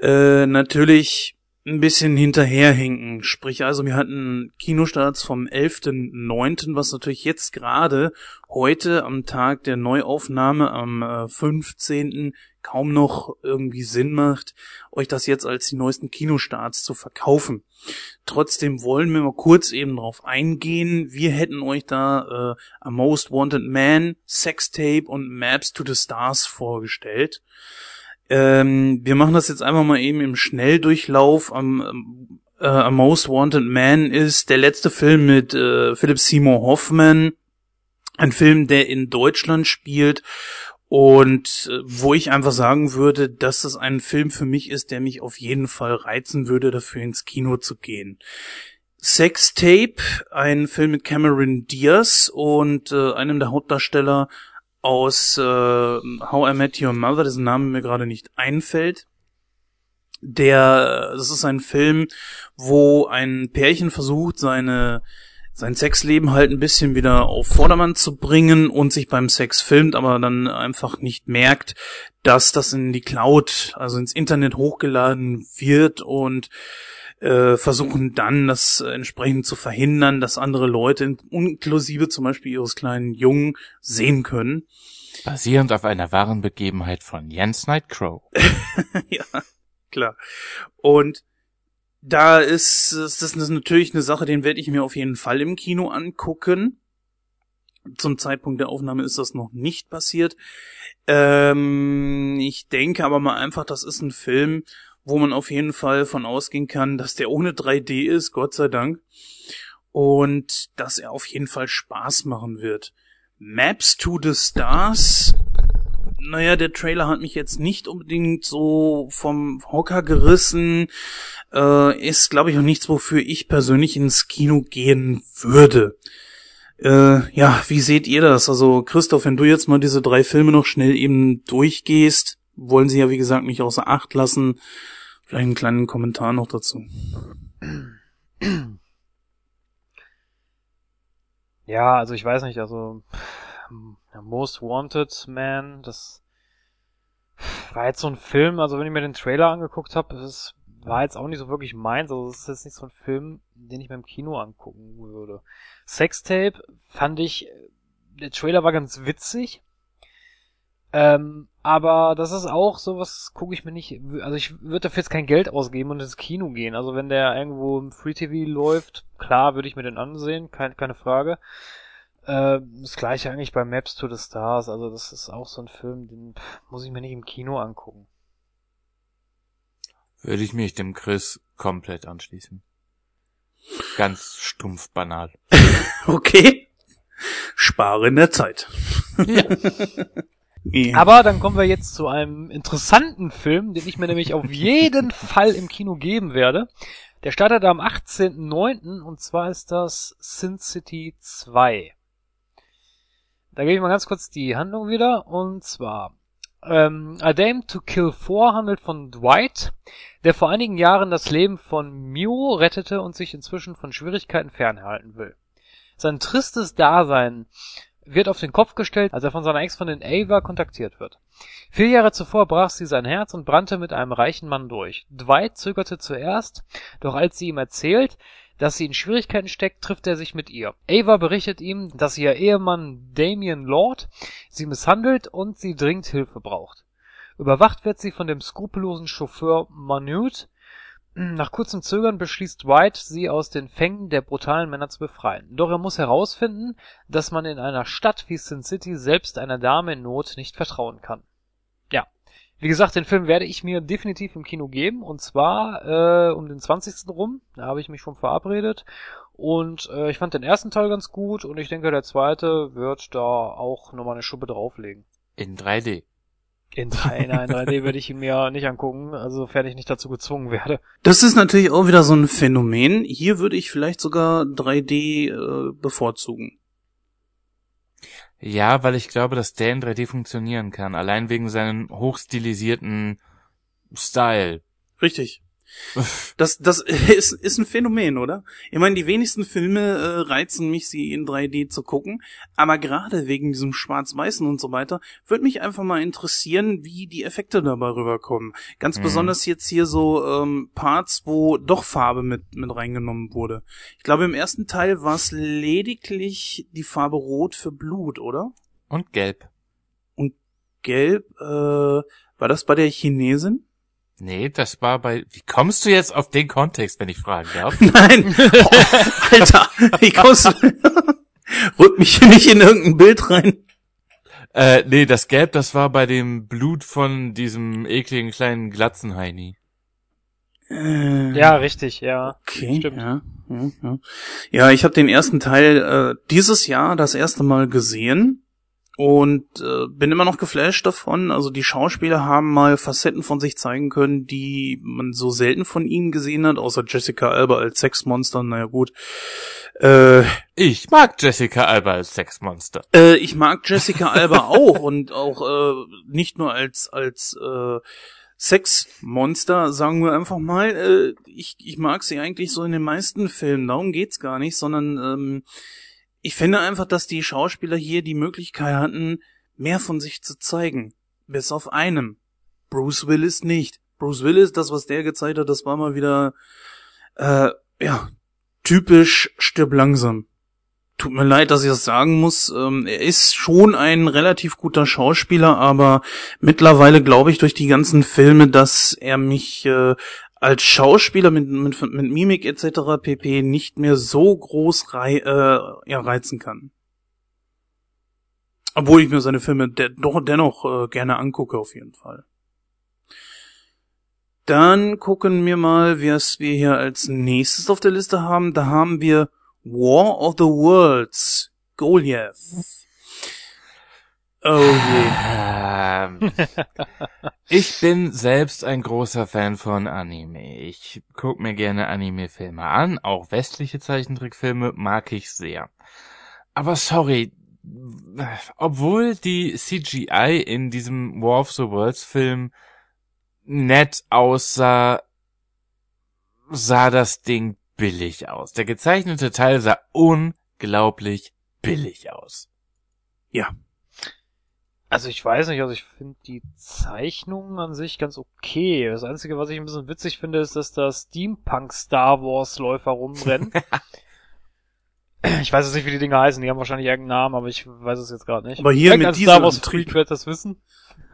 äh, natürlich ein bisschen hinterherhinken. Sprich also, wir hatten Kinostarts vom 11.9., was natürlich jetzt gerade heute am Tag der Neuaufnahme am äh, 15. kaum noch irgendwie Sinn macht, euch das jetzt als die neuesten Kinostarts zu verkaufen. Trotzdem wollen wir mal kurz eben drauf eingehen. Wir hätten euch da äh, A Most Wanted Man, Sextape und Maps to the Stars vorgestellt. Ähm, wir machen das jetzt einfach mal eben im Schnelldurchlauf. Am äh, A Most Wanted Man ist der letzte Film mit äh, Philip Seymour Hoffman. Ein Film, der in Deutschland spielt Und äh, wo ich einfach sagen würde, dass das ein Film für mich ist, der mich auf jeden Fall reizen würde, dafür ins Kino zu gehen. Sex Tape, ein Film mit Cameron Diaz und äh, einem der Hauptdarsteller aus äh, How I Met Your Mother, dessen Name mir gerade nicht einfällt. Der, das ist ein Film, wo ein Pärchen versucht, seine sein Sexleben halt ein bisschen wieder auf Vordermann zu bringen und sich beim Sex filmt, aber dann einfach nicht merkt, dass das in die Cloud, also ins Internet hochgeladen wird und äh, versuchen dann das entsprechend zu verhindern, dass andere Leute, inklusive zum Beispiel ihres kleinen Jungen, sehen können. Basierend auf einer wahren Begebenheit von Jens Nightcrow. ja, klar. Und da ist, ist das natürlich eine Sache, den werde ich mir auf jeden Fall im Kino angucken. Zum Zeitpunkt der Aufnahme ist das noch nicht passiert. Ähm, ich denke aber mal einfach, das ist ein Film, wo man auf jeden Fall von ausgehen kann, dass der ohne 3D ist, Gott sei Dank. Und dass er auf jeden Fall Spaß machen wird. Maps to the Stars naja, der Trailer hat mich jetzt nicht unbedingt so vom Hocker gerissen. Äh, ist, glaube ich, auch nichts, wofür ich persönlich ins Kino gehen würde. Äh, ja, wie seht ihr das? Also, Christoph, wenn du jetzt mal diese drei Filme noch schnell eben durchgehst, wollen sie ja, wie gesagt, nicht außer Acht lassen. Vielleicht einen kleinen Kommentar noch dazu. Ja, also ich weiß nicht, also Most Wanted Man, das war jetzt so ein Film, also wenn ich mir den Trailer angeguckt habe, das war jetzt auch nicht so wirklich meins, also es ist jetzt nicht so ein Film, den ich mir im Kino angucken würde. Sextape fand ich, der Trailer war ganz witzig, ähm, aber das ist auch sowas, gucke ich mir nicht, also ich würde dafür jetzt kein Geld ausgeben und ins Kino gehen. Also wenn der irgendwo im Free TV läuft, klar würde ich mir den ansehen, kein, keine Frage. Äh, das gleiche eigentlich bei Maps to the Stars. Also das ist auch so ein Film, den muss ich mir nicht im Kino angucken. Würde ich mich dem Chris komplett anschließen. Ganz stumpf banal. okay. Spare in der Zeit. Ja. Ja. Aber dann kommen wir jetzt zu einem interessanten Film, den ich mir nämlich auf jeden Fall im Kino geben werde. Der startet am 18.09. und zwar ist das Sin City 2. Da gebe ich mal ganz kurz die Handlung wieder. Und zwar, ähm, A Dame to Kill Four handelt von Dwight, der vor einigen Jahren das Leben von Mew rettete und sich inzwischen von Schwierigkeiten fernhalten will. Sein tristes Dasein wird auf den Kopf gestellt, als er von seiner Ex-Freundin Ava kontaktiert wird. Vier Jahre zuvor brach sie sein Herz und brannte mit einem reichen Mann durch. Dwight zögerte zuerst, doch als sie ihm erzählt, dass sie in Schwierigkeiten steckt, trifft er sich mit ihr. Ava berichtet ihm, dass ihr Ehemann Damien Lord sie misshandelt und sie dringend Hilfe braucht. Überwacht wird sie von dem skrupellosen Chauffeur Manute. Nach kurzem Zögern beschließt White, sie aus den Fängen der brutalen Männer zu befreien. Doch er muss herausfinden, dass man in einer Stadt wie Sin City selbst einer Dame in Not nicht vertrauen kann. Ja, wie gesagt, den Film werde ich mir definitiv im Kino geben und zwar äh, um den 20. rum. Da habe ich mich schon verabredet und äh, ich fand den ersten Teil ganz gut und ich denke, der zweite wird da auch nochmal eine Schuppe drauflegen. In 3D. In 3, nein, 3D würde ich ihn mir nicht angucken, also sofern ich nicht dazu gezwungen werde. Das ist natürlich auch wieder so ein Phänomen. Hier würde ich vielleicht sogar 3D äh, bevorzugen. Ja, weil ich glaube, dass der in 3D funktionieren kann. Allein wegen seinem hochstilisierten Style. Richtig. Das, das ist, ist ein Phänomen, oder? Ich meine, die wenigsten Filme äh, reizen mich, sie in 3D zu gucken, aber gerade wegen diesem Schwarz-Weißen und so weiter, würde mich einfach mal interessieren, wie die Effekte dabei rüberkommen. Ganz mhm. besonders jetzt hier so ähm, Parts, wo doch Farbe mit, mit reingenommen wurde. Ich glaube, im ersten Teil war es lediglich die Farbe Rot für Blut, oder? Und Gelb. Und Gelb, äh, war das bei der Chinesin? Nee, das war bei. Wie kommst du jetzt auf den Kontext, wenn ich fragen darf? Nein! Oh, Alter, wie kommst du. Rück mich hier nicht in irgendein Bild rein. Äh, nee, das Gelb, das war bei dem Blut von diesem ekligen kleinen Glatzenheini. Äh, ja, richtig, ja. Okay, Stimmt. ja. Ja, ja. ja ich habe den ersten Teil äh, dieses Jahr das erste Mal gesehen und äh, bin immer noch geflasht davon. Also die Schauspieler haben mal Facetten von sich zeigen können, die man so selten von ihnen gesehen hat, außer Jessica Alba als Sexmonster. Naja gut. Äh, Ich mag Jessica Alba als Sexmonster. äh, ich mag Jessica Alba auch und auch äh, nicht nur als als äh, Sexmonster, sagen wir einfach mal. Äh, ich, ich mag sie eigentlich so in den meisten Filmen. Darum geht's gar nicht, sondern ähm, ich finde einfach, dass die Schauspieler hier die Möglichkeit hatten, mehr von sich zu zeigen. Bis auf einem. Bruce Willis nicht. Bruce Willis, das, was der gezeigt hat, das war mal wieder, äh, ja, typisch stirb langsam. Tut mir leid, dass ich das sagen muss. Ähm, er ist schon ein relativ guter Schauspieler, aber mittlerweile glaube ich durch die ganzen Filme, dass er mich äh, als Schauspieler mit, mit, mit Mimik etc. pp. nicht mehr so groß rei äh, ja, reizen kann. Obwohl ich mir seine Filme de doch dennoch äh, gerne angucke, auf jeden Fall. Dann gucken wir mal, was wir hier als nächstes auf der Liste haben. Da haben wir War of the Worlds, Goliath. Oh je. Ähm, ich bin selbst ein großer Fan von Anime. Ich guck mir gerne Anime-Filme an, auch westliche Zeichentrickfilme mag ich sehr. Aber sorry, obwohl die CGI in diesem War of the Worlds Film nett aussah, sah das Ding billig aus. Der gezeichnete Teil sah unglaublich billig aus. Ja. Also ich weiß nicht, also ich finde die Zeichnungen an sich ganz okay. Das Einzige, was ich ein bisschen witzig finde, ist, dass da Steampunk Star Wars Läufer rumrennen. ich weiß jetzt nicht, wie die Dinger heißen, die haben wahrscheinlich irgendeinen Namen, aber ich weiß es jetzt gerade nicht. Aber hier Irgendein mit diesem Star Wars Antrieb. Freak wird das wissen.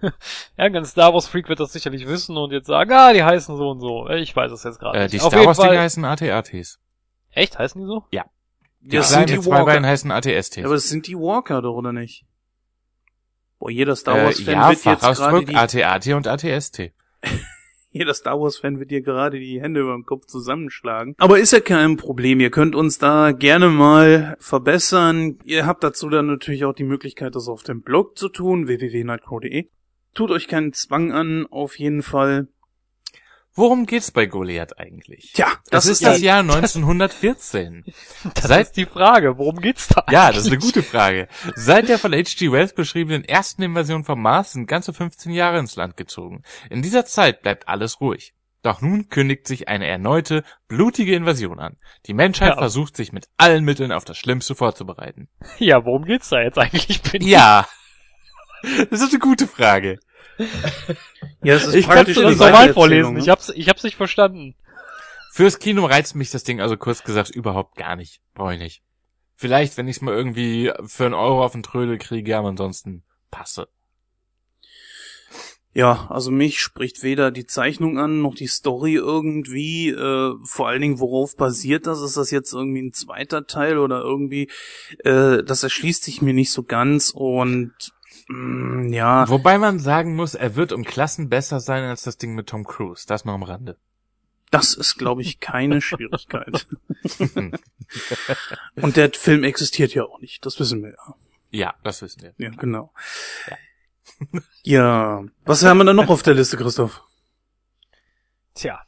Irgendein Star Wars Freak wird das sicherlich wissen und jetzt sagen, ah, die heißen so und so. Ich weiß es jetzt gerade Äh, nicht. die Star Wars Fall- Dinger heißen AT-ATs. Echt, heißen die so? Ja. Die Das kleinen sind die zwei Walker. Beinen heißen ATSTs. Ja, aber es sind die Walker doch, oder nicht? Boah, jeder Star äh, Wars-Fan ja, wird jetzt gerade die, AT-AT und ATST. jeder Star Wars-Fan wird dir gerade die Hände über dem Kopf zusammenschlagen. Aber ist ja kein Problem. Ihr könnt uns da gerne mal verbessern. Ihr habt dazu dann natürlich auch die Möglichkeit, das auf dem Blog zu tun, www.nightcrow.de. Tut euch keinen Zwang an, auf jeden Fall. Worum geht's bei Goliath eigentlich? Tja, Das, das ist das ja- Jahr 1914. Das Seit- ist die Frage, worum geht's da? Ja, das ist eine eigentlich? gute Frage. Seit der von H.G. Wells beschriebenen ersten Invasion vom Mars sind ganze 15 Jahre ins Land gezogen. In dieser Zeit bleibt alles ruhig. Doch nun kündigt sich eine erneute, blutige Invasion an. Die Menschheit Ja. versucht sich mit allen Mitteln auf das Schlimmste vorzubereiten. Ja, worum geht's da jetzt eigentlich? Bin Ja. Das ist eine gute Frage. Ja, es ist Ich eine das normal vorlesen. ne? Ich hab's, ich hab's nicht verstanden. Fürs Kino reizt mich das Ding also kurz gesagt überhaupt gar nicht. Brauche ich nicht. Vielleicht, wenn ich es mal irgendwie für einen Euro auf den Trödel kriege, aber ansonsten passe. Ja, also mich spricht weder die Zeichnung an, noch die Story irgendwie. Äh, vor allen Dingen, worauf basiert das? Ist das jetzt irgendwie ein zweiter Teil oder irgendwie? Äh, das erschließt sich mir nicht so ganz und mm, ja, Wobei man sagen muss, er wird um Klassen besser sein als das Ding mit Tom Cruise. Das noch am Rande. das ist, glaube ich, keine Schwierigkeit. und der Film existiert ja auch nicht, das wissen wir ja. Ja, das wissen wir. Ja, genau. Ja, was haben wir da noch auf der Liste, Christoph? Tja.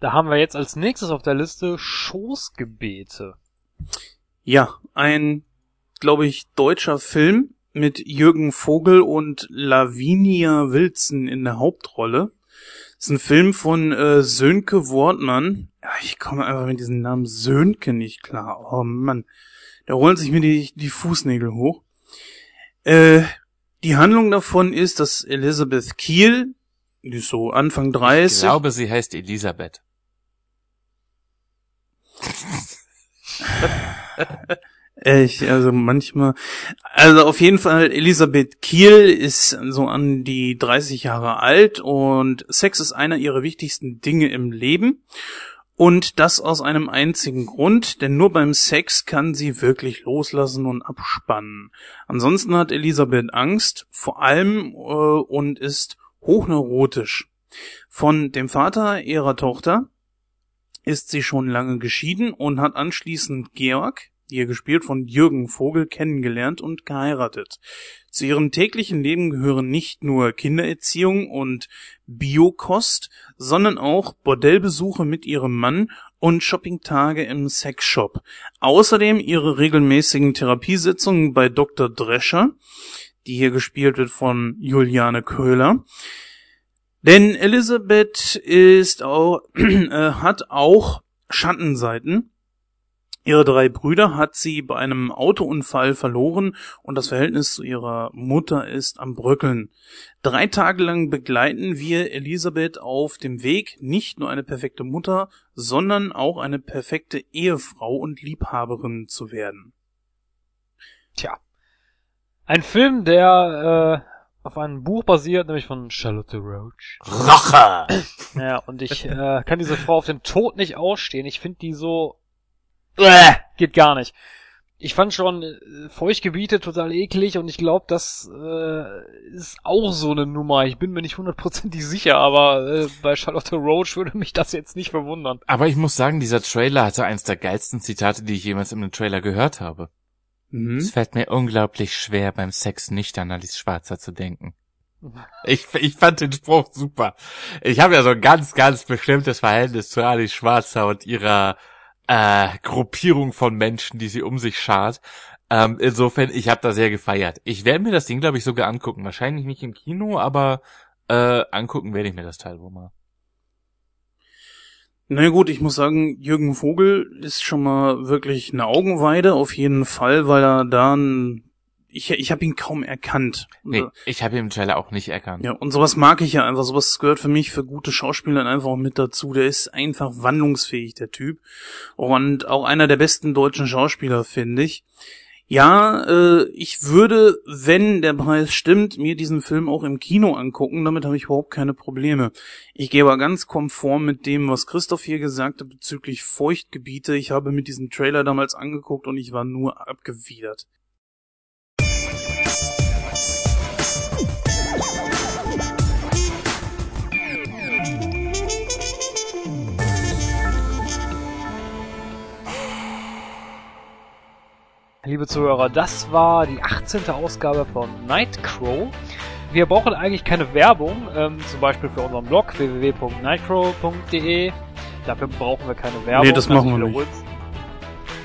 Da haben wir jetzt als nächstes auf der Liste Schoßgebete. Ja, ein, glaube ich, deutscher Film mit Jürgen Vogel und Lavinia Wilson in der Hauptrolle. ist ein Film von äh, Sönke Wortmann. Ja, ich komme einfach mit diesem Namen Sönke nicht klar. Oh Mann. Da rollen sich mir die, die Fußnägel hoch. Äh, die Handlung davon ist, dass Elizabeth Kiel, die ist so Anfang Ich 30, glaube, sie heißt Elisabeth. Ich, also manchmal, also auf jeden Fall, Elisabeth Kiel ist so an die 30 Jahre alt und Sex ist einer ihrer wichtigsten Dinge im Leben. Und das aus einem einzigen Grund, denn nur beim Sex kann sie wirklich loslassen und abspannen. Ansonsten hat Elisabeth Angst, vor allem, äh, und ist hochneurotisch. Von dem Vater ihrer Tochter ist sie schon lange geschieden und hat anschließend Georg, hier gespielt von Jürgen Vogel, kennengelernt und geheiratet. Zu ihrem täglichen Leben gehören nicht nur Kindererziehung und Biokost, sondern auch Bordellbesuche mit ihrem Mann und Shoppingtage im Sexshop. Außerdem ihre regelmäßigen Therapiesitzungen bei Dr. Drescher, die hier gespielt wird von Juliane Köhler. Denn Elisabeth ist auch, äh, hat auch Schattenseiten. Ihre drei Brüder hat sie bei einem Autounfall verloren und das Verhältnis zu ihrer Mutter ist am Bröckeln. Drei Tage lang begleiten wir Elisabeth auf dem Weg, nicht nur eine perfekte Mutter, sondern auch eine perfekte Ehefrau und Liebhaberin zu werden. Tja. Ein Film, der äh, auf einem Buch basiert, nämlich von Charlotte Roach. Rache! Ja, und ich äh, kann diese Frau auf den Tod nicht ausstehen. Ich finde die so... Äh, geht gar nicht. Ich fand schon äh, Feuchtgebiete total eklig und ich glaube, das äh, ist auch so eine Nummer. Ich bin mir nicht hundertprozentig sicher, aber äh, bei Charlotte Roach würde mich das jetzt nicht verwundern. Aber ich muss sagen, dieser Trailer hatte eins der geilsten Zitate, die ich jemals in einem Trailer gehört habe. Mhm. Es fällt mir unglaublich schwer, beim Sex nicht an Alice Schwarzer zu denken. Ich, ich fand den Spruch super. Ich habe ja so ein ganz, ganz bestimmtes Verhältnis zu Alice Schwarzer und ihrer äh, Gruppierung von Menschen, die sie um sich schart. Ähm, insofern, ich habe da sehr gefeiert. Ich werde mir das Ding, glaube ich, sogar angucken. Wahrscheinlich nicht im Kino, aber äh, angucken werde ich mir das Teil wohl mal. Na gut, ich muss sagen, Jürgen Vogel ist schon mal wirklich eine Augenweide, auf jeden Fall, weil er da ein, ich, ich habe ihn kaum erkannt. Nee, ich habe ihn im Trailer auch nicht erkannt. Ja, und sowas mag ich ja einfach. Sowas gehört für mich für gute Schauspieler einfach auch mit dazu. Der ist einfach wandlungsfähig, der Typ. Und auch einer der besten deutschen Schauspieler, finde ich. Ja, äh, ich würde, wenn der Preis stimmt, mir diesen Film auch im Kino angucken. Damit habe ich überhaupt keine Probleme. Ich gehe aber ganz konform mit dem, was Christoph hier gesagt hat bezüglich Feuchtgebiete. Ich habe mit diesem Trailer damals angeguckt und ich war nur abgewidert. Liebe Zuhörer, das war die 18. Ausgabe von Nightcrow. Wir brauchen eigentlich keine Werbung, ähm, zum Beispiel für unseren Blog www.nightcrow.de. Dafür brauchen wir keine Werbung. Nee, das machen wir Also nicht. wiederholt's.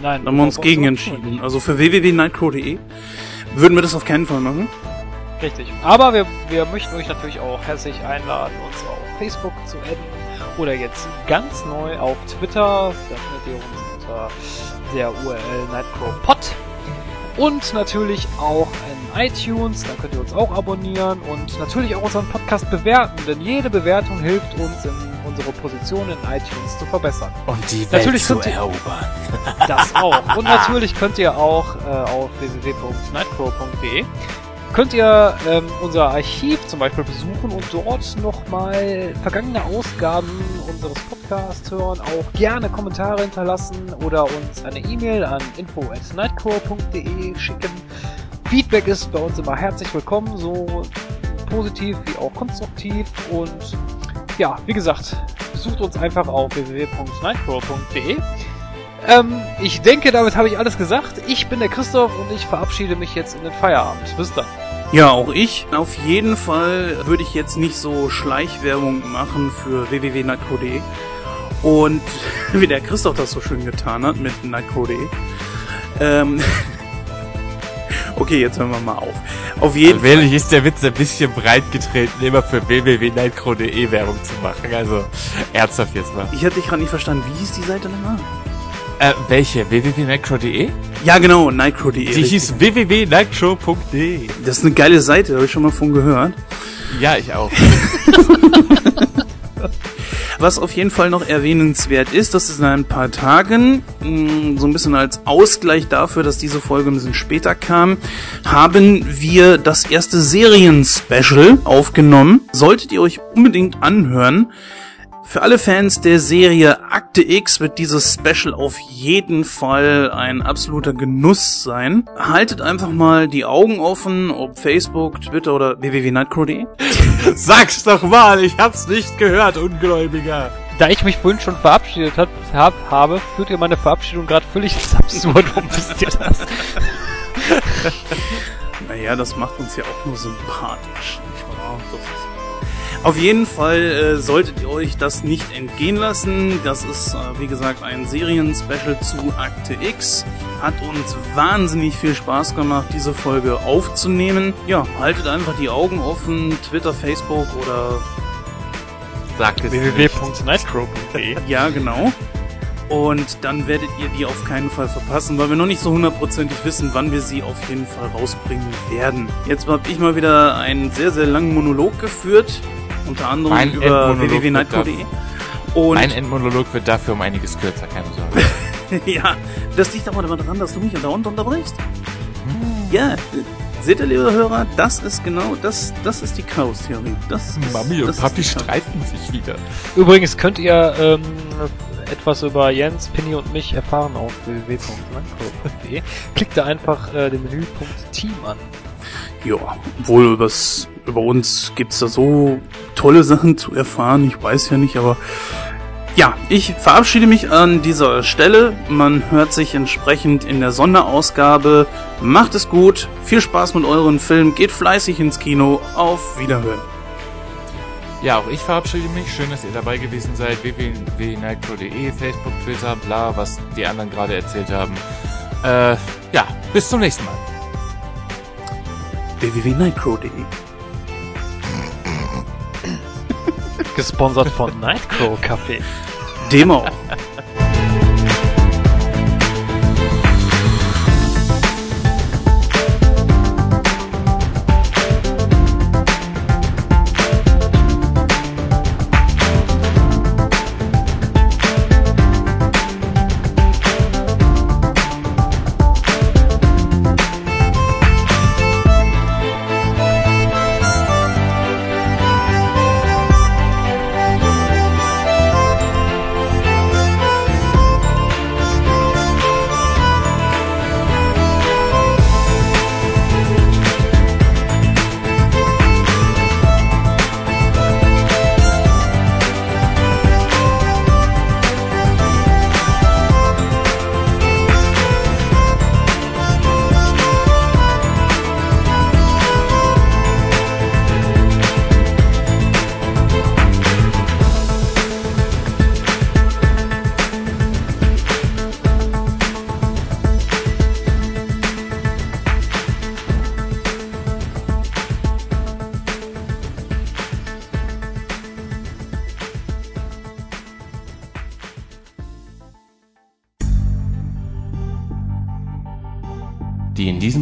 Nein, Da haben wir uns gegen entschieden. Also für www.nightcrow.de würden wir das auf keinen Fall machen. Richtig. Aber wir, wir möchten euch natürlich auch herzlich einladen, uns auf Facebook zu adden oder jetzt ganz neu auf Twitter. Da findet ihr uns unter der URL NightcrowPod. Und natürlich auch in iTunes, da könnt ihr uns auch abonnieren und natürlich auch unseren Podcast bewerten, denn jede Bewertung hilft uns, in unsere Position in iTunes zu verbessern. Und die Welt Natürlich zu erobern. Das auch. Und natürlich könnt ihr auch äh, auf www.nightcrow.de könnt ihr ähm, unser Archiv zum Beispiel besuchen und dort nochmal vergangene Ausgaben unseres Podcasts hören, auch gerne Kommentare hinterlassen oder uns eine E-Mail an info@nightcrow.de schicken. Feedback ist bei uns immer herzlich willkommen, so positiv wie auch konstruktiv und ja, wie gesagt, besucht uns einfach auf www.nightcrow.de. Ähm, ich denke, damit habe ich alles gesagt. Ich bin der Christoph und ich verabschiede mich jetzt in den Feierabend. Bis dann. Ja, auch ich. Auf jeden Fall würde ich jetzt nicht so Schleichwerbung machen für www.nightcrow.de. Und wie der Christoph das so schön getan hat mit nightcrow.de. Ähm, okay, jetzt hören wir mal auf. Auf jeden Fall. Allmählich ist der Witz ein bisschen breit getreten, immer für www.nightcrow.de Werbung zu machen. Also, ernsthaft jetzt mal. Ich hatte dich gerade nicht verstanden. Wie hieß die Seite nochmal? Äh, welche? www.nightcrow.de? Ja, genau, nightcrow.de. Die richtig. hieß www.nightcrow.de. Das ist eine geile Seite, habe ich schon mal von gehört. Ja, ich auch. Was auf jeden Fall noch erwähnenswert ist, dass es in ein paar Tagen, mh, so ein bisschen als Ausgleich dafür, dass diese Folge ein bisschen später kam, haben wir das erste Serien-Special aufgenommen. Solltet ihr euch unbedingt anhören. Für alle Fans der Serie Akte X wird dieses Special auf jeden Fall ein absoluter Genuss sein. Haltet einfach mal die Augen offen, ob Facebook, Twitter oder www.nightcrow.de. Sag's doch mal, ich hab's nicht gehört, Ungläubiger. Da ich mich vorhin schon verabschiedet hab, hab, habe, führt ihr meine Verabschiedung gerade völlig ins Absurdum, wisst ihr das? Naja, das macht uns ja auch nur sympathisch. Nicht wahr? Das ist auf jeden Fall äh, solltet ihr euch das nicht entgehen lassen. Das ist, äh, wie gesagt, ein Serien-Special zu Akte X. Hat uns wahnsinnig viel Spaß gemacht, diese Folge aufzunehmen. Ja, haltet einfach die Augen offen, Twitter, Facebook oder Sagt es www.nightcrow.de Ja, genau. Und dann werdet ihr die auf keinen Fall verpassen, weil wir noch nicht so hundertprozentig wissen, wann wir sie auf jeden Fall rausbringen werden. Jetzt habe ich mal wieder einen sehr, sehr langen Monolog geführt, unter anderem Mein über Endmonolog wird www.nightcrow.de. Mein Endmonolog wird dafür um einiges kürzer, keine Sorge. ja, das liegt aber daran, dass du mich dauernd unterbrichst. Ja, seht ihr, liebe Hörer, das ist genau, das, das ist die Chaos-Theorie. Das Mami und das Papi streiten sich wieder. Übrigens könnt ihr ähm, etwas über Jens, Pinny und mich erfahren auf www.nightcrow.de. Klickt da einfach äh, den Menüpunkt Team an. Ja, wohl übers, über uns gibt's da so tolle Sachen zu erfahren, ich weiß ja nicht, aber ja, ich verabschiede mich an dieser Stelle. Man hört sich entsprechend in der Sonderausgabe. Macht es gut, viel Spaß mit euren Filmen, geht fleißig ins Kino, auf Wiederhören. Ja, auch ich verabschiede mich. Schön, dass ihr dabei gewesen seid. www.nightcrow.de, Facebook, Twitter, bla, was die anderen gerade erzählt haben. Äh, ja, bis zum nächsten Mal. www.nightcrow.de Gesponsert von Nightcrow Café. Demo.